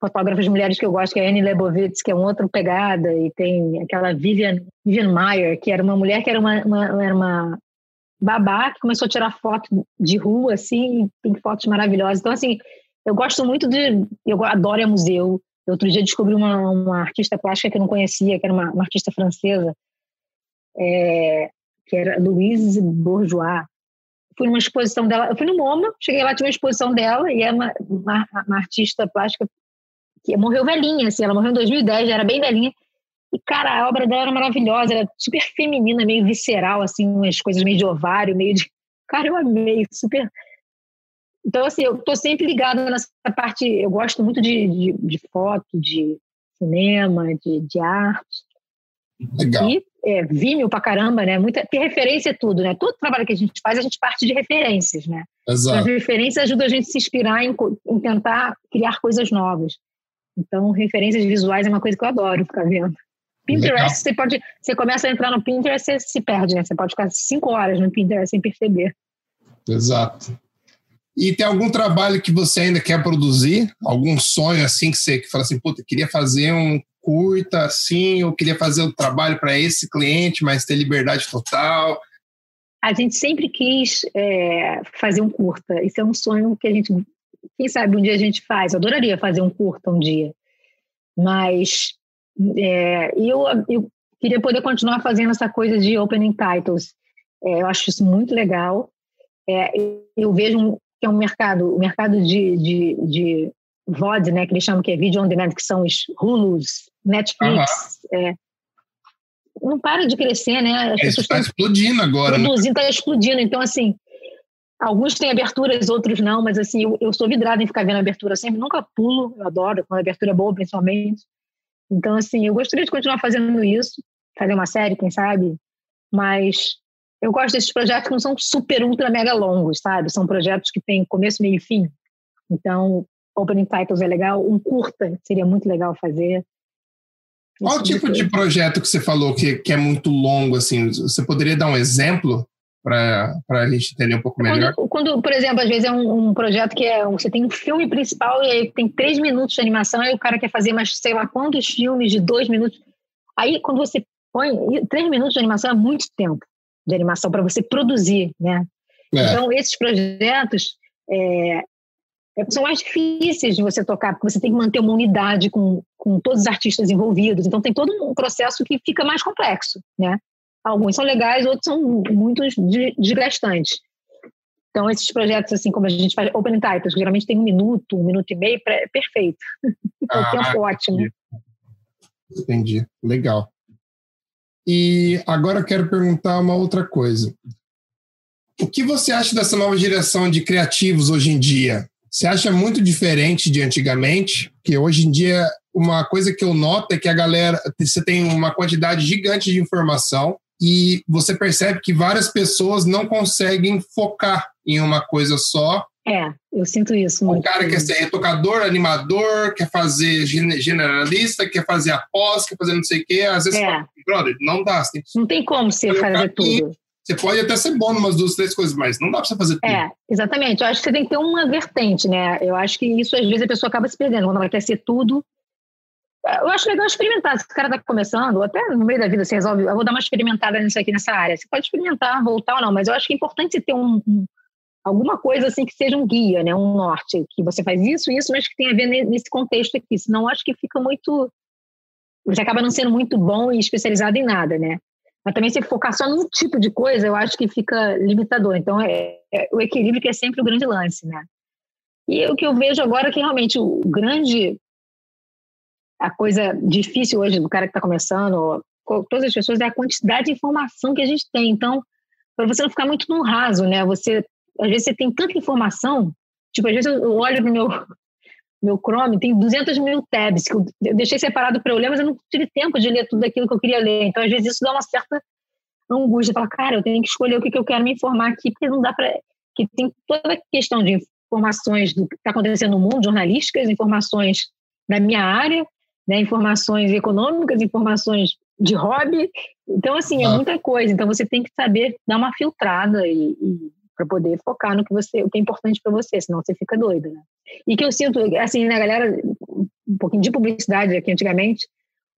B: fotógrafas mulheres que eu gosto, que é a Annie Lebovitz, que é uma outra pegada, e tem aquela Vivian, Vivian Meyer, que era uma mulher que era uma, uma, era uma babá que começou a tirar foto de rua, assim, tem fotos maravilhosas. Então, assim, eu gosto muito de. Eu adoro museu. Outro dia descobri uma, uma artista plástica que eu não conhecia, que era uma, uma artista francesa, é, que era Louise Bourgeois. Fui numa exposição dela, eu fui no MoMA, cheguei lá, tinha uma exposição dela, e é uma, uma, uma artista plástica que morreu velhinha, assim, ela morreu em 2010, já era bem velhinha, e, cara, a obra dela era maravilhosa, era super feminina, meio visceral, assim, umas coisas meio de ovário, meio de. Cara, eu amei, super. Então, assim, eu tô sempre ligada nessa parte. Eu gosto muito de, de, de foto, de cinema, de, de arte.
A: Legal.
B: E é, Vimeo pra caramba, né? Muita, ter referência é tudo, né? Todo trabalho que a gente faz, a gente parte de referências, né?
A: Exato.
B: As referências ajudam a gente a se inspirar em, em tentar criar coisas novas. Então, referências visuais é uma coisa que eu adoro ficar vendo. Pinterest, você pode. Você começa a entrar no Pinterest, você se perde, né? Você pode ficar cinco horas no Pinterest sem perceber.
A: Exato. E tem algum trabalho que você ainda quer produzir? Algum sonho assim que você que fala assim, puta, queria fazer um curta assim, ou queria fazer um trabalho para esse cliente, mas ter liberdade total?
B: A gente sempre quis é, fazer um curta. Isso é um sonho que a gente, quem sabe um dia a gente faz. Eu adoraria fazer um curta um dia, mas é, e eu, eu queria poder continuar fazendo essa coisa de opening titles. É, eu acho isso muito legal. É, eu vejo que é um mercado, o mercado de, de, de VOD, né, que eles chamam que é Video On Demand, que são os Hulus, Netflix, é, não para de crescer, né?
A: As é, está explodindo agora.
B: Né? Produzindo, está explodindo. Então, assim, alguns têm aberturas, outros não, mas assim, eu, eu sou vidrada em ficar vendo abertura sempre, nunca pulo, eu adoro, quando a abertura é boa, principalmente. Então, assim, eu gostaria de continuar fazendo isso, fazer uma série, quem sabe, mas eu gosto desses projetos que não são super, ultra, mega longos, sabe? São projetos que têm começo, meio e fim. Então, opening titles é legal, um curta seria muito legal fazer.
A: Qual o tipo de projeto que você falou que, que é muito longo, assim? Você poderia dar um exemplo? Para a gente entender um pouco melhor?
B: Quando, quando, por exemplo, às vezes é um, um, projeto que é você tem um filme principal e aí tem três minutos de animação, aí o cara quer fazer mais sei lá quantos filmes de dois minutos. Aí quando você põe três minutos de animação é muito tempo de animação para você produzir, né? É. Então esses projetos é, é, são mais difíceis de você tocar, porque você tem que manter uma unidade com, com todos os artistas envolvidos. Então tem todo um processo que fica mais complexo, né? Alguns são legais, outros são muito desgastantes. Então, esses projetos, assim, como a gente faz Open Titles, geralmente tem um minuto, um minuto e meio, é perfeito. É um tempo ótimo.
A: Entendi. Legal. E agora eu quero perguntar uma outra coisa. O que você acha dessa nova direção de criativos hoje em dia? Você acha muito diferente de antigamente? Porque hoje em dia, uma coisa que eu noto é que a galera, você tem uma quantidade gigante de informação e você percebe que várias pessoas não conseguem focar em uma coisa só.
B: É, eu sinto isso muito.
A: O cara quer ser retocador, animador, quer fazer generalista, quer fazer após, quer fazer não sei o quê. Às vezes, é. brother, não dá. Tem
B: não tem como você fazer tudo.
A: Você pode até ser bom em umas duas, três coisas, mas não dá para você fazer tudo.
B: É, exatamente. Eu acho que você tem que ter uma vertente, né? Eu acho que isso, às vezes, a pessoa acaba se perdendo. Quando ela quer ser tudo, eu acho legal experimentar. Se o cara está começando, ou até no meio da vida você resolve, eu vou dar uma experimentada nisso aqui, nessa área. Você pode experimentar, voltar ou não, mas eu acho que é importante você ter um, um, alguma coisa assim que seja um guia, né, um norte, que você faz isso, isso, mas que tem a ver nesse contexto aqui. Senão, acho que fica muito. Você acaba não sendo muito bom e especializado em nada, né? Mas também se focar só num tipo de coisa, eu acho que fica limitador. Então, é, é o equilíbrio que é sempre o grande lance, né? E o que eu vejo agora é que realmente o grande a coisa difícil hoje do cara que está começando, todas as pessoas, é a quantidade de informação que a gente tem. Então, para você não ficar muito no raso, né? Você, às vezes você tem tanta informação, tipo, às vezes eu olho no meu, meu Chrome, tem 200 mil tabs que eu deixei separado para eu ler, mas eu não tive tempo de ler tudo aquilo que eu queria ler. Então, às vezes isso dá uma certa angústia, fala, cara, eu tenho que escolher o que, que eu quero me informar aqui, porque não dá para que tem toda a questão de informações do que está acontecendo no mundo, jornalísticas, informações da minha área, né, informações econômicas, informações de hobby. Então, assim, é ah. muita coisa. Então, você tem que saber dar uma filtrada e, e para poder focar no que você, o que é importante para você, senão você fica doido, né? E que eu sinto, assim, na galera, um pouquinho de publicidade aqui antigamente,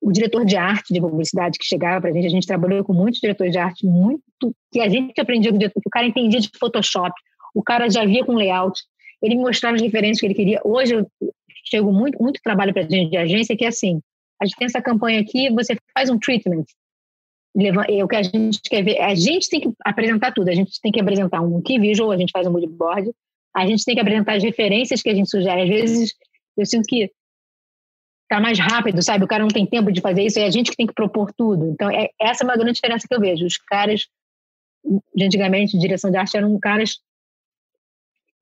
B: o diretor de arte de publicidade que chegava para a gente, a gente trabalhou com muitos diretores de arte, muito que a gente aprendia com o diretor, que o cara entendia de Photoshop, o cara já via com layout, ele mostrava as referências que ele queria. Hoje eu chego muito, muito trabalho para gente de agência que é assim, a gente tem essa campanha aqui, você faz um treatment. É o que a gente quer ver, a gente tem que apresentar tudo, a gente tem que apresentar um key visual, a gente faz um mood board, a gente tem que apresentar as referências que a gente sugere. Às vezes eu sinto que tá mais rápido, sabe? O cara não tem tempo de fazer isso, é a gente que tem que propor tudo. Então, é, essa é uma grande diferença que eu vejo. Os caras, de antigamente, direção de arte, eram caras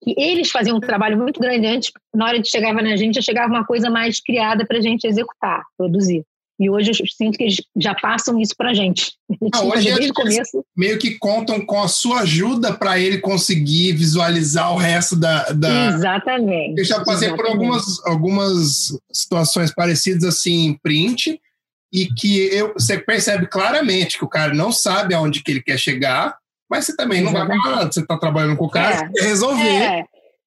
B: que eles faziam um trabalho muito grande antes, na hora de chegar na gente, já chegava uma coisa mais criada para a gente executar, produzir. E hoje eu sinto que eles já passam isso para a gente.
A: Ah, hoje desde o começo. meio que contam com a sua ajuda para ele conseguir visualizar o resto da. da...
B: Exatamente.
A: Eu já passei exatamente. por algumas, algumas situações parecidas assim em print e que eu, você percebe claramente que o cara não sabe aonde que ele quer chegar mas você também não vai falar, você está trabalhando com o cara, é, resolver. É.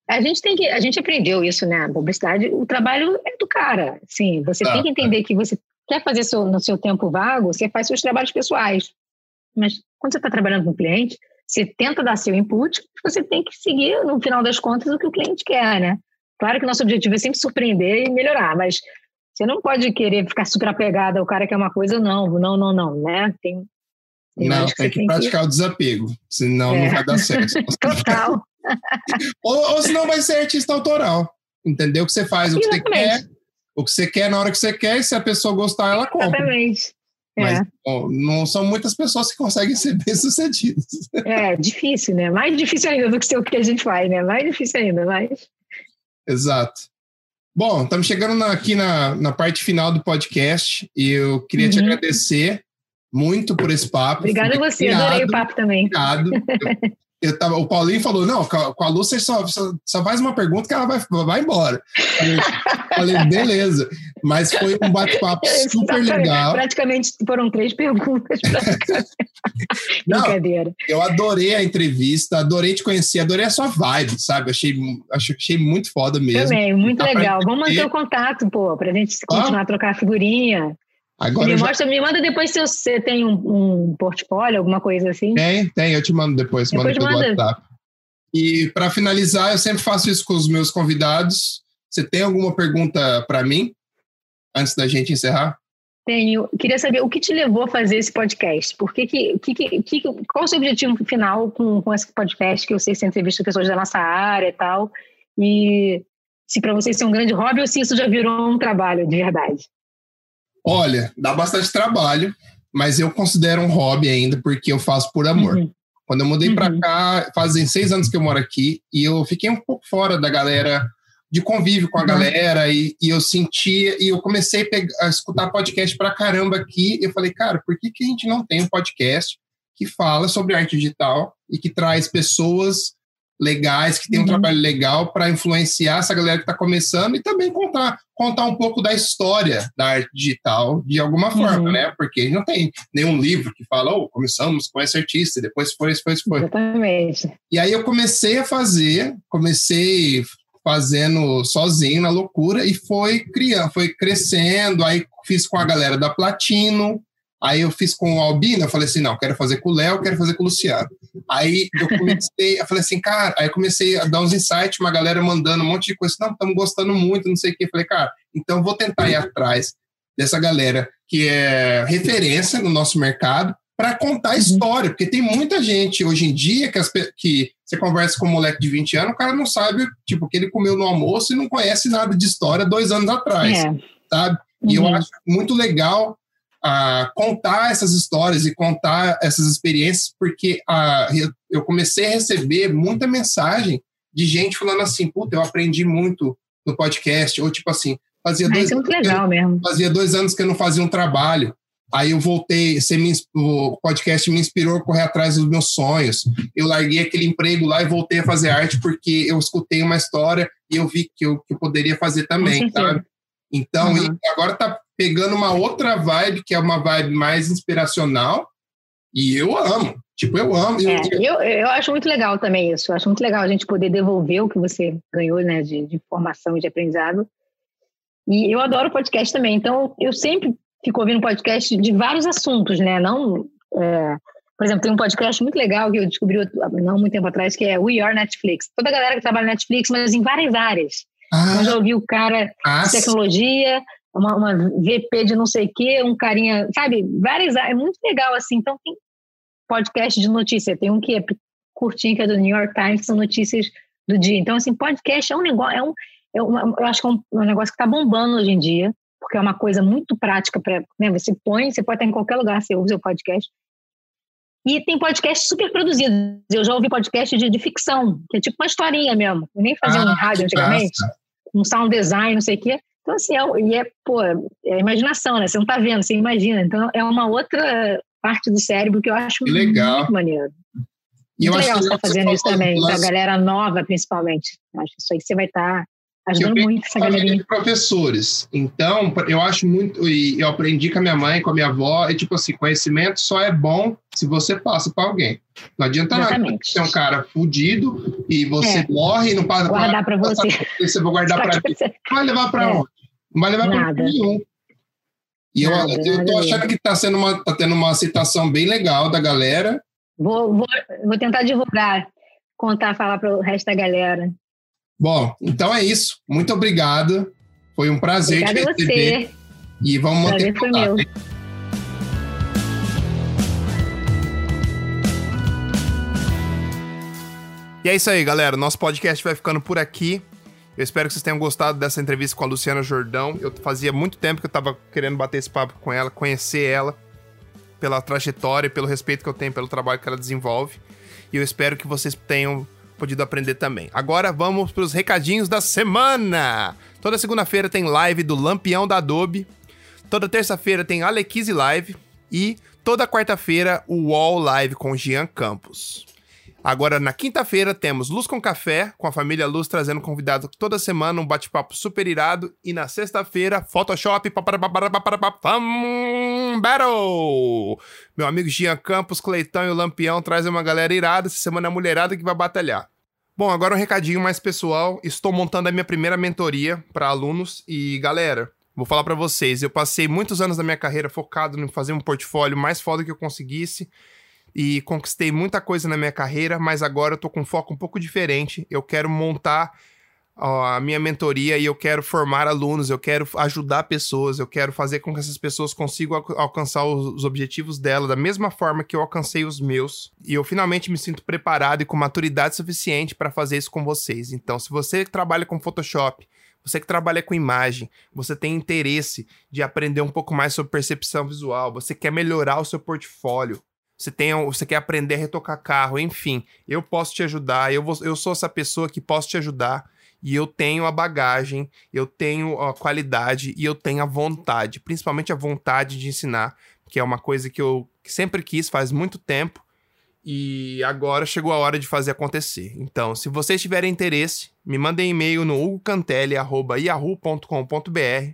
B: A gente tem que, a gente aprendeu isso, né? A publicidade, o trabalho é do cara. Sim, você tá, tem que entender que você quer fazer seu, no seu tempo vago, você faz seus trabalhos pessoais. Mas quando você está trabalhando com o cliente, você tenta dar seu input, você tem que seguir, no final das contas, o que o cliente quer, né? Claro que nosso objetivo é sempre surpreender e melhorar, mas você não pode querer ficar super apegado ao cara que é uma coisa, não, não, não, não, né? Tem,
A: não, tem que, praticar que... o desapego, senão é. não vai dar certo.
B: Total.
A: ou, ou senão vai ser artista autoral. Entendeu? O que você faz, o que Exatamente. você quer, o que você quer na hora que você quer, e se a pessoa gostar, ela compra.
B: Exatamente.
A: Mas é. bom, não são muitas pessoas que conseguem ser bem-sucedidas.
B: É, difícil, né? Mais difícil ainda do que ser o que a gente faz, né? Mais difícil ainda, mais.
A: Exato. Bom, estamos chegando na, aqui na, na parte final do podcast e eu queria uhum. te agradecer muito por esse papo.
B: Obrigada a você, criado, adorei o papo também.
A: Obrigado. Eu, eu tava, o Paulinho falou: não, com a Lúcia só, só, só, faz uma pergunta que ela vai, vai embora. Eu falei, beleza. Mas foi um bate-papo super legal.
B: Praticamente foram três perguntas.
A: não, Brincadeira. Eu adorei a entrevista, adorei te conhecer, adorei a sua vibe, sabe? Achei, achei muito foda mesmo.
B: Também, muito legal. Vamos manter o contato, pô, pra gente continuar ah? a trocar figurinha. Agora me, já... mostra, me manda depois se você tem um, um, portfólio, alguma coisa assim.
A: Tem, tem, eu te mando depois, depois mando pelo manda. WhatsApp. E para finalizar, eu sempre faço isso com os meus convidados. Você tem alguma pergunta para mim antes da gente encerrar?
B: Tenho. Queria saber o que te levou a fazer esse podcast. Por que, que, que, que qual o seu objetivo final com, com esse podcast? Que eu sei que você entrevista pessoas da nossa área e tal. E se para vocês isso é um grande hobby ou se isso já virou um trabalho de verdade.
A: Olha, dá bastante trabalho, mas eu considero um hobby ainda, porque eu faço por amor. Uhum. Quando eu mudei uhum. para cá, fazem seis anos que eu moro aqui, e eu fiquei um pouco fora da galera, de convívio com a uhum. galera, e, e, eu sentia, e eu comecei a, pegar, a escutar podcast pra caramba aqui, e eu falei, cara, por que, que a gente não tem um podcast que fala sobre arte digital e que traz pessoas legais, que tem um uhum. trabalho legal para influenciar essa galera que está começando e também contar, contar um pouco da história da arte digital de alguma forma, uhum. né? Porque não tem nenhum livro que fala, oh, começamos com esse artista, depois foi, foi, foi.
B: Exatamente.
A: E aí eu comecei a fazer, comecei fazendo sozinho na loucura e foi criando, foi crescendo, aí fiz com a galera da Platino, Aí eu fiz com o Albino, eu falei assim, não, quero fazer com o Léo, quero fazer com o Luciano. Aí eu comecei, eu falei assim, cara, aí eu comecei a dar uns insights, uma galera mandando um monte de coisa, não, estamos gostando muito, não sei o quê. Eu falei, cara, então vou tentar ir atrás dessa galera que é referência no nosso mercado
D: para contar a uhum. história, porque tem muita gente hoje em dia que, as, que você conversa com um moleque de 20 anos, o cara não sabe, tipo, que ele comeu no almoço e não conhece nada de história dois anos atrás, é. sabe? E uhum. eu acho muito legal uh, contar essas histórias e contar essas experiências, porque uh, eu comecei a receber muita mensagem de gente falando assim, puta, eu aprendi muito no podcast, ou tipo assim, fazia, dois,
B: é mesmo.
D: fazia dois anos que eu não fazia um trabalho, Aí eu voltei, você me, o podcast me inspirou a correr atrás dos meus sonhos. Eu larguei aquele emprego lá e voltei a fazer arte porque eu escutei uma história e eu vi que eu, que eu poderia fazer também, sabe? Então, uhum. agora tá pegando uma outra vibe, que é uma vibe mais inspiracional, e eu amo. Tipo, eu amo.
B: É, eu, eu acho muito legal também isso. Eu acho muito legal a gente poder devolver o que você ganhou, né, de, de informação e de aprendizado. E eu adoro podcast também. Então, eu sempre fico ouvindo podcast de vários assuntos, né? Não, é, por exemplo, tem um podcast muito legal que eu descobri não muito tempo atrás, que é We Are Netflix. Toda a galera que trabalha na Netflix, mas em várias áreas. Ah, eu já ouvi o cara ah, de tecnologia, uma, uma, VP de não sei o quê, um carinha, sabe? Várias. É muito legal, assim. Então, tem podcast de notícia. Tem um que é curtinho, que é do New York Times, que são notícias do dia. Então, assim, podcast é um negócio, é um, é uma, eu acho que é um, um negócio que está bombando hoje em dia porque é uma coisa muito prática para, né, você põe, você pode estar em qualquer lugar, você ouve o podcast. E tem podcast super produzidos. Eu já ouvi podcast de, de ficção, que é tipo uma historinha mesmo. Eu nem fazia ah, em rádio antigamente, um sound design, não sei o quê. Então, assim, é, e é, pô, é a imaginação, né? Você não tá vendo, você imagina. Então, é uma outra parte do cérebro que eu acho que legal. muito maneiro. E muito legal você estar tá fazendo isso também, para a galera nova, principalmente. Acho que isso aí você vai estar tá Ajudando muito essa galerinha. de
D: professores. Então, eu acho muito, e eu aprendi com a minha mãe, com a minha avó, e tipo assim, conhecimento só é bom se você passa para alguém. Não adianta Exatamente. nada você é um cara fudido e você é. morre e não passa
B: para Guardar para você.
D: Você vai guardar para mim. Vai levar para é. onde? Não vai levar para nenhum. E nada, eu, eu tô achando que tá sendo uma, tá tendo uma citação bem legal da galera.
B: Vou, vou, vou tentar divulgar, contar, falar para o resto da galera.
D: Bom, então é isso. Muito obrigado. Foi um prazer
B: Obrigada te receber. Você.
D: E vamos manter
B: prazer contato. Foi meu.
A: E é isso aí, galera. Nosso podcast vai ficando por aqui. Eu espero que vocês tenham gostado dessa entrevista com a Luciana Jordão. Eu fazia muito tempo que eu tava querendo bater esse papo com ela, conhecer ela, pela trajetória, pelo respeito que eu tenho pelo trabalho que ela desenvolve. E eu espero que vocês tenham podido aprender também. Agora vamos para os recadinhos da semana. Toda segunda-feira tem live do Lampião da Adobe. Toda terça-feira tem Alequise Live. E toda quarta-feira o Wall Live com Gian Campos. Agora, na quinta-feira, temos Luz com Café, com a família Luz trazendo convidado toda semana, um bate-papo super irado. E na sexta-feira, Photoshop Battle! Meu amigo Gian Campos, Cleitão e o Lampião trazem uma galera irada. Essa semana é a mulherada que vai batalhar. Bom, agora um recadinho mais pessoal. Estou montando a minha primeira mentoria para alunos. E, galera, vou falar para vocês. Eu passei muitos anos da minha carreira focado em fazer um portfólio mais foda que eu conseguisse e conquistei muita coisa na minha carreira, mas agora eu tô com um foco um pouco diferente. Eu quero montar a minha mentoria e eu quero formar alunos, eu quero ajudar pessoas, eu quero fazer com que essas pessoas consigam al alcançar os objetivos dela da mesma forma que eu alcancei os meus. E eu finalmente me sinto preparado e com maturidade suficiente para fazer isso com vocês. Então, se você trabalha com Photoshop, você que trabalha com imagem, você tem interesse de aprender um pouco mais sobre percepção visual, você quer melhorar o seu portfólio, você, tem, você quer aprender a retocar carro, enfim, eu posso te ajudar, eu, vou, eu sou essa pessoa que posso te ajudar e eu tenho a bagagem, eu tenho a qualidade e eu tenho a vontade, principalmente a vontade de ensinar, que é uma coisa que eu sempre quis faz muito tempo e agora chegou a hora de fazer acontecer. Então, se vocês tiverem interesse, me mandem e-mail no hugocantelli.yahoo.com.br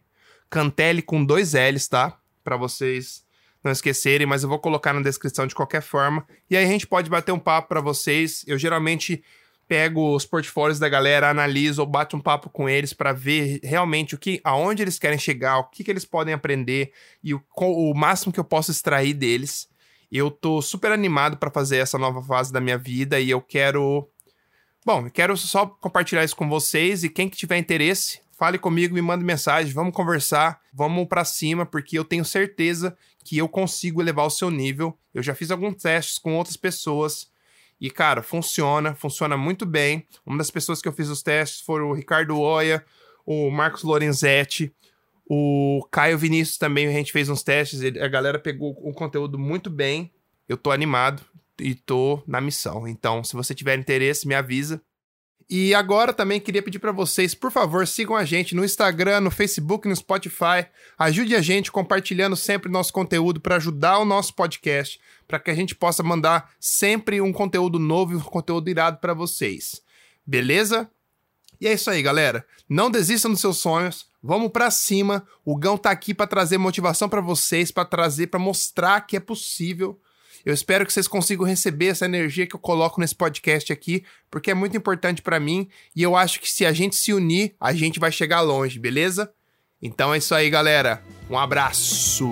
A: Cantelli com dois L's, tá? Para vocês não esquecerem, mas eu vou colocar na descrição de qualquer forma. E aí a gente pode bater um papo para vocês. Eu geralmente pego os portfólios da galera, analiso ou bato um papo com eles para ver realmente o que, aonde eles querem chegar, o que, que eles podem aprender e o, o máximo que eu posso extrair deles. Eu tô super animado para fazer essa nova fase da minha vida e eu quero Bom, quero só compartilhar isso com vocês e quem que tiver interesse, fale comigo, me mande mensagem, vamos conversar, vamos para cima, porque eu tenho certeza que eu consigo elevar o seu nível. Eu já fiz alguns testes com outras pessoas e, cara, funciona, funciona muito bem. Uma das pessoas que eu fiz os testes foram o Ricardo Oia, o Marcos Lorenzetti, o Caio Vinícius também, a gente fez uns testes, a galera pegou o conteúdo muito bem. Eu tô animado e tô na missão. Então, se você tiver interesse, me avisa. E agora também queria pedir para vocês, por favor, sigam a gente no Instagram, no Facebook, no Spotify. Ajude a gente compartilhando sempre nosso conteúdo para ajudar o nosso podcast, para que a gente possa mandar sempre um conteúdo novo e um conteúdo irado para vocês. Beleza? E é isso aí, galera. Não desistam dos seus sonhos. Vamos para cima. O Gão tá aqui para trazer motivação para vocês, para trazer, para mostrar que é possível eu espero que vocês consigam receber essa energia que eu coloco nesse podcast aqui, porque é muito importante para mim e eu acho que se a gente se unir, a gente vai chegar longe, beleza? Então é isso aí, galera. Um abraço.